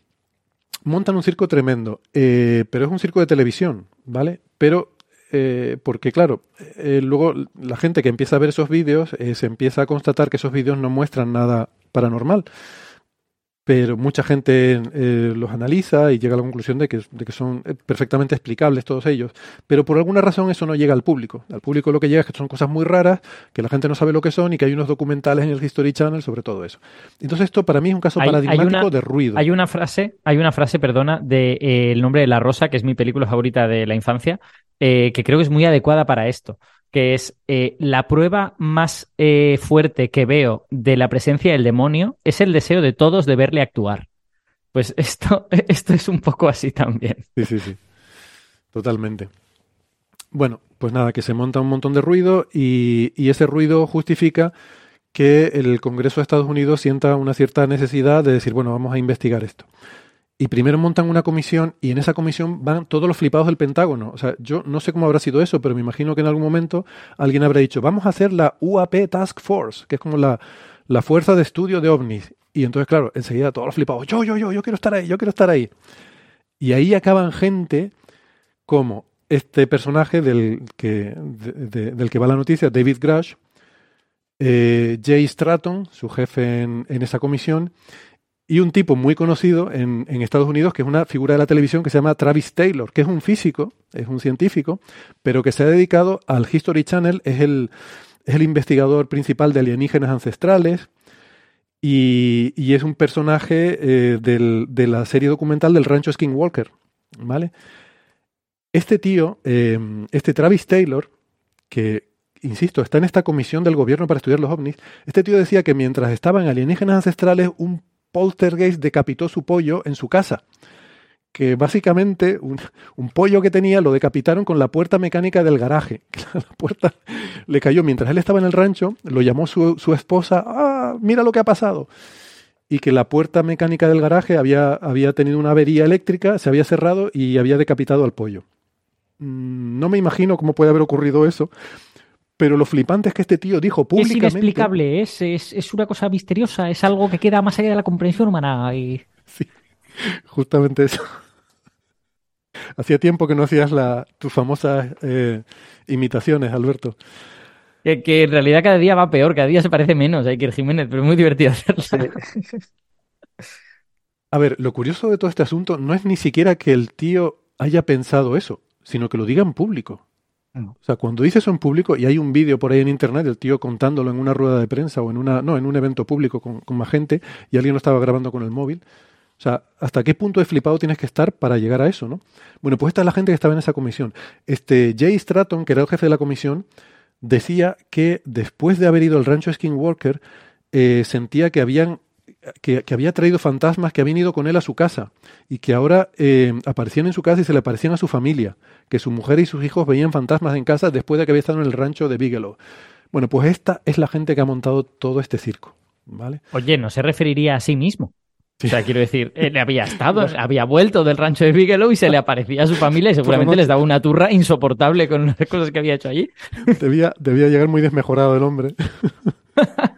montan un circo tremendo, eh, pero es un circo de televisión, ¿vale? Pero, eh, porque claro, eh, luego la gente que empieza a ver esos vídeos se empieza a constatar que esos vídeos no muestran nada paranormal pero mucha gente eh, los analiza y llega a la conclusión de que, de que, son eh, perfectamente explicables todos ellos. Pero por alguna razón eso no llega al público. Al público lo que llega es que son cosas muy raras, que la gente no sabe lo que son y que hay unos documentales en el History Channel sobre todo eso. Entonces esto para mí es un caso paradigmático de ruido. Hay una frase, hay una frase, perdona, de eh, El nombre de la rosa, que es mi película favorita de la infancia, que creo que es muy adecuada para esto que es eh, la prueba más eh, fuerte que veo de la presencia del demonio es el deseo de todos de verle actuar. Pues esto, esto es un poco así también. Sí, sí, sí. Totalmente. Bueno, pues nada, que se monta un montón de ruido y, y ese ruido justifica que el Congreso de Estados Unidos sienta una cierta necesidad de decir, bueno, vamos a investigar esto y primero montan una comisión y en esa comisión van todos los flipados del Pentágono. O sea, yo no sé cómo habrá sido eso, pero me imagino que en algún momento alguien habrá dicho, vamos a hacer la UAP Task Force, que es como la, la fuerza de estudio de ovnis. Y entonces, claro, enseguida todos los flipados, yo, yo, yo, yo quiero estar ahí, yo quiero estar ahí. Y ahí acaban gente como este personaje del que, del que va la noticia, David Grush, eh, Jay Stratton, su jefe en, en esa comisión, y un tipo muy conocido en, Estados Unidos, que es una figura de la televisión que se llama Travis Taylor, que es un físico, es un científico, pero que se ha dedicado al History Channel, es el, es el investigador principal de alienígenas ancestrales y, es un personaje eh, de la serie documental del rancho Skinwalker. ¿vale? Este tío, eh, este Travis Taylor, que, insisto, está en esta comisión del gobierno para estudiar los ovnis, este tío decía que mientras estaba en alienígenas ancestrales, un poltergeist decapitó su pollo en su casa. Que básicamente un, pollo que tenía lo decapitaron con la puerta mecánica del garaje. La puerta le cayó mientras él estaba en el rancho, lo llamó su, esposa, ah, mira lo que ha pasado. Y que la puerta mecánica del garaje había, había tenido una avería eléctrica, se había cerrado y había decapitado al pollo. Mm, no me imagino cómo puede haber ocurrido eso, pero lo flipante es que este tío dijo públicamente. Es inexplicable, es, es, una cosa misteriosa, es algo que queda más allá de la comprensión humana. Y... Sí, justamente eso. Hacía tiempo que no hacías la, tus famosas eh, imitaciones, Alberto. Que, en realidad cada día va peor, cada día se parece menos a Iker Jiménez, pero es muy divertido hacerlo. A ver, lo curioso de todo este asunto no es ni siquiera que el tío haya pensado eso, sino que lo diga en público. O sea, cuando dice eso en público, y hay un vídeo por ahí en internet del tío contándolo en una rueda de prensa o en una, no, en un evento público con, más gente, y alguien lo estaba grabando con el móvil. O sea, ¿hasta qué punto de flipado tienes que estar para llegar a eso, no? Bueno, pues esta es la gente que estaba en esa comisión. Este Jay Stratton, que era el jefe de la comisión, decía que después de haber ido al rancho Skinwalker, eh, sentía que habían que, había traído fantasmas que habían ido con él a su casa y que ahora eh, aparecían en su casa y se le aparecían a su familia, que su mujer y sus hijos veían fantasmas en casa después de que había estado en el rancho de Bigelow. Bueno, pues esta es la gente que ha montado todo este circo, ¿vale? Oye, ¿no se referiría a sí mismo? O sea, quiero decir, él había estado, había vuelto del rancho de Bigelow y se le aparecía a su familia y seguramente les daba una turra insoportable con las cosas que había hecho allí. Debía, debía llegar muy desmejorado el hombre.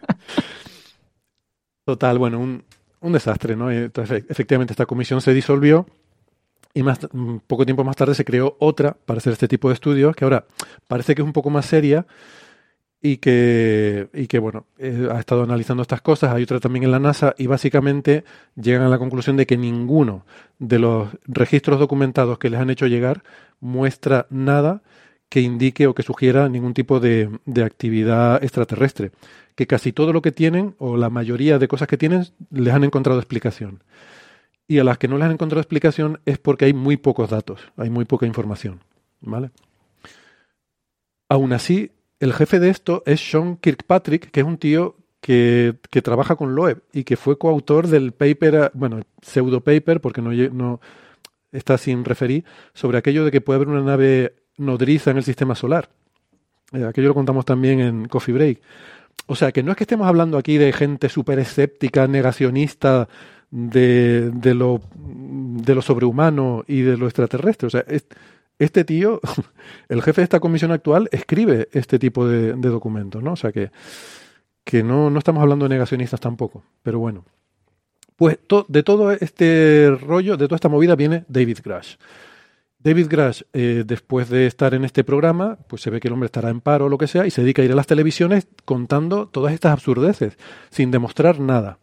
Total, bueno, un, un desastre, ¿no? Entonces, efectivamente, esta comisión se disolvió y más, mm, poco tiempo más tarde se creó otra para hacer este tipo de estudios, que ahora parece que es un poco más seria y que, y que bueno, eh, ha estado analizando estas cosas. Hay otra también en la NASA y básicamente llegan a la conclusión de que ninguno de los registros documentados que les han hecho llegar muestra nada que indique o que sugiera ningún tipo de, de actividad extraterrestre. Que casi todo lo que tienen, o la mayoría de cosas que tienen, les han encontrado explicación. Y a las que no les han encontrado explicación es porque hay muy pocos datos, hay muy poca información. ¿Vale? Aún así, el jefe de esto es Sean Kirkpatrick, que es un tío que, que trabaja con Loeb y que fue coautor del paper, bueno, pseudo paper, porque no, no está sin referir, sobre aquello de que puede haber una nave nodriza en el sistema solar. Eh, aquello lo contamos también en Coffee Break. O sea, que no es que estemos hablando aquí de gente súper escéptica, negacionista de, de, lo, sobrehumano y de lo extraterrestre. O sea, es, este tío, el jefe de esta comisión actual, escribe este tipo de, documentos, ¿no? O sea que, que no, no, estamos hablando de negacionistas tampoco, pero bueno. Pues de todo este rollo, de toda esta movida, viene David Grash. David Grash, eh, después de estar en este programa, pues se ve que el hombre estará en paro o lo que sea, y se dedica a ir a las televisiones contando todas estas absurdeces, sin demostrar nada.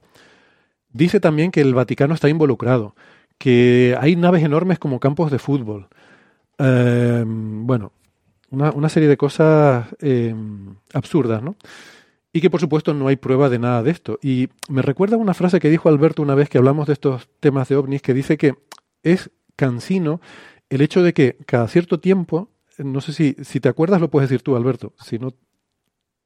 Dice también que el Vaticano está involucrado, que hay naves enormes como campos de fútbol, eh, bueno, una, serie de cosas eh, absurdas, ¿no? Y que por supuesto no hay prueba de nada de esto. Y me recuerda una frase que dijo Alberto una vez que hablamos de estos temas de ovnis, que dice que es cansino el hecho de que cada cierto tiempo, no sé si, si te acuerdas, lo puedes decir tú, Alberto, si no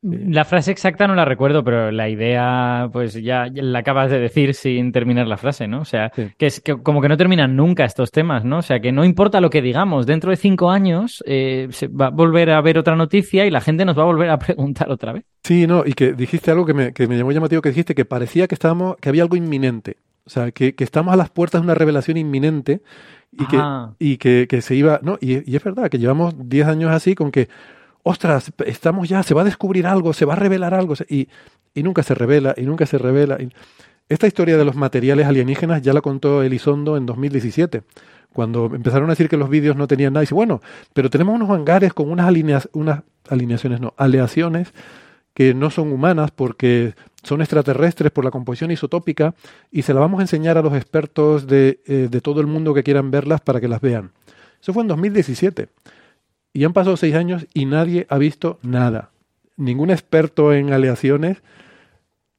la frase exacta no la recuerdo, pero la idea, pues ya, la acabas de decir sin terminar la frase, ¿no? O sea, que es que como que no terminan nunca estos temas, ¿no? O sea, que no importa lo que digamos, dentro de cinco años eh, se va a volver a ver otra noticia y la gente nos va a volver a preguntar otra vez. Sí, no, y que dijiste algo que me, que me llamó llamativo, que dijiste que parecía que estábamos, que había algo inminente. O sea, que, que estamos a las puertas de una revelación inminente y, que, y que, que, se iba, ¿no? Y, y es verdad que llevamos diez años así con que ostras, estamos ya, se va a descubrir algo, se va a revelar algo, y, y nunca se revela, y nunca se revela. Esta historia de los materiales alienígenas ya la contó Elizondo en 2017, cuando empezaron a decir que los vídeos no tenían nada. Y dice, bueno, pero tenemos unos hangares con unas, unas alineaciones, no, aleaciones que no son humanas porque son extraterrestres por la composición isotópica y se la vamos a enseñar a los expertos de, eh, de todo el mundo que quieran verlas para que las vean. Eso fue en 2017. Y han pasado seis años y nadie ha visto nada. Ningún experto en aleaciones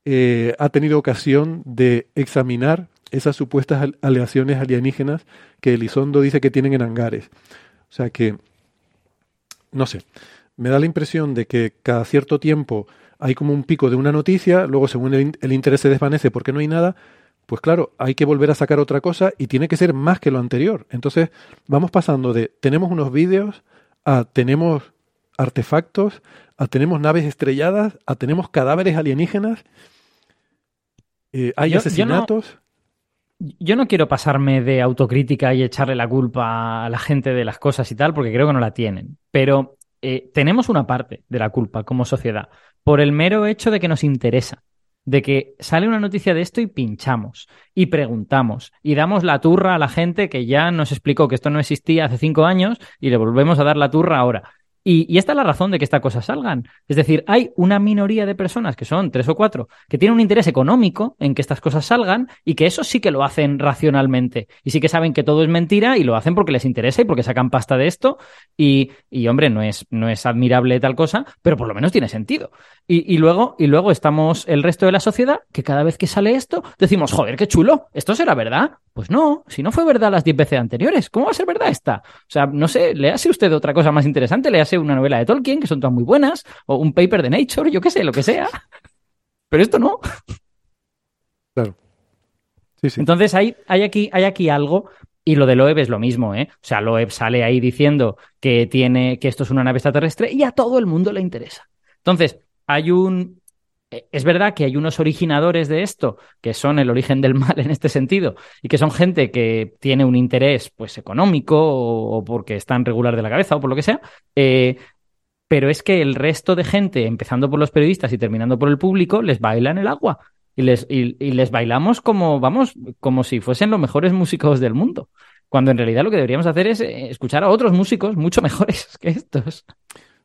eh, ha tenido ocasión de examinar esas supuestas aleaciones alienígenas que Elizondo dice que tienen en hangares. O sea que, no sé, me da la impresión de que cada cierto tiempo hay como un pico de una noticia, luego según el, el interés se desvanece porque no hay nada, pues claro, hay que volver a sacar otra cosa y tiene que ser más que lo anterior. Entonces vamos pasando de tenemos unos vídeos a tenemos artefactos, a tenemos naves estrelladas, a tenemos cadáveres alienígenas, eh, hay asesinatos. Yo no, quiero pasarme de autocrítica y echarle la culpa a la gente de las cosas y tal, porque creo que no la tienen. Pero eh, tenemos una parte de la culpa como sociedad por el mero hecho de que nos interesa de que sale una noticia de esto y pinchamos y preguntamos y damos la turra a la gente que ya nos explicó que esto no existía hace cinco años y le volvemos a dar la turra ahora. Y, esta es la razón de que estas cosas salgan. Es decir, hay una minoría de personas, que son tres o cuatro, que tienen un interés económico en que estas cosas salgan y que eso sí que lo hacen racionalmente. Y sí que saben que todo es mentira y lo hacen porque les interesa y porque sacan pasta de esto. Y, y hombre, no es, no es admirable tal cosa, pero por lo menos tiene sentido. Y, y, luego, y luego estamos el resto de la sociedad que cada vez que sale esto decimos, joder, qué chulo, esto será verdad. Pues no, si no fue verdad las 10 veces anteriores, ¿cómo va a ser verdad esta? O sea, no sé, le hace usted otra cosa más interesante, le hace una novela de Tolkien, que son todas muy buenas, o un paper de Nature, yo qué sé, lo que sea. Pero esto no. Claro. Sí, sí. Entonces hay, hay, aquí, hay aquí algo y lo de Loeb es lo mismo, ¿eh? O sea, Loeb sale ahí diciendo que tiene, que esto es una nave extraterrestre y a todo el mundo le interesa. Entonces, hay un, eh, es verdad que hay unos originadores de esto que son el origen del mal en este sentido y que son gente que tiene un interés pues económico o, porque están regular de la cabeza o por lo que sea, eh, pero es que el resto de gente, empezando por los periodistas y terminando por el público, les baila en el agua y les, y les bailamos como, vamos, como si fuesen los mejores músicos del mundo, cuando en realidad lo que deberíamos hacer es eh, escuchar a otros músicos mucho mejores que estos.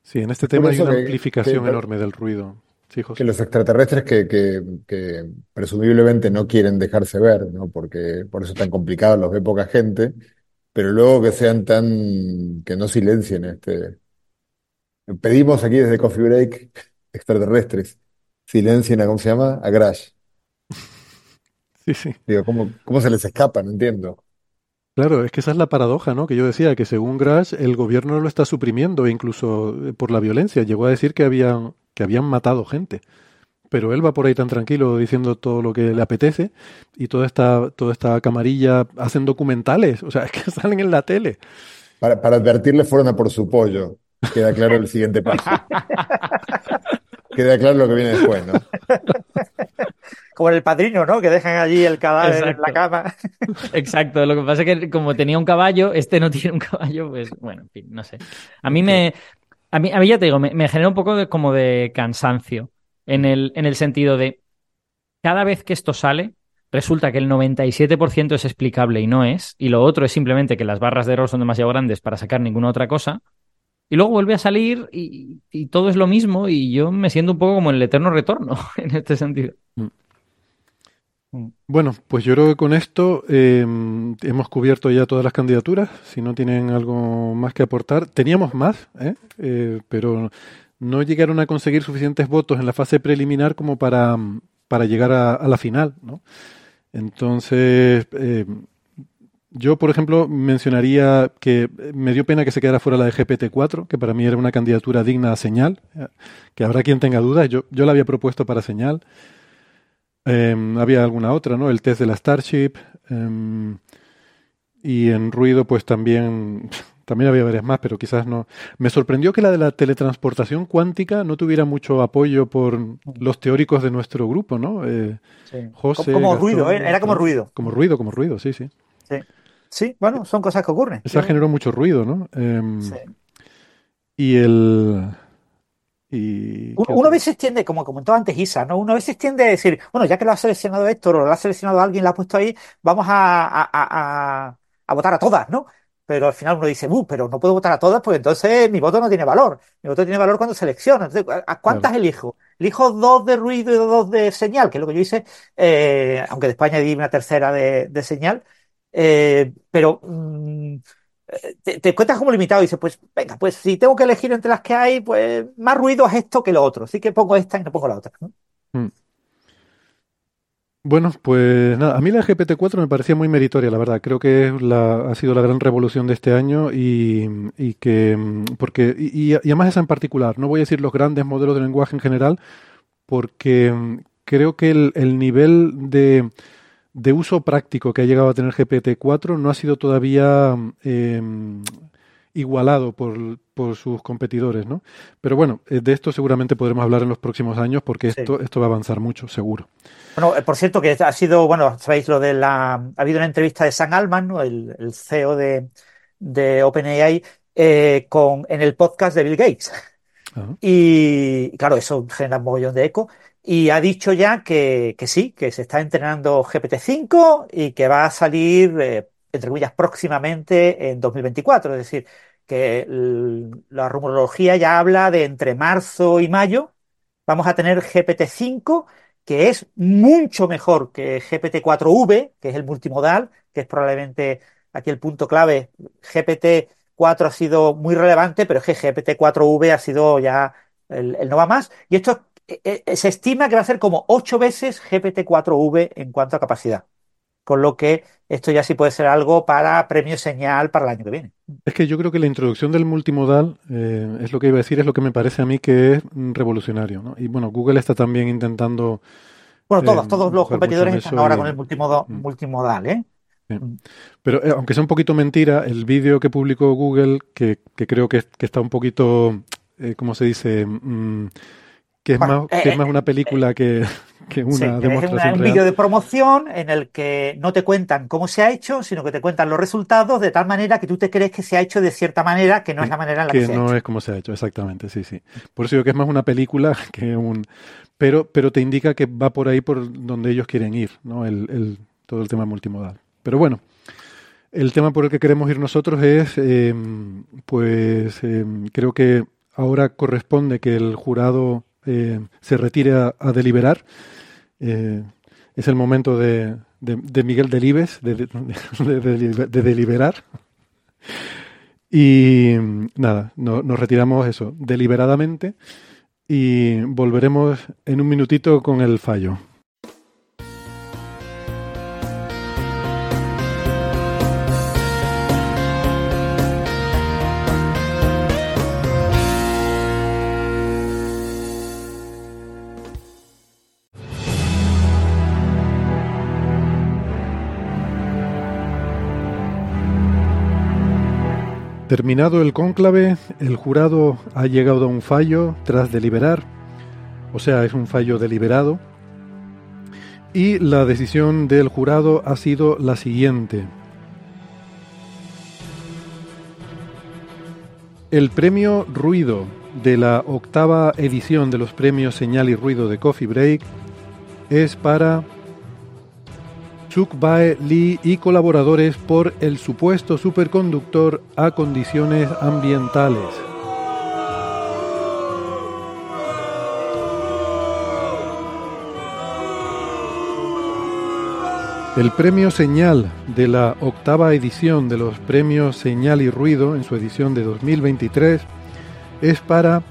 Sí, en este tema hay una que- amplificación que- enorme del ruido. Sí, José. Que los extraterrestres que, que, que presumiblemente no quieren dejarse ver, ¿no? Porque por eso es tan complicado, los ve poca gente, pero luego que sean tan, que no silencien este. Pedimos aquí desde Coffee Break extraterrestres, silencien a, ¿cómo se llama? A Crash. Sí, sí. Digo, ¿cómo, cómo se les escapa? No entiendo. Claro, es que esa es la paradoja, ¿no? Que yo decía que según Grash el gobierno lo está suprimiendo, e incluso eh, por la violencia. Llegó a decir que habían, que habían matado gente. Pero él va por ahí tan tranquilo diciendo todo lo que le apetece y toda esta, toda esta camarilla hacen documentales, o sea, es que salen en la tele. Para, para advertirle fueron a por su pollo. Queda claro el siguiente paso. Queda claro lo que viene después, ¿no? Como en el padrino, ¿no? Que dejan allí el cadáver en la cama. Exacto, lo que pasa es que como tenía un caballo, este no tiene un caballo, pues bueno, en fin, no sé. A mí me, a mí, a mí ya te digo, me, me genera un poco de, como de cansancio en el, en el sentido de cada vez que esto sale, resulta que el 97% es explicable y no es, y lo otro es simplemente que las barras de error son demasiado grandes para sacar ninguna otra cosa, y luego vuelve a salir y, y todo es lo mismo, y yo me siento un poco como el eterno retorno en este sentido. Bueno, pues yo creo que con esto eh, hemos cubierto ya todas las candidaturas. Si no tienen algo más que aportar, teníamos más, ¿eh? Eh, pero no llegaron a conseguir suficientes votos en la fase preliminar como para, para llegar a, la final. Entonces, eh, yo, por ejemplo, mencionaría que me dio pena que se quedara fuera la de GPT-4, que para mí era una candidatura digna a señal, eh, que habrá quien tenga dudas. Yo, yo la había propuesto para señal. Eh, había alguna otra, ¿no? El test de la Starship. eh, y en ruido, pues también, también había varias más, pero quizás no. Me sorprendió que la de la teletransportación cuántica no tuviera mucho apoyo por los teóricos de nuestro grupo, ¿no? Eh, José, como Gastón, ruido, ¿eh? Era como ruido. Como ruido, como ruido, sí, sí. Sí. Sí, bueno, son cosas que ocurren. Esa generó mucho ruido, ¿no? Em, sí. Y el... Y, Uno, ¿qué uno a veces tiende, como comentó antes Isa, ¿no? Uno a veces tiende a decir, bueno, ya que lo ha seleccionado Héctor o lo ha seleccionado alguien, lo ha puesto ahí, vamos a, a- a- a- a votar a todas, ¿no? Pero al final uno dice, uh, pero no puedo votar a todas porque entonces mi voto no tiene valor. Mi voto tiene valor cuando selecciono. Entonces, ¿a cuántas Claro. elijo? Elijo dos de ruido y dos de señal, que es lo que yo hice, eh, aunque después añadí una tercera de, de señal. Eh, pero mm, te, te como limitado y dices, pues venga, pues si tengo que elegir entre las que hay, pues más ruido es esto que lo otro. Así que pongo esta y no pongo la otra. ¿no? Mm. Bueno, pues nada, a mí la GPT-4 me parecía muy meritoria, la verdad. Creo que ha sido la gran revolución de este año y, que, porque, y, además esa en particular, no voy a decir los grandes modelos de lenguaje en general, porque mm, creo que el nivel de, de uso práctico que ha llegado a tener GPT-4 no ha sido todavía eh, igualado por, por sus competidores, ¿no? Pero bueno, eh, de esto seguramente podremos hablar en los próximos años porque Sí. esto, esto va a avanzar mucho, seguro. Bueno, eh, por cierto, que ha sido, bueno, sabéis lo de la. Ha habido una entrevista de Sam Altman, ¿no? el, el CEO de, de OpenAI, eh, con, en el podcast de Bill Gates. Y claro, eso genera un mogollón de eco. Y ha dicho ya que, que sí, que se está entrenando GPT-5 y que va a salir, eh, entre comillas, próximamente en 2024. Es decir, que la rumorología ya habla de entre marzo y mayo vamos a tener GPT-5, que es mucho mejor que GPT-4V, que es el multimodal, que es probablemente aquí el punto clave. GPT-4 ha sido muy relevante, pero es que GPT-4V ha sido ya el, el no va más. Y esto se estima que va a ser como 8 veces GPT-4V en cuanto a capacidad. Con lo que esto ya sí puede ser algo para premio señal para el año que viene. Es que yo creo que la introducción del multimodal, eh, es lo que iba a decir, es lo que me parece a mí que es mm, revolucionario, ¿no? Y bueno, Google está también intentando... Bueno, eh, todos, todos los competidores están ahora y- con el Mm. multimodal, ¿eh? Sí. Pero eh, aunque sea un poquito mentira, el vídeo que publicó Google, que, que creo que, que está un poquito, eh, ¿cómo se dice? Mm, que es, Bueno, más, que eh, es más una película que, que una Sí, es demostración una- un vídeo de promoción en el que no te cuentan cómo se ha hecho, sino que te cuentan los resultados de tal manera que tú te crees que se ha hecho de cierta manera, que no es la manera en la que, que se ha no hecho. es como se ha hecho, exactamente, sí, sí. Por eso digo que es más una película que un... Pero, pero te indica que va por ahí por donde ellos quieren ir, ¿no? El, el- todo el tema multimodal. Pero bueno, el tema por el que queremos ir nosotros es, eh, pues, eh, creo que ahora corresponde que el jurado eh, se retire a, deliberar. Eh, es el momento de, de, Miguel Delibes de, de, de deliberar. Y nada, no, nos retiramos eso deliberadamente y volveremos en un minutito con el fallo. Terminado el cónclave, el jurado ha llegado a un fallo tras deliberar, o sea, es un fallo deliberado, y la decisión del jurado ha sido la siguiente. El premio Ruido de la octava edición de los premios Señal y Ruido de Coffee Break es para Chuck Bae Lee y colaboradores por el supuesto superconductor a condiciones ambientales. El premio Señal de la octava edición de los premios Señal y Ruido en su edición de 2023 es para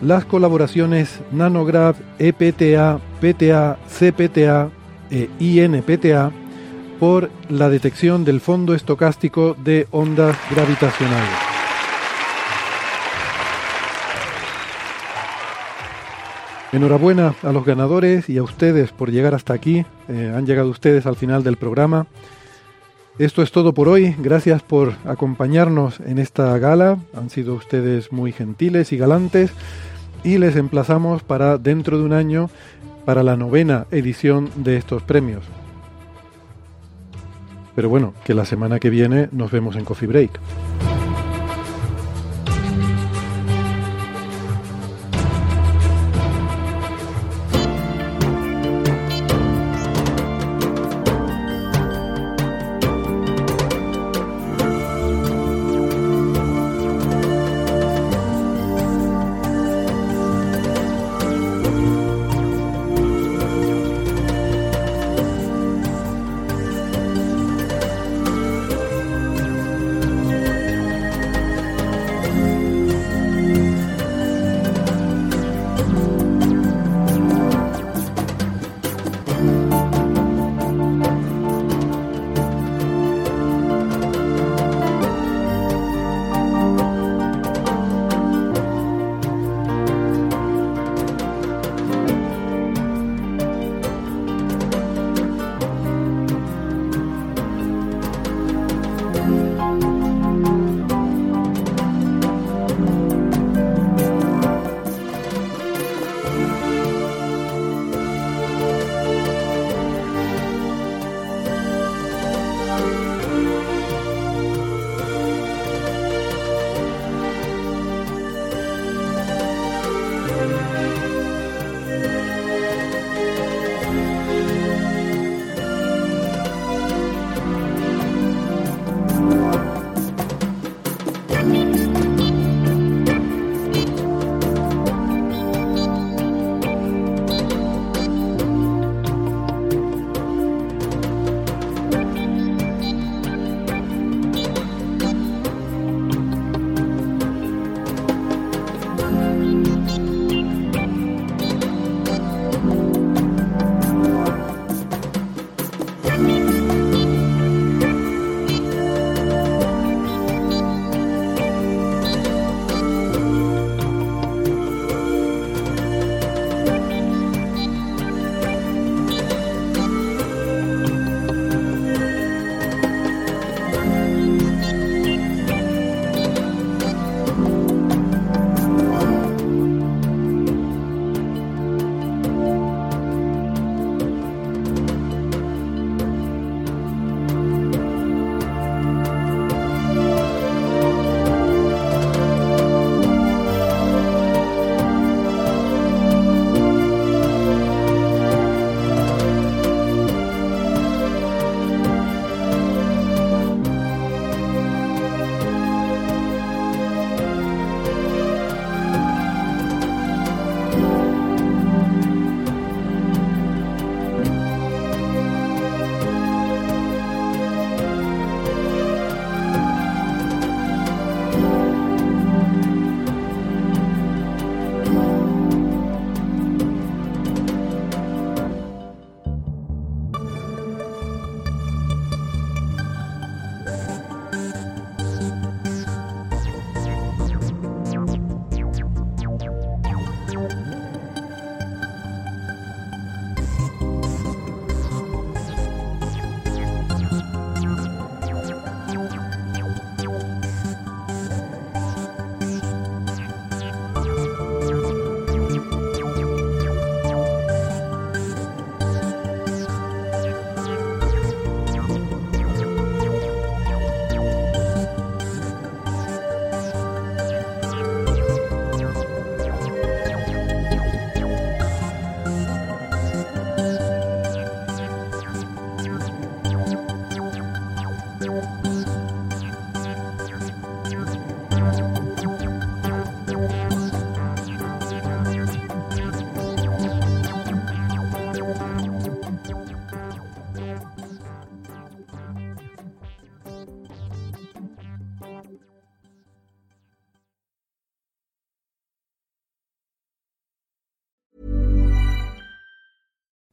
las colaboraciones Nanograph, EPTA, PTA, CPTA, e INPTA por la detección del fondo estocástico de ondas gravitacionales. Enhorabuena a los ganadores y a ustedes por llegar hasta aquí. Eh, han llegado ustedes al final del programa. Esto es todo por hoy. Gracias por acompañarnos en esta gala. Han sido ustedes muy gentiles y galantes. Y les emplazamos para dentro de un año para la novena edición de estos premios. Pero bueno, que la semana que viene nos vemos en Coffee Break.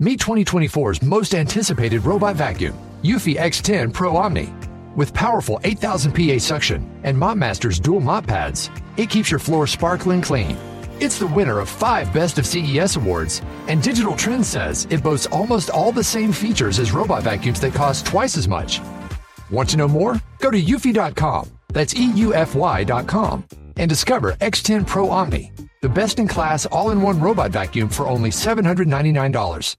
Meet 2024's most anticipated robot vacuum, Eufy X10 Pro Omni. With powerful 8000 PA suction and MopMaster's dual mop pads, it keeps your floor sparkling clean. It's the winner of five Best of CES awards, and Digital Trends says it boasts almost all the same features as robot vacuums that cost twice as much. Want to know more? Go to eufy.com. That's EUFY.com and discover X10 Pro Omni, the best in class all in one robot vacuum for only $799.